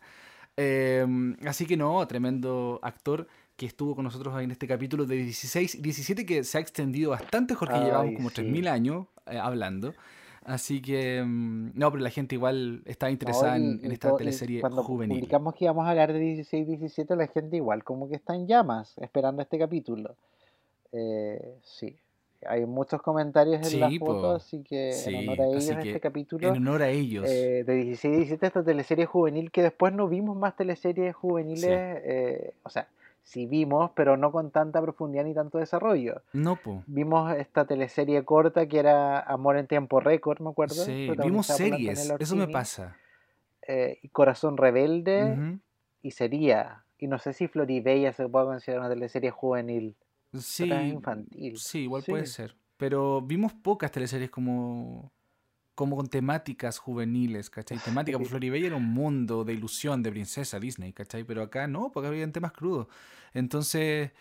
Em, así que no, tremendo actor que estuvo con nosotros en este capítulo de 16 17 que se ha extendido bastante, Jorge, llevamos como 3.000 años eh, hablando. Así que, em, no, pero la gente igual está interesada en, esta teleserie cuando juvenil. Publicamos que íbamos a hablar de 16-17, la gente igual como que está en llamas esperando este capítulo. Eh, sí, hay muchos comentarios en la foto, así que en honor a ellos este capítulo. En honor a ellos. Eh, de 16 y 17 esta teleserie juvenil que después no vimos más teleseries juveniles, eh, o sea, sí vimos, pero no con tanta profundidad ni tanto desarrollo. No, po. Vimos esta teleserie corta que era Amor en tiempo récord, me acuerdo. Sí, vimos series, eso me pasa. Eh, Corazón Rebelde y Sería. Y no sé si Floribella se puede considerar una teleserie juvenil. Sí, infantil. Sí, igual puede ser. Pero vimos pocas teleseries como, como con temáticas juveniles, ¿cachai? Temática, por Floribella era un mundo de ilusión, de princesa Disney, ¿cachai? Pero acá no, porque había temas crudos. Entonces,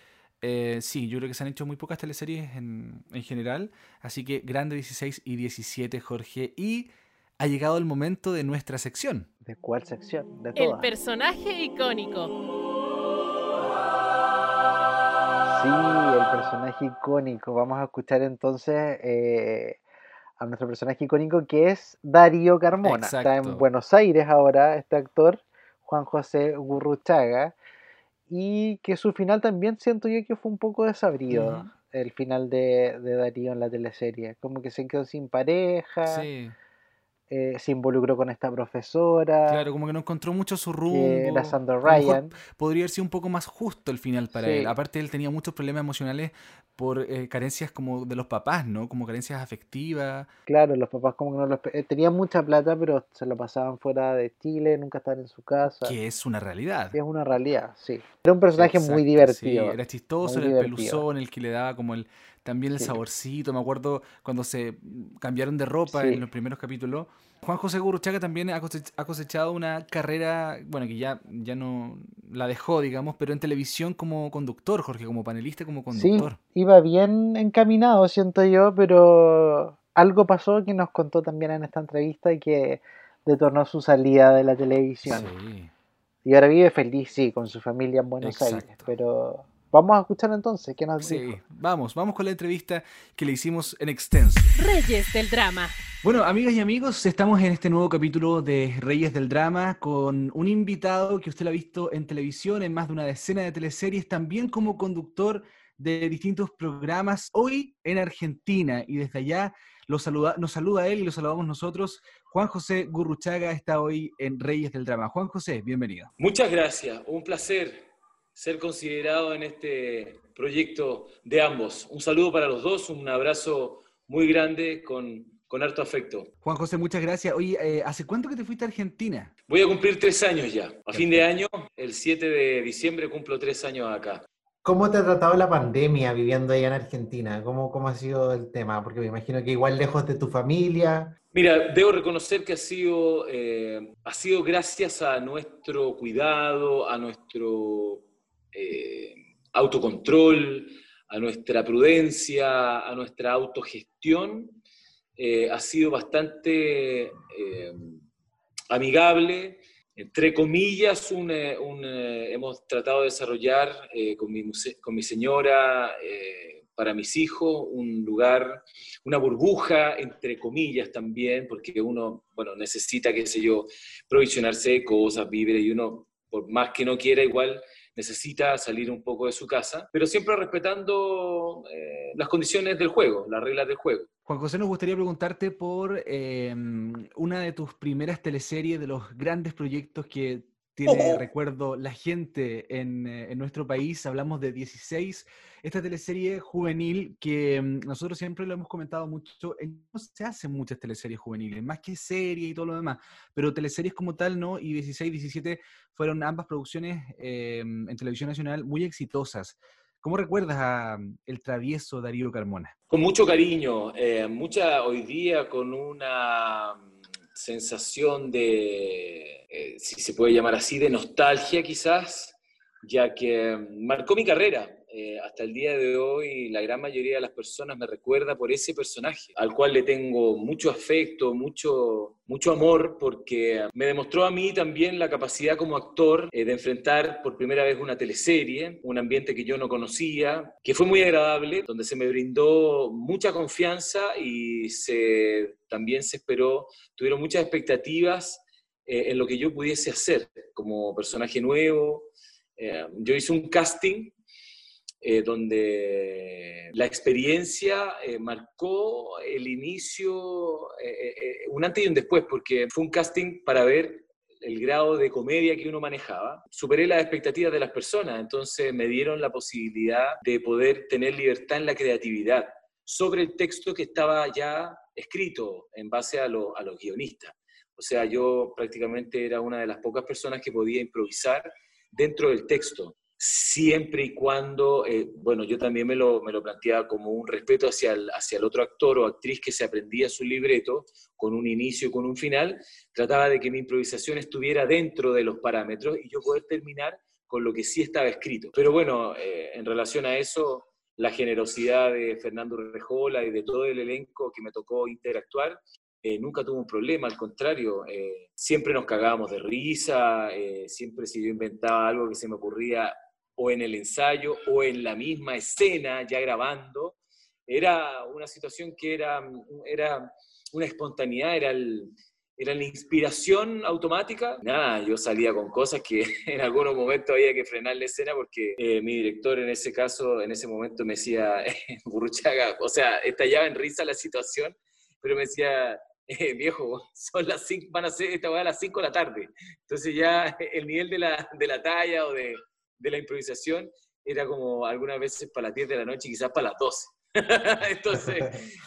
Eh, sí, yo creo que se han hecho muy pocas teleseries en, en general. Así que grande 16 y 17, Jorge. Y ha llegado el momento de nuestra sección. ¿De cuál sección? De El personaje icónico. Sí, el personaje icónico. Vamos a escuchar entonces eh, a nuestro personaje icónico que es Darío Carmona. Está en Buenos Aires ahora este actor, Juan José Gurruchaga. Y que su final también siento yo que fue un poco desabrido. El final de, de Darío en la teleserie. Como que se quedó sin pareja, Sí, eh, se involucró con esta profesora, claro, como que no encontró mucho su rumbo. era Sandra Ryan. podría haber sido un poco más justo el final para Sí. él. Aparte, él tenía muchos problemas emocionales por eh, carencias como de los papás, ¿no? Como carencias afectivas. Claro, los papás como que no los... eh, Tenían mucha plata, pero se lo pasaban fuera de Chile, nunca estaban en su casa. que es una realidad. Sí, es una realidad, sí. Era un personaje muy Exacto, divertido. Sí, era chistoso, muy era el peluzón, el que le daba como el también el Sí. saborcito. Me acuerdo cuando se cambiaron de ropa Sí. en los primeros capítulos. Juan José Gurruchaga también ha cosech- ha cosechado una carrera, bueno, que ya, ya no la dejó, digamos, pero en televisión como conductor, Jorge, como panelista, como Sí, conductor. iba bien encaminado, siento yo, pero algo pasó que nos contó también en esta entrevista y que detornó su salida de la televisión. Sí. Y ahora vive feliz, sí, con su familia en Buenos Aires. Pero vamos a escuchar entonces qué nos Sí, dijo. vamos, vamos con la entrevista que le hicimos en extenso. Reyes del drama. Bueno, amigas y amigos, estamos en este nuevo capítulo de Reyes del Drama con un invitado que usted lo ha visto en televisión, en más de una decena de teleseries, también como conductor de distintos programas, hoy en Argentina. Y desde allá lo saluda, nos saluda él y lo saludamos nosotros. Juan José Gurruchaga está hoy en Reyes del Drama. Juan José, bienvenido. Muchas gracias, un placer ser considerado en este proyecto de ambos. Un saludo para los dos, un abrazo muy grande con, con harto afecto. Juan José, muchas gracias. Oye, eh, ¿hace cuánto que te fuiste a Argentina? Voy a cumplir tres años ya. A fin de año, el 7 de diciembre, cumplo tres años acá. ¿Cómo te ha tratado la pandemia viviendo allá en Argentina? ¿Cómo, cómo ha sido el tema? Porque me imagino que igual lejos de tu familia. Mira, debo reconocer que ha sido, eh, ha sido gracias a nuestro cuidado, a nuestro eh, autocontrol, a nuestra prudencia, a nuestra autogestión, eh, ha sido bastante eh, amigable. Entre comillas, un, hemos tratado de desarrollar con, mi, con mi señora, para mis hijos, un lugar una burbuja, entre comillas también, porque uno, bueno, necesita, qué sé yo, provisionarse de cosas, víveres, y uno, por más que no quiera, igual necesita salir un poco de su casa, pero siempre respetando eh, las condiciones del juego, las reglas del juego. Juan José, nos gustaría preguntarte por eh, una de tus primeras teleseries, de los grandes proyectos que tiene, recuerdo, la gente en, eh, en nuestro país. Hablamos de 16, esta teleserie juvenil que mm, nosotros siempre lo hemos comentado mucho. eh, No se hacen muchas teleseries juveniles, más que series y todo lo demás, pero teleseries como tal, ¿no? Y 16, 17 fueron ambas producciones eh, en televisión nacional muy exitosas. ¿Cómo recuerdas a mm, el travieso Darío Carmona? Con mucho cariño, eh, mucha hoy día con una mm, sensación de, eh, si se puede llamar así, de nostalgia quizás, ya que mm, marcó mi carrera. Eh, hasta el día de hoy la gran mayoría de las personas me recuerda por ese personaje, al cual le tengo mucho afecto, mucho, mucho amor, porque me demostró a mí también la capacidad como actor eh, de enfrentar por primera vez una teleserie, un ambiente que yo no conocía, que fue muy agradable, donde se me brindó mucha confianza y se, también se esperó, tuvieron muchas expectativas eh, en lo que yo pudiese hacer como personaje nuevo. Yo hice un casting eh, donde la experiencia eh, marcó el inicio, eh, un antes y un después, porque fue un casting para ver el grado de comedia que uno manejaba. Superé las expectativas de las personas, entonces me dieron la posibilidad de poder tener libertad en la creatividad sobre el texto que estaba ya escrito en base a, lo- a los guionistas. O sea, yo prácticamente era una de las pocas personas que podía improvisar dentro del texto siempre y cuando, eh, bueno, yo también me lo, me lo planteaba como un respeto hacia el, hacia el otro actor o actriz que se aprendía su libreto con un inicio y con un final, trataba de que mi improvisación estuviera dentro de los parámetros y yo poder terminar con lo que sí estaba escrito. Pero bueno, eh, en relación a eso, la generosidad de Fernando Rejola y de todo el elenco que me tocó interactuar, eh, nunca tuvo un problema, al contrario, siempre nos cagábamos de risa, siempre si yo inventaba algo que se me ocurría o en el ensayo o en la misma escena, ya grabando, era una situación que era, era una espontaneidad, era el, era la inspiración automática. Nada, yo salía con cosas que en algunos momentos había que frenar la escena porque eh, mi director en ese caso, en ese momento me decía, Burruchaga, o sea, estallaba en risa la situación, pero me decía, eh, viejo, son las cinco, van a ser esta a las 5 de la tarde. Entonces ya el nivel de la, de la talla o de, de la improvisación era como algunas veces para las 10 de la noche quizás para las 12. Entonces,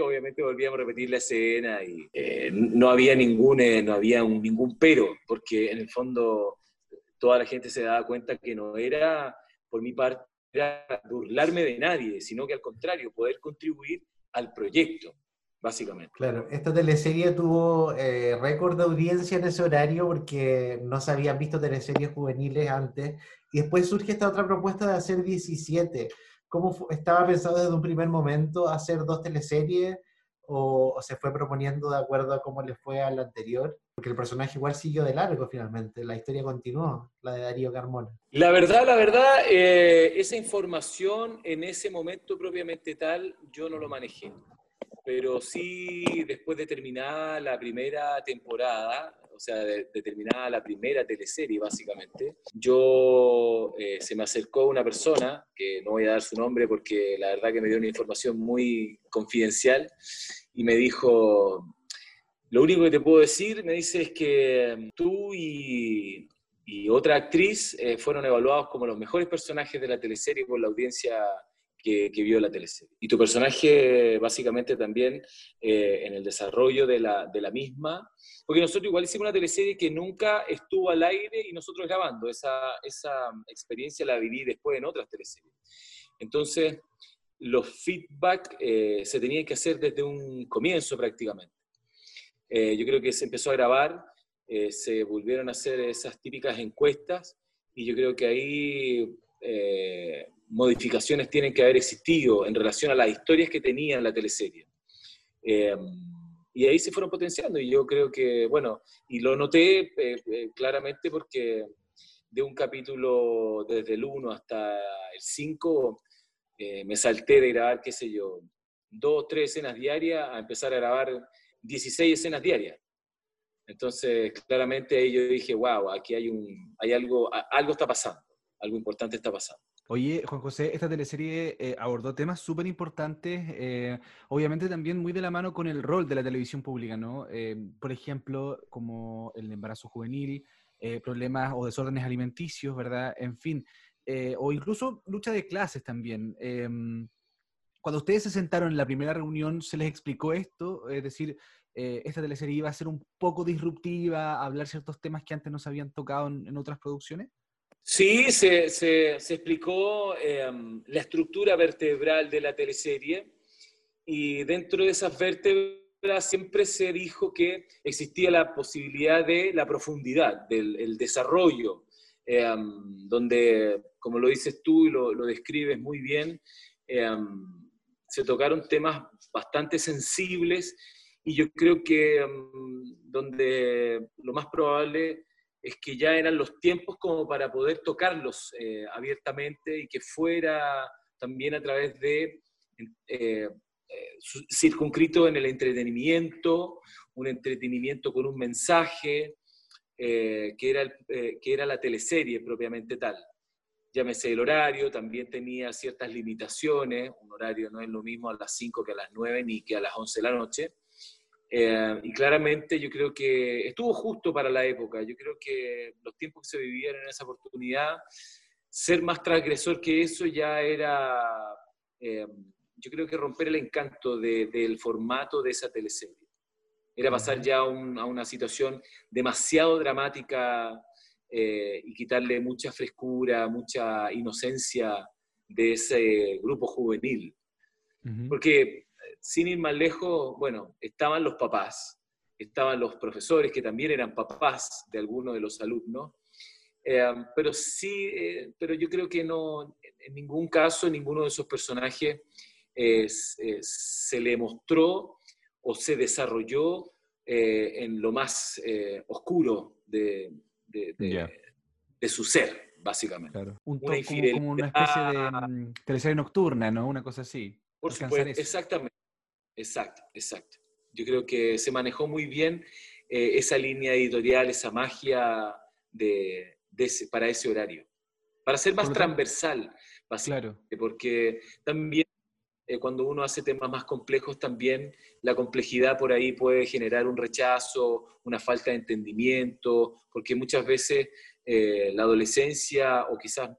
obviamente volvíamos a repetir la escena y eh, no había ningún, eh, no había ningún pero, porque en el fondo toda la gente se daba cuenta que no era, por mi parte, burlarme de nadie, sino que al contrario, poder contribuir al proyecto, básicamente. Claro, esta teleserie tuvo eh, récord de audiencia en ese horario porque no se habían visto teleseries juveniles antes, y después surge esta otra propuesta de hacer 17 ¿Cómo estaba pensado desde un primer momento hacer dos teleseries o, se fue proponiendo de acuerdo a cómo le fue al anterior? Porque el personaje igual siguió de largo finalmente, la historia continuó, la de Darío Carmona. La verdad, la verdad, eh, esa información en ese momento propiamente tal, yo no lo manejé pero sí después de terminada la primera temporada, o sea, de, terminada la primera teleserie básicamente, yo eh, se me acercó una persona, que no voy a dar su nombre porque la verdad que me dio una información muy confidencial, y me dijo, lo único que te puedo decir, me dice, es que tú y, y otra actriz eh, fueron evaluados como los mejores personajes de la teleserie por la audiencia que, vio la teleserie. Y tu personaje básicamente también eh, en el desarrollo de la, de la, misma, porque nosotros igual hicimos una teleserie que nunca estuvo al aire y nosotros grabando, esa, esa experiencia la viví después en otras teleseries. Entonces, los feedback eh, se tenían que hacer desde un comienzo prácticamente. Eh, yo creo que se empezó a grabar, se volvieron a hacer esas típicas encuestas y yo creo que ahí modificaciones tienen que haber existido en relación a las historias que tenía la teleserie. Eh, y ahí se fueron potenciando y yo creo que, bueno, y lo noté eh, eh, claramente porque de un capítulo desde el 1 hasta el 5 me salté de grabar, qué sé yo, dos, tres escenas diarias a empezar a grabar 16 escenas diarias. Entonces, claramente ahí yo dije, wow, aquí hay, un, hay algo, algo está pasando, algo importante está pasando. Oye, Juan José, esta teleserie eh, abordó temas súper importantes, eh, obviamente también muy de la mano con el rol de la televisión pública, ¿no? Eh, por ejemplo, como el embarazo juvenil, problemas o desórdenes alimenticios, ¿verdad? En fin, o incluso lucha de clases también. Cuando ustedes se sentaron en la primera reunión, ¿se les explicó esto? Es decir, esta teleserie iba a ser un poco disruptiva, hablar ciertos temas que antes no se habían tocado en otras producciones. Sí, se, se, explicó em, la estructura vertebral de la teleserie y dentro de esas vértebras siempre se dijo que existía la posibilidad de la profundidad, del desarrollo, em, donde, como lo dices tú y lo, lo describes muy bien, em, se tocaron temas bastante sensibles y yo creo que donde lo más probable es que ya eran los tiempos como para poder tocarlos eh, abiertamente y que fuera también a través de eh, eh, circunscrito en el entretenimiento, un entretenimiento con un mensaje, que, era que era la teleserie propiamente tal. Llámese el horario, también tenía ciertas limitaciones, un horario no es lo mismo a las 5 que a las 9 ni que a las 11 de la noche, eh, y claramente yo creo que estuvo justo para la época. Yo creo que los tiempos que se vivían en esa oportunidad, ser más transgresor que eso ya era, eh, yo creo que romper el encanto del formato de esa teleserie. Era pasar ya a una situación demasiado dramática eh, y quitarle mucha frescura, mucha inocencia de ese grupo juvenil. Porque sin ir más lejos, bueno, estaban los papás, estaban los profesores que también eran papás de algunos de los alumnos, Eh, pero sí, eh, pero yo creo que no, en ningún caso, ninguno de esos personajes se le mostró o se desarrolló en lo más oscuro de, de, su ser, básicamente. Un una como, como, una especie de um, teleserie nocturna, ¿no? Una cosa así. Por supuesto, exactamente. Exacto, exacto. Yo creo que se manejó muy bien eh, esa línea editorial, esa magia de, para ese horario. Para ser más transversal, claro. porque también eh, cuando uno hace temas más complejos, también la complejidad por ahí puede generar un rechazo, una falta de entendimiento, porque muchas veces eh, la adolescencia o quizás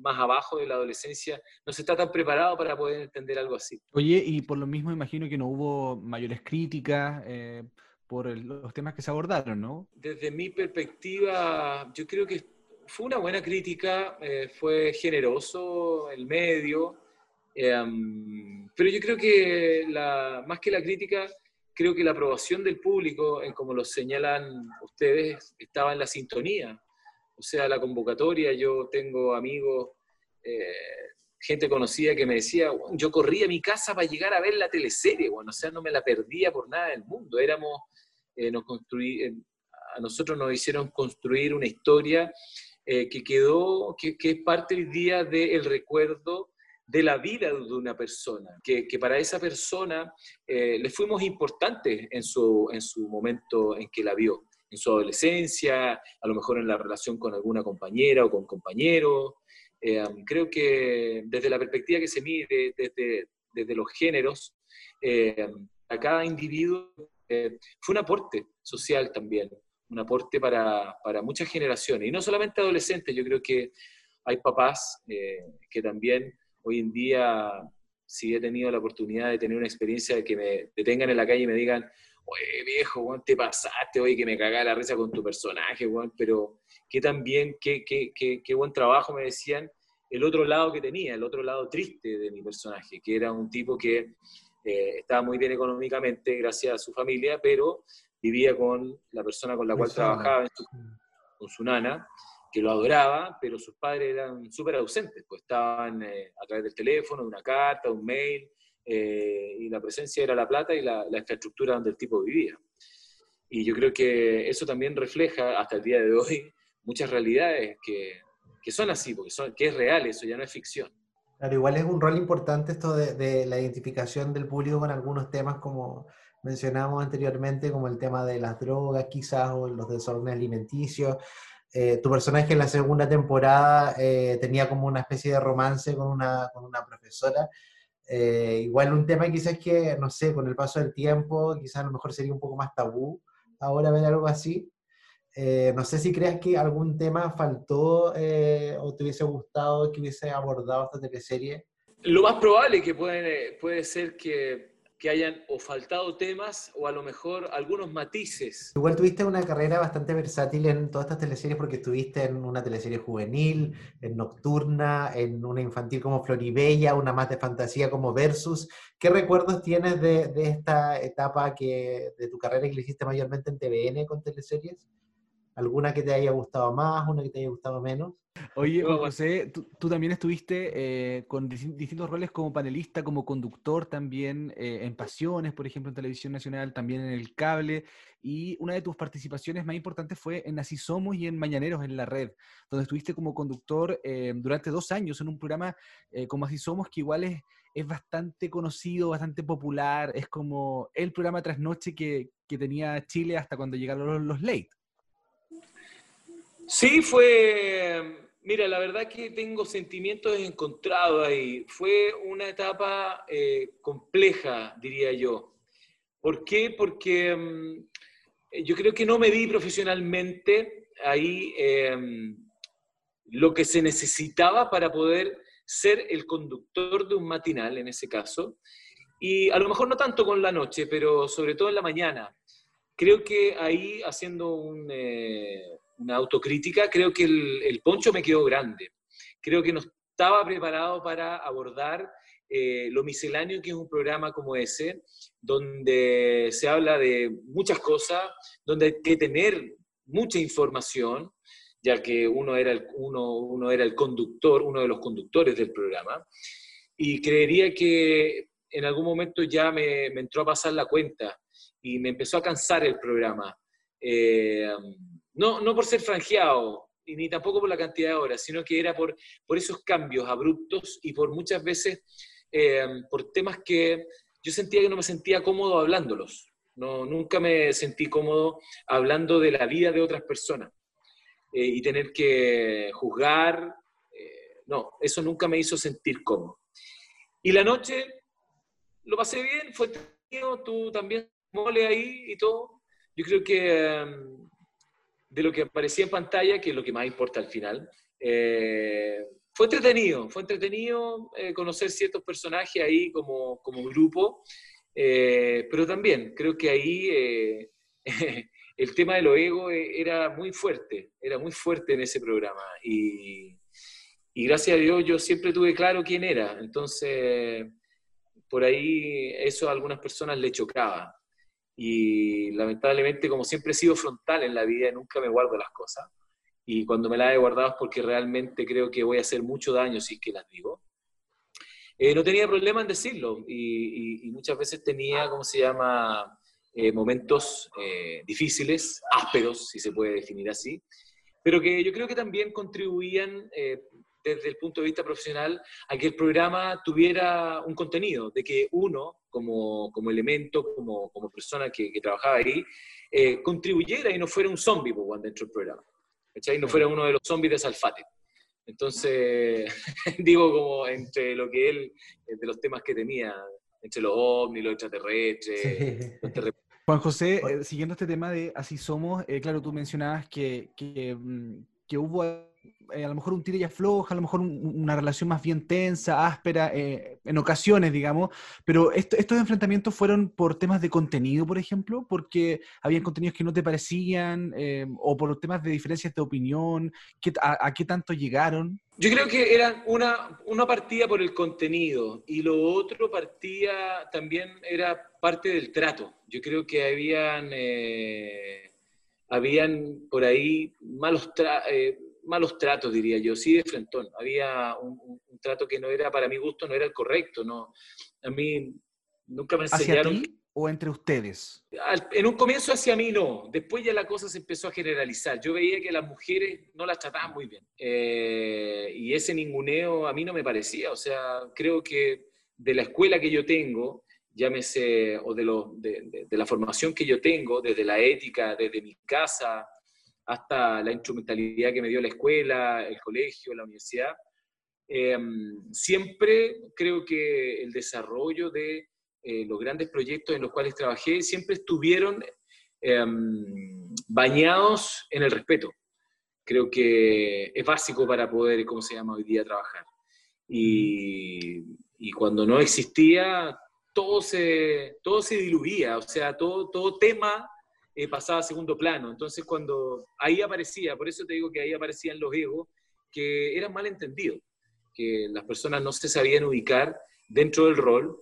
más abajo de la adolescencia no se está tan preparado para poder entender algo así. Oye, y por lo mismo imagino que no hubo mayores críticas eh, por los temas que se abordaron, ¿no? Desde mi perspectiva, yo creo que fue una buena crítica, eh, fue generoso el medio, em, pero yo creo que la, más que la crítica, creo que la aprobación del público, en como lo señalan ustedes, estaba en la sintonía o sea, la convocatoria, yo tengo amigos, eh, gente conocida que me decía, yo corría a mi casa para llegar a ver la teleserie, bueno, o sea, no me la perdía por nada del mundo, éramos, eh, nos construí, eh, a nosotros nos hicieron construir una historia que quedó, que, es parte hoy día del recuerdo de la vida de una persona, que, para esa persona le fuimos importantes en su, en su momento en que la vio en su adolescencia, a lo mejor en la relación con alguna compañera o con compañero. Eh, creo que desde la perspectiva que se mide, desde, desde los géneros, eh, a cada individuo eh, fue un aporte social también, un aporte para, para, muchas generaciones, y no solamente adolescentes, yo creo que hay papás que también hoy en día, si he tenido la oportunidad de tener una experiencia de que me detengan en la calle y me digan, oye, viejo, te pasaste, oye, que me cagaba la risa con tu personaje, pero qué tan bien, qué, qué, qué, buen trabajo me decían el otro lado que tenía, el otro lado triste de mi personaje, que era un tipo que eh, estaba muy bien económicamente gracias a su familia, pero vivía con la persona con la cual trabajaba, con su nana, que lo adoraba, pero sus padres eran súper ausentes, pues estaban eh, a través del teléfono, de una carta, un mail, eh, y la presencia era la plata y la, infraestructura donde el tipo vivía. Y yo creo que eso también refleja hasta el día de hoy muchas realidades que, que son así, porque son, que es real eso, ya no es ficción. Claro, igual es un rol importante esto de, de la identificación del público con algunos temas como mencionamos anteriormente, como el tema de las drogas quizás o los desórdenes alimenticios. Eh, tu personaje en la segunda temporada eh, tenía como una especie de romance con una, con una profesora eh, igual un tema quizás que, no sé, con el paso del tiempo, quizás a lo mejor sería un poco más tabú ahora ver algo así. Eh, no sé si crees que algún tema faltó eh, o te hubiese gustado que hubiese abordado esta teleserie. Lo más probable que puede, puede ser que que hayan o faltado temas o a lo mejor algunos matices. Igual tuviste una carrera bastante versátil en todas estas teleseries porque estuviste en una teleserie juvenil, en nocturna, en una infantil como Floribella, una más de fantasía como Versus. ¿Qué recuerdos tienes de, de esta etapa que, de tu carrera que le hiciste mayormente en TVN con teleseries? ¿Alguna que te haya gustado más, una que te haya gustado menos? Oye, José, tú, también estuviste eh, con distintos roles como panelista, como conductor también, eh, en Pasiones, por ejemplo, en Televisión Nacional, también en el cable, y una de tus participaciones más importantes fue en Así Somos y en Mañaneros en la red, donde estuviste como conductor eh, durante dos años en un programa como Así Somos, que igual es, es bastante conocido, bastante popular, es como el programa tras noche que, que tenía Chile hasta cuando llegaron los, los late. Sí, fue, mira, la verdad que tengo sentimientos encontrados ahí. Fue una etapa eh, compleja, diría yo. ¿Por qué? Porque mm, yo creo que no me di profesionalmente ahí em, lo que se necesitaba para poder ser el conductor de un matinal, en ese caso. Y a lo mejor no tanto con la noche, pero sobre todo en la mañana. Creo que ahí haciendo un... Eh, una autocrítica, creo que el, poncho me quedó grande. Creo que no estaba preparado para abordar eh, lo misceláneo que es un programa como ese, donde se habla de muchas cosas, donde hay que tener mucha información, ya que uno era el, uno, uno era el conductor, uno de los conductores del programa, y creería que en algún momento ya me, entró a pasar la cuenta y me empezó a cansar el programa. Eh, no, no por ser franjeado, ni tampoco por la cantidad de horas, sino que era por, por esos cambios abruptos y por muchas veces eh, por temas que yo sentía que no me sentía cómodo hablándolos. No, nunca me sentí cómodo hablando de la vida de otras personas eh, y tener que juzgar. Eh, no, eso nunca me hizo sentir cómodo. Y la noche lo pasé bien, fue tío, tú también mole ahí y todo. Yo creo que de lo que aparecía en pantalla, que es lo que más importa al final, eh, fue entretenido, fue entretenido eh, conocer ciertos personajes ahí como, como grupo, eh, pero también creo que ahí el tema de lo ego era muy fuerte, era muy fuerte en ese programa. Y, y gracias a Dios yo siempre tuve claro quién era, entonces por ahí eso a algunas personas le chocaba y lamentablemente como siempre he sido frontal en la vida, nunca me guardo las cosas y cuando me las he guardado es porque realmente creo que voy a hacer mucho daño si es que las digo. Eh, no tenía problema en decirlo y, muchas veces tenía, ¿cómo se llama?, eh, momentos eh, difíciles, ásperos, si se puede definir así, pero que yo creo que también contribuían desde el punto de vista profesional a que el programa tuviera un contenido, de que uno, como, como elemento, como, como persona que, que trabajaba ahí, contribuyera y no fuera un zombie pues, cuando dentro del programa. ¿cachai? No fuera uno de los zombies de Salfate. Entonces, digo como entre lo que él, de los temas que tenía, entre los ovnis, los extraterrestres, Juan José, eh, siguiendo este tema de Así Somos, eh, claro, tú mencionabas que, que, mm, que hubo eh, a lo mejor un tiro y afloja, a lo mejor una relación más bien tensa, áspera, eh, en ocasiones, digamos, pero estos enfrentamientos fueron por temas de contenido, por ejemplo, porque habían contenidos que no te parecían, eh, o por temas de diferencias de opinión, a, qué tanto llegaron? Yo creo que era una, una partida por el contenido y lo otro partía también era parte del trato. Yo creo que habían, habían por ahí malos tratos malos tratos, diría yo, sí de frentón. Había un, trato que no era, para mi gusto, no era el correcto. No, a mí nunca me enseñaron... ¿Hacia ti o entre ustedes? en un comienzo hacia mí no, después ya la cosa se empezó a generalizar. Yo veía que las mujeres no las trataban muy bien. Eh, y ese ninguneo a mí no me parecía. O sea, creo que de la escuela que yo tengo, llámese, o de, lo, de, de la formación que yo tengo, desde la ética, desde mi casa, hasta la instrumentalidad que me dio la escuela, el colegio, la universidad. Em, siempre creo que el desarrollo de eh, los grandes proyectos en los cuales trabajé siempre estuvieron em, bañados en el respeto. Creo que es básico para poder, ¿cómo se llama hoy día, trabajar. Y, y cuando no existía, todo se, todo se diluía, o sea, todo, todo tema eh, pasaba a segundo plano. Entonces, cuando ahí aparecía, por eso te digo que ahí aparecían los egos, que eran mal entendidos, que las personas no se sabían ubicar dentro del rol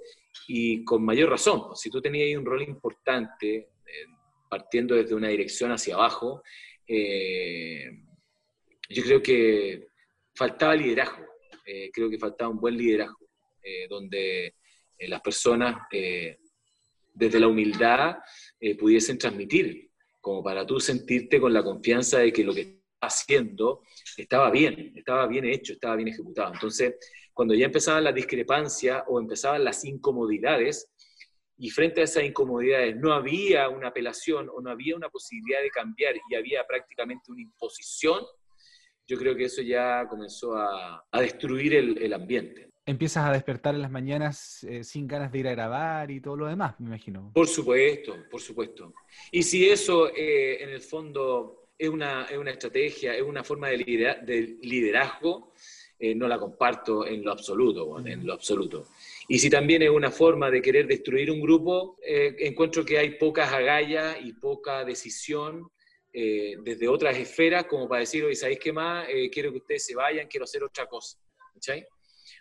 y con mayor razón. Si tú tenías ahí un rol importante, eh, partiendo desde una dirección hacia abajo, eh, yo creo que faltaba liderazgo, creo que faltaba un buen liderazgo, donde las personas desde la humildad eh, pudiesen transmitir, como para tú sentirte con la confianza de que lo que estás haciendo estaba bien, estaba bien hecho, estaba bien ejecutado. Entonces, cuando ya empezaban las discrepancias o empezaban las incomodidades, y frente a esas incomodidades no había una apelación o no había una posibilidad de cambiar y había prácticamente una imposición, yo creo que eso ya comenzó a, destruir el ambiente empiezas a despertar en las mañanas eh, sin ganas de ir a grabar y todo lo demás, me imagino. Por supuesto, por supuesto. Y si eso eh, en el fondo es una, es una, estrategia, es una forma de, liderazgo, eh, no la comparto en lo absoluto, en lo absoluto. Y si también es una forma de querer destruir un grupo, encuentro que hay pocas agallas y poca decisión desde otras esferas como para decir, oye, ¿sabéis qué más? quiero que ustedes se vayan, quiero hacer otra cosa. ¿Cachai?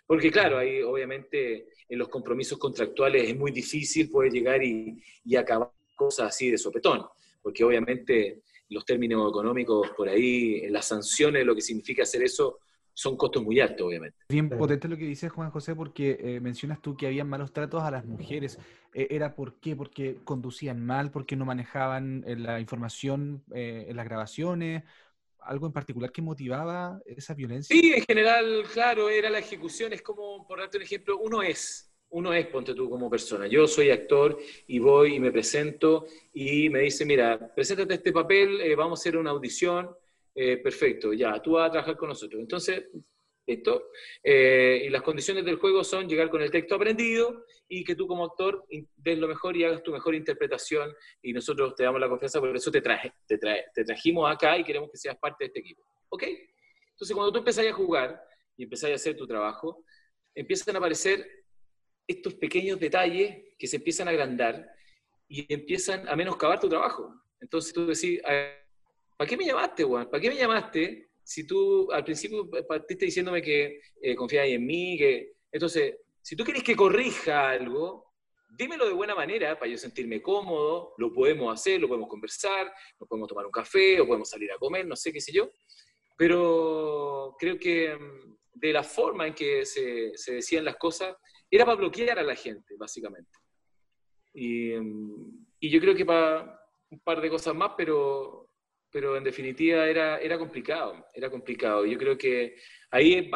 Porque claro, ahí obviamente en los compromisos contractuales es muy difícil poder llegar y, y acabar cosas así de sopetón, porque obviamente los términos económicos por ahí, las sanciones, lo que significa hacer eso, son costos muy altos, obviamente. Bien potente lo que dices, Juan José, porque eh, mencionas tú que había malos tratos a las mujeres. Eh, ¿Era por qué? ¿Porque conducían mal? ¿Porque no manejaban eh, la información en las grabaciones? ¿Algo en particular que motivaba esa violencia? Sí, en general, claro, era la ejecución. Es como, por darte un ejemplo, uno es, uno es, ponte tú como persona. Yo soy actor y voy y me presento y me dice, mira, preséntate este papel, vamos a hacer una audición eh, perfecto, ya, tú vas a trabajar con nosotros. Entonces, listo. Eh, y las condiciones del juego son llegar con el texto aprendido y que tú como actor des lo mejor y hagas tu mejor interpretación y nosotros te damos la confianza, por eso te, traje, te, te trajimos acá y queremos que seas parte de este equipo. ¿Ok? Entonces, cuando tú empezás a jugar y empezás a hacer tu trabajo, empiezan a aparecer estos pequeños detalles que se empiezan a agrandar y empiezan a menoscabar tu trabajo. Entonces tú decís, ¿para qué me llamaste, Juan? ¿Para qué me llamaste si tú al principio partiste diciéndome que eh, en mí? Que... Entonces, si tú quieres que corrija algo, dímelo de buena manera para yo sentirme cómodo, lo podemos hacer, lo podemos conversar, nos podemos tomar un café o podemos salir a comer, no sé qué sé yo. Pero creo que mm, de la forma en que se, se decían las cosas, era para bloquear a la gente, básicamente. Y, mm, y yo creo que para un par de cosas más, pero pero en definitiva era, era complicado, era complicado. Yo creo que ahí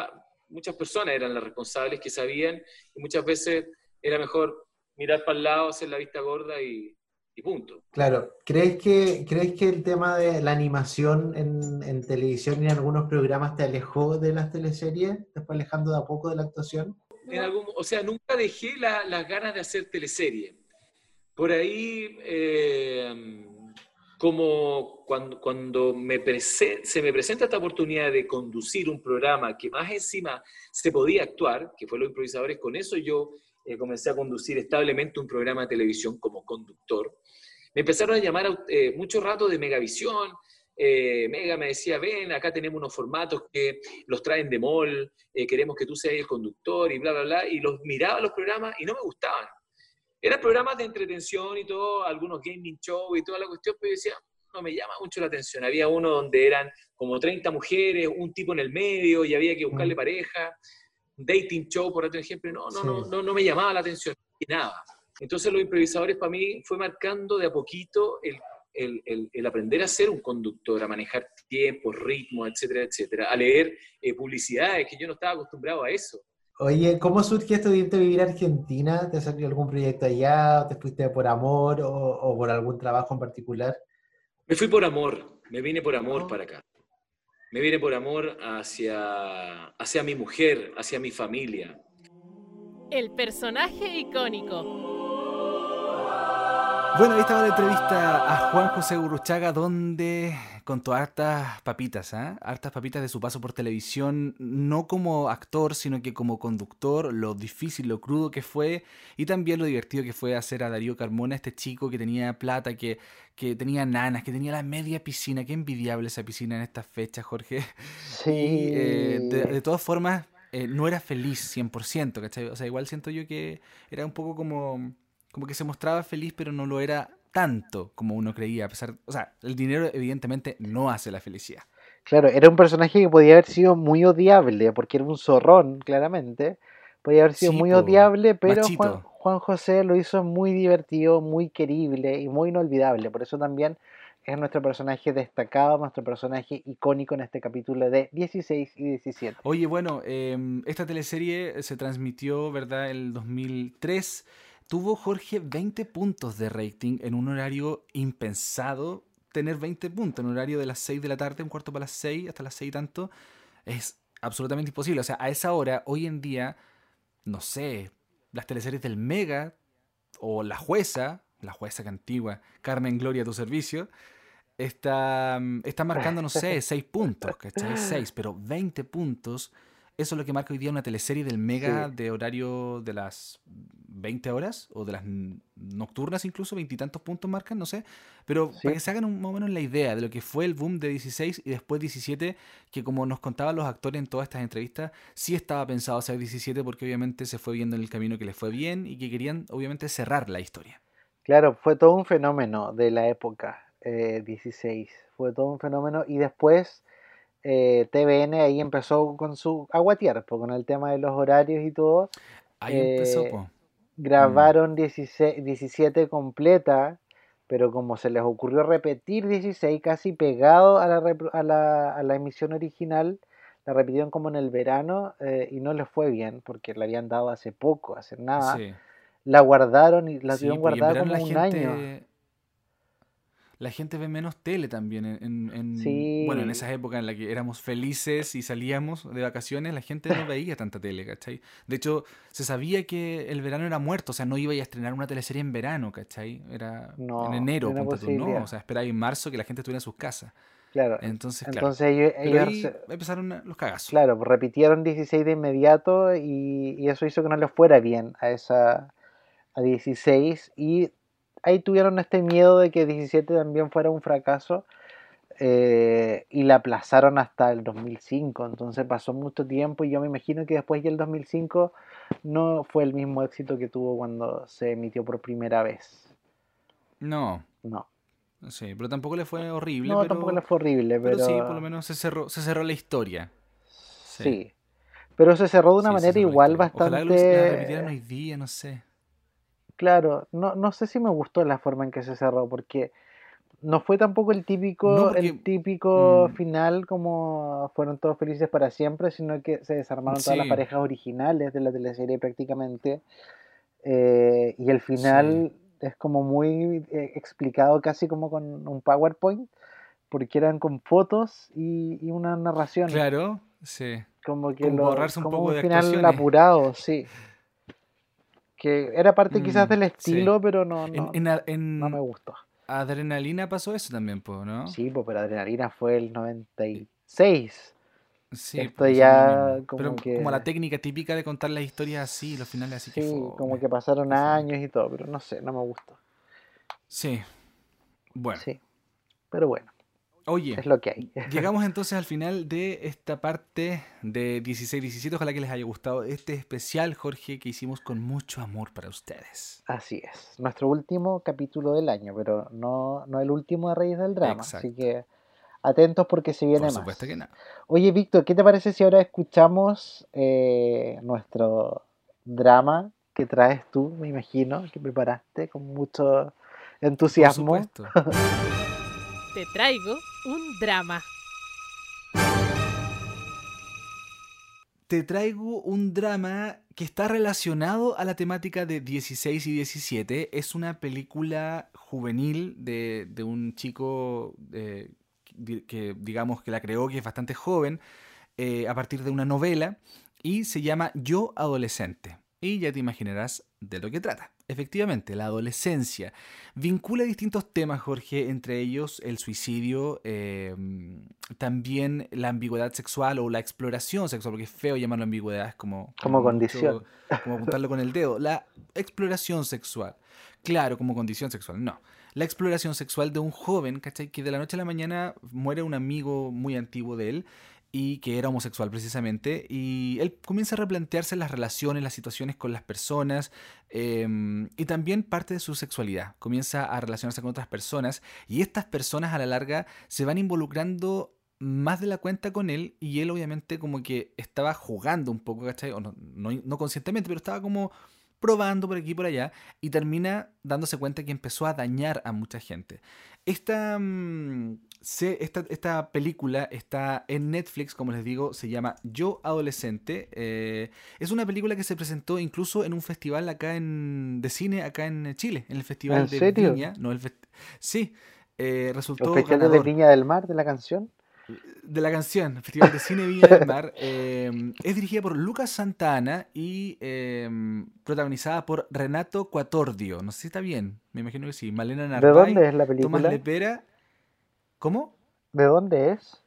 muchas personas eran las responsables que sabían y muchas veces era mejor mirar para el lado, hacer la vista gorda y, y punto. Claro, ¿crees que, ¿crees que el tema de la animación en, en televisión y en algunos programas te alejó de las teleseries? ¿Te fue alejando de a poco de la actuación? En algún, o sea, nunca dejé las ganas de hacer teleserie. Por ahí... Eh, como cuando, cuando se me presenta esta oportunidad de conducir un programa que más encima se podía actuar, que fue Los Improvisadores, con eso yo eh, comencé a conducir establemente un programa de televisión como conductor. Me empezaron a llamar eh, mucho rato de Megavisión, eh, Mega me decía, ven, acá tenemos unos formatos que los traen de mall, queremos que tú seas el conductor y bla, bla, bla, y los miraba los programas y no me gustaban. Eran programas de entretención y todo, algunos gaming show y toda la cuestión, pero yo decía, no me llama mucho la atención. Había uno donde eran como 30 mujeres, un tipo en el medio y había que buscarle mm. pareja, dating show, por ejemplo, no, no, no, no, no me llamaba la atención, nada. Entonces los improvisadores para mí fue marcando de a poquito el, el, el, aprender a ser un conductor, a manejar tiempo, ritmo, etcétera, etcétera, a leer eh, publicidades, que yo no estaba acostumbrado a eso. Oye, ¿cómo surge esto de irte a vivir a Argentina? ¿Te salió algún proyecto allá? ¿Te fuiste por amor o, por algún trabajo en particular? Me fui por amor, me vine por amor para acá. Me vine por amor hacia, hacia mi mujer, hacia mi familia. El personaje icónico. Bueno, ahí estaba la entrevista a Juan José Uruchaga, donde contó hartas papitas, ¿eh? hartas papitas de su paso por televisión, no como actor, sino que como conductor, lo difícil, lo crudo que fue, y también lo divertido que fue hacer a Darío Carmona, este chico que tenía plata, que, que tenía nanas, que tenía la media piscina, qué envidiable esa piscina en estas fechas, Jorge. Sí. Eh, de, todas formas, eh, no era feliz 100%, ¿cachai? O sea, igual siento yo que era un poco como como que se mostraba feliz, pero no lo era tanto como uno creía. A pesar, o sea, el dinero evidentemente no hace la felicidad. Claro, era un personaje que podía haber sido muy odiable, porque era un zorrón, claramente. Podía haber sido muy odiable, pero Juan, Juan, José lo hizo muy divertido, muy querible y muy inolvidable. Por eso también es nuestro personaje destacado, nuestro personaje icónico en este capítulo de 16 y 17. Oye, bueno, em, esta teleserie se transmitió, ¿verdad?, el 2003 tuvo Jorge 20 puntos de rating en un horario impensado. Tener 20 puntos en un horario de las 6 de la tarde, un cuarto para las 6, hasta las 6 y tanto, es absolutamente imposible. O sea, a esa hora, hoy en día, no sé, las teleseries del Mega o La Jueza, la jueza que antigua, Carmen Gloria a tu servicio, está, está marcando, no sé, 6 puntos, ¿cachai? 6, pero 20 puntos eso es lo que marca hoy día una teleserie del Mega de horario de las 20 horas o de las nocturnas incluso, veintitantos puntos marcan, no sé. Pero para que se hagan un, más o menos la idea de lo que fue el boom de 16 y después 17, que como nos contaban los actores en todas estas entrevistas, sí estaba pensado hacer 17 porque obviamente se fue viendo en el camino que les fue bien y que querían obviamente cerrar la historia. Claro, fue todo un fenómeno de la época 16. Eh, fue todo un fenómeno. Y después eh, TVN ahí empezó con su aguatear, pues, con el tema de los horarios y todo. Ahí empezó, Eh, po. Grabaron 16, 17 completa, pero como se les ocurrió repetir 16 casi pegado a la, repro- a la, a la emisión original, la repitieron como en el verano eh, y no les fue bien porque la habían dado hace poco, hace nada. Sí. La guardaron y la Sí, tuvieron pues, guardada como la un gente, año. La gente ve menos tele también. En, en- Sí. Bueno, en esas épocas en las que éramos felices y salíamos de vacaciones, la gente no veía tanta tele, ¿cachai? De hecho, se sabía que el verano era muerto, o sea, no iba a estrenar una teleserie en verano, ¿cachai? Era No, en enero, tú, ¿no? O sea, esperaba en marzo que la gente estuviera en sus casas. Claro. Entonces, claro. Entonces ellos, Pero ellos ahí se- empezaron los cagazos. claro, pues, repitieron 16 de inmediato y, y eso hizo que no les fuera bien a esa a 16 y ahí tuvieron este miedo de que 17 también fuera un fracaso eh, y la aplazaron hasta el 2005, entonces pasó mucho tiempo y yo me imagino que después ya el 2005 no fue el mismo éxito que tuvo cuando se emitió por primera vez. No, No, sí, pero tampoco le fue horrible. no pero, tampoco le fue horrible, pero pero, sí, por lo menos se cerró, se cerró la historia. sí. Pero se cerró de una Sí, manera igual historia. Ojalá que lo- bastante... repitieran hoy día, no sé. Claro, no, no sé si me gustó la forma en que se cerró, porque no fue tampoco el típico, No, porque- el típico mm. final como fueron todos felices para siempre, sino que se desarmaron todas las parejas originales de la teleserie prácticamente. eh, y el final es como muy eh, explicado casi como con un PowerPoint, porque eran con fotos y, y una narración. Claro, sí. Como que Como lo- un como poco un de final actuaciones. apurado, sí. Que era parte quizás Mm, del sí. estilo, pero no, no, en a- en no me gustó. Adrenalina pasó eso también, po, ¿no? Sí, pues, pero Adrenalina fue el 96. Sí, Esto ya como Pero que- como la técnica típica de contar las historias así, los finales así que Sí, fome. como que pasaron años y todo, pero no sé, no me gustó. Sí. Bueno, Sí. Pero bueno, oye, es lo que hay. llegamos entonces al final de esta parte de 16-17. Ojalá que les haya gustado este especial, Jorge, que hicimos con mucho amor para ustedes. Así es. Nuestro último capítulo del año, pero no, no el último de Reyes del Drama. Así que atentos porque se viene Por más. supuesto que no. Oye, Víctor, ¿qué te parece si ahora escuchamos eh, nuestro drama que traes tú, me imagino, que preparaste con mucho Por entusiasmo? supuesto. Te traigo un drama. Te traigo un drama que está relacionado a la temática de 16 y 17. Es una película juvenil de, de un chico eh, que, digamos, que la creó, que es bastante joven, eh, a partir de una novela, y se llama Yo Adolescente. Y ya te imaginarás de lo que trata. Efectivamente, la adolescencia vincula distintos temas, Jorge, entre ellos el suicidio, eh, también la ambigüedad sexual o la exploración sexual, porque es feo llamarlo ambigüedad, es como... Como condición. como apuntarlo con el dedo. La exploración sexual. Claro, como condición sexual, no. La exploración sexual de un joven, ¿cachai? Que de la noche a la mañana muere un amigo muy antiguo de él y que era homosexual precisamente, y él comienza a replantearse las relaciones, las situaciones con las personas, eh, y también parte de su sexualidad. Comienza a relacionarse con otras personas, y estas personas a la larga se van involucrando más de la cuenta con él, y él obviamente como que estaba jugando un poco, ¿cachai? No, no, no conscientemente, pero estaba como probando por aquí y por allá, y termina dándose cuenta que empezó a dañar a mucha gente. Esta, mm, se- esta, esta película está en Netflix, como les digo, se llama Yo Adolescente. Eh, es una película que se presentó incluso en un festival acá en, de cine acá en Chile, en el Festival ¿En de serio? Viña. No, el sí, eh, resultó ¿Los festivales de Viña del Mar de la canción? de la canción, el Festival de Cine Viña del Mar. eh, es dirigida por Lucas Santana y eh, protagonizada por Renato Cuatordio. No sé si está bien, me imagino que sí. Malena ¿De Narváez, dónde es la Tomás película? Lepera. ¿Cómo? ¿De dónde es?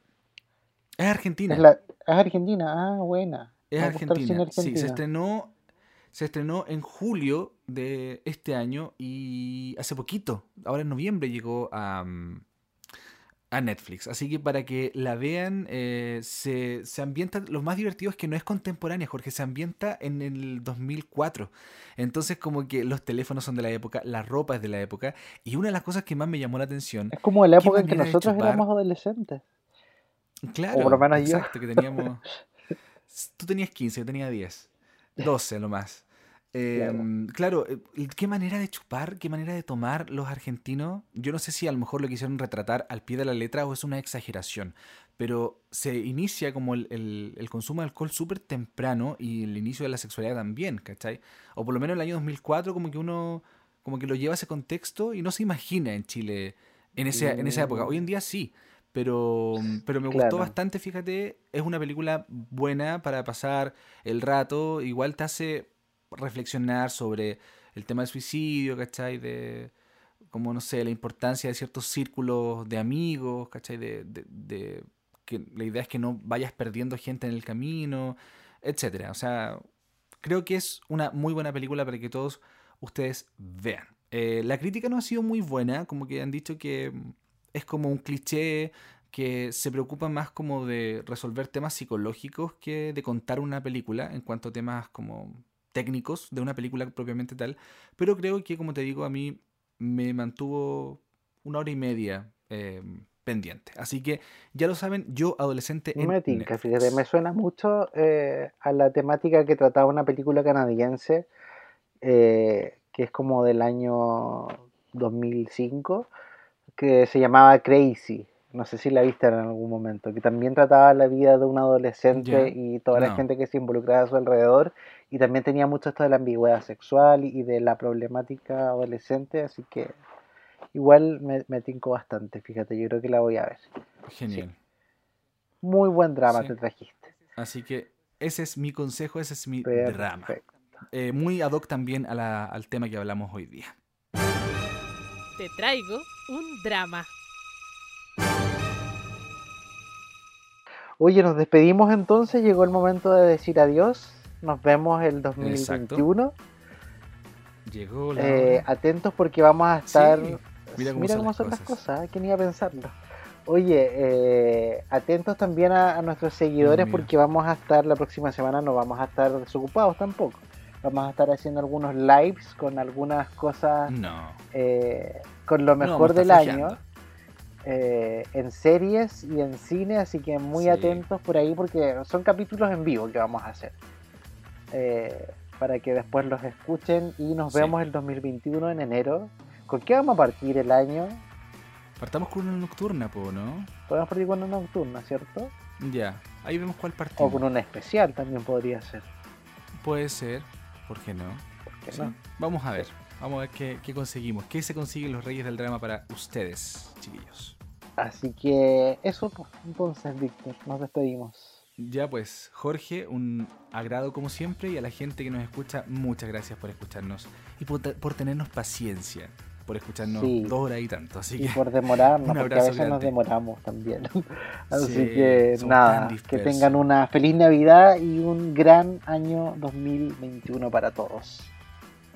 Es Argentina. Es, la, es Argentina, ah, buena. Es Argentina. Sí, se estrenó, se estrenó en julio de este año y hace poquito, ahora en noviembre llegó a, mm, a Netflix. Así que para que la vean, eh, se, se ambienta, lo más divertido es que no es contemporánea, Jorge, se ambienta en el 2004. Entonces como que los teléfonos son de la época, la ropa es de la época, y una de las cosas que más me llamó la atención... Es como la ¿qué época en que nosotros éramos adolescentes. Claro, O por lo menos yo. exacto, que teníamos... Tú tenías 15, yo tenía 10, 12 lo más. Em, claro, eh, qué manera de chupar, qué manera de tomar los argentinos. Yo no sé si a lo mejor lo quisieron retratar al pie de la letra o es una exageración, pero se inicia como el, el- el consumo de alcohol súper temprano y el inicio de la sexualidad también, ¿cachai? O por lo menos en el año 2004 como que uno como que lo lleva a ese contexto y no se imagina en Chile en, ese, en esa época. Hoy en día sí, pero, pero me gustó Claro. bastante, fíjate, es una película buena para pasar el rato, igual te hace reflexionar sobre el tema del suicidio, ¿cachai? De, como, no sé, la importancia de ciertos círculos de amigos, ¿cachai? De, de- que la idea es que no vayas perdiendo gente en el camino, etcétera. O sea, creo que es una muy buena película para que todos ustedes vean. Eh, la crítica no ha sido muy buena, como que han dicho que es como un cliché que se preocupa más como de resolver temas psicológicos que de contar una película en cuanto a temas como técnicos de una película propiamente tal. Pero creo que, como te digo, a mí me mantuvo una hora y media eh, pendiente. Así que ya lo saben, yo adolescente en Me tinca, fíjate, me suena mucho eh, a la temática que trataba una película canadiense eh, que es como del año 2005 que se llamaba Crazy. No sé si la viste en algún momento, que también trataba la vida de un adolescente y toda la No. gente que se involucraba a su alrededor y también tenía mucho esto de la ambigüedad sexual y de la problemática adolescente, así que igual me, me tinco bastante, fíjate, yo creo que la voy a ver. Genial. Muy buen drama Sí. te trajiste. Así que ese es mi consejo, ese es mi drama. Perfecto. Eh, muy ad hoc también a la- al tema que hablamos hoy día. Te traigo un drama. Oye, nos despedimos entonces, llegó el momento de decir adiós. Nos vemos el 2021. Llegó la Eh, atentos porque vamos a estar. Sí, Mira mira cómo, cómo son son las cosas. ¿quién iba a pensarlo? Oye, eh, atentos también a, a nuestros seguidores porque vamos a estar la próxima semana, no vamos a estar desocupados tampoco. Vamos a estar haciendo algunos lives con algunas cosas, No. eh, con lo mejor del año. Eh, en series y en cine, así que muy Sí. atentos por ahí porque son capítulos en vivo que vamos a hacer. Eh, para que después los escuchen y nos Sí. vemos el 2021 en enero. ¿Con qué vamos a partir el año? Partamos con una nocturna, po, ¿no? Podemos partir con una nocturna, ¿cierto? Ya, ahí vemos cuál O partimos. con una especial también podría ser. Puede ser, ¿por qué no? ¿Por qué Sí, no? Vamos a ver, vamos a ver qué, qué conseguimos. ¿Qué se consiguen los Reyes del Drama para ustedes, chiquillos? Así que eso, pues, entonces, Víctor, nos despedimos. Ya pues, Jorge, un agrado como siempre y a la gente que nos escucha, muchas gracias por escucharnos y por, por tenernos paciencia, por escucharnos Sí. dos horas y tanto. Así Y por demorarnos, porque a veces nos demoramos también. Así Sí, que nada, que tengan una feliz Navidad y un gran año 2021 para todos.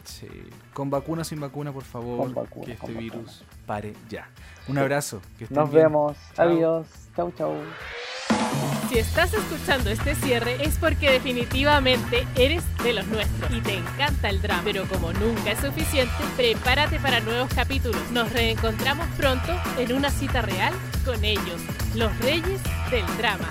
sí, con vacuna o sin vacuna, por favor, vacuna, que este con vacuna. Pare ya. Un abrazo, que estén Nos bien. vemos, Chao. adiós, chau chau. Si estás escuchando este cierre es porque definitivamente eres de los nuestros y te encanta el drama. Pero como nunca es suficiente, prepárate para nuevos capítulos. Nos reencontramos pronto en una cita real con ellos, los reyes del drama.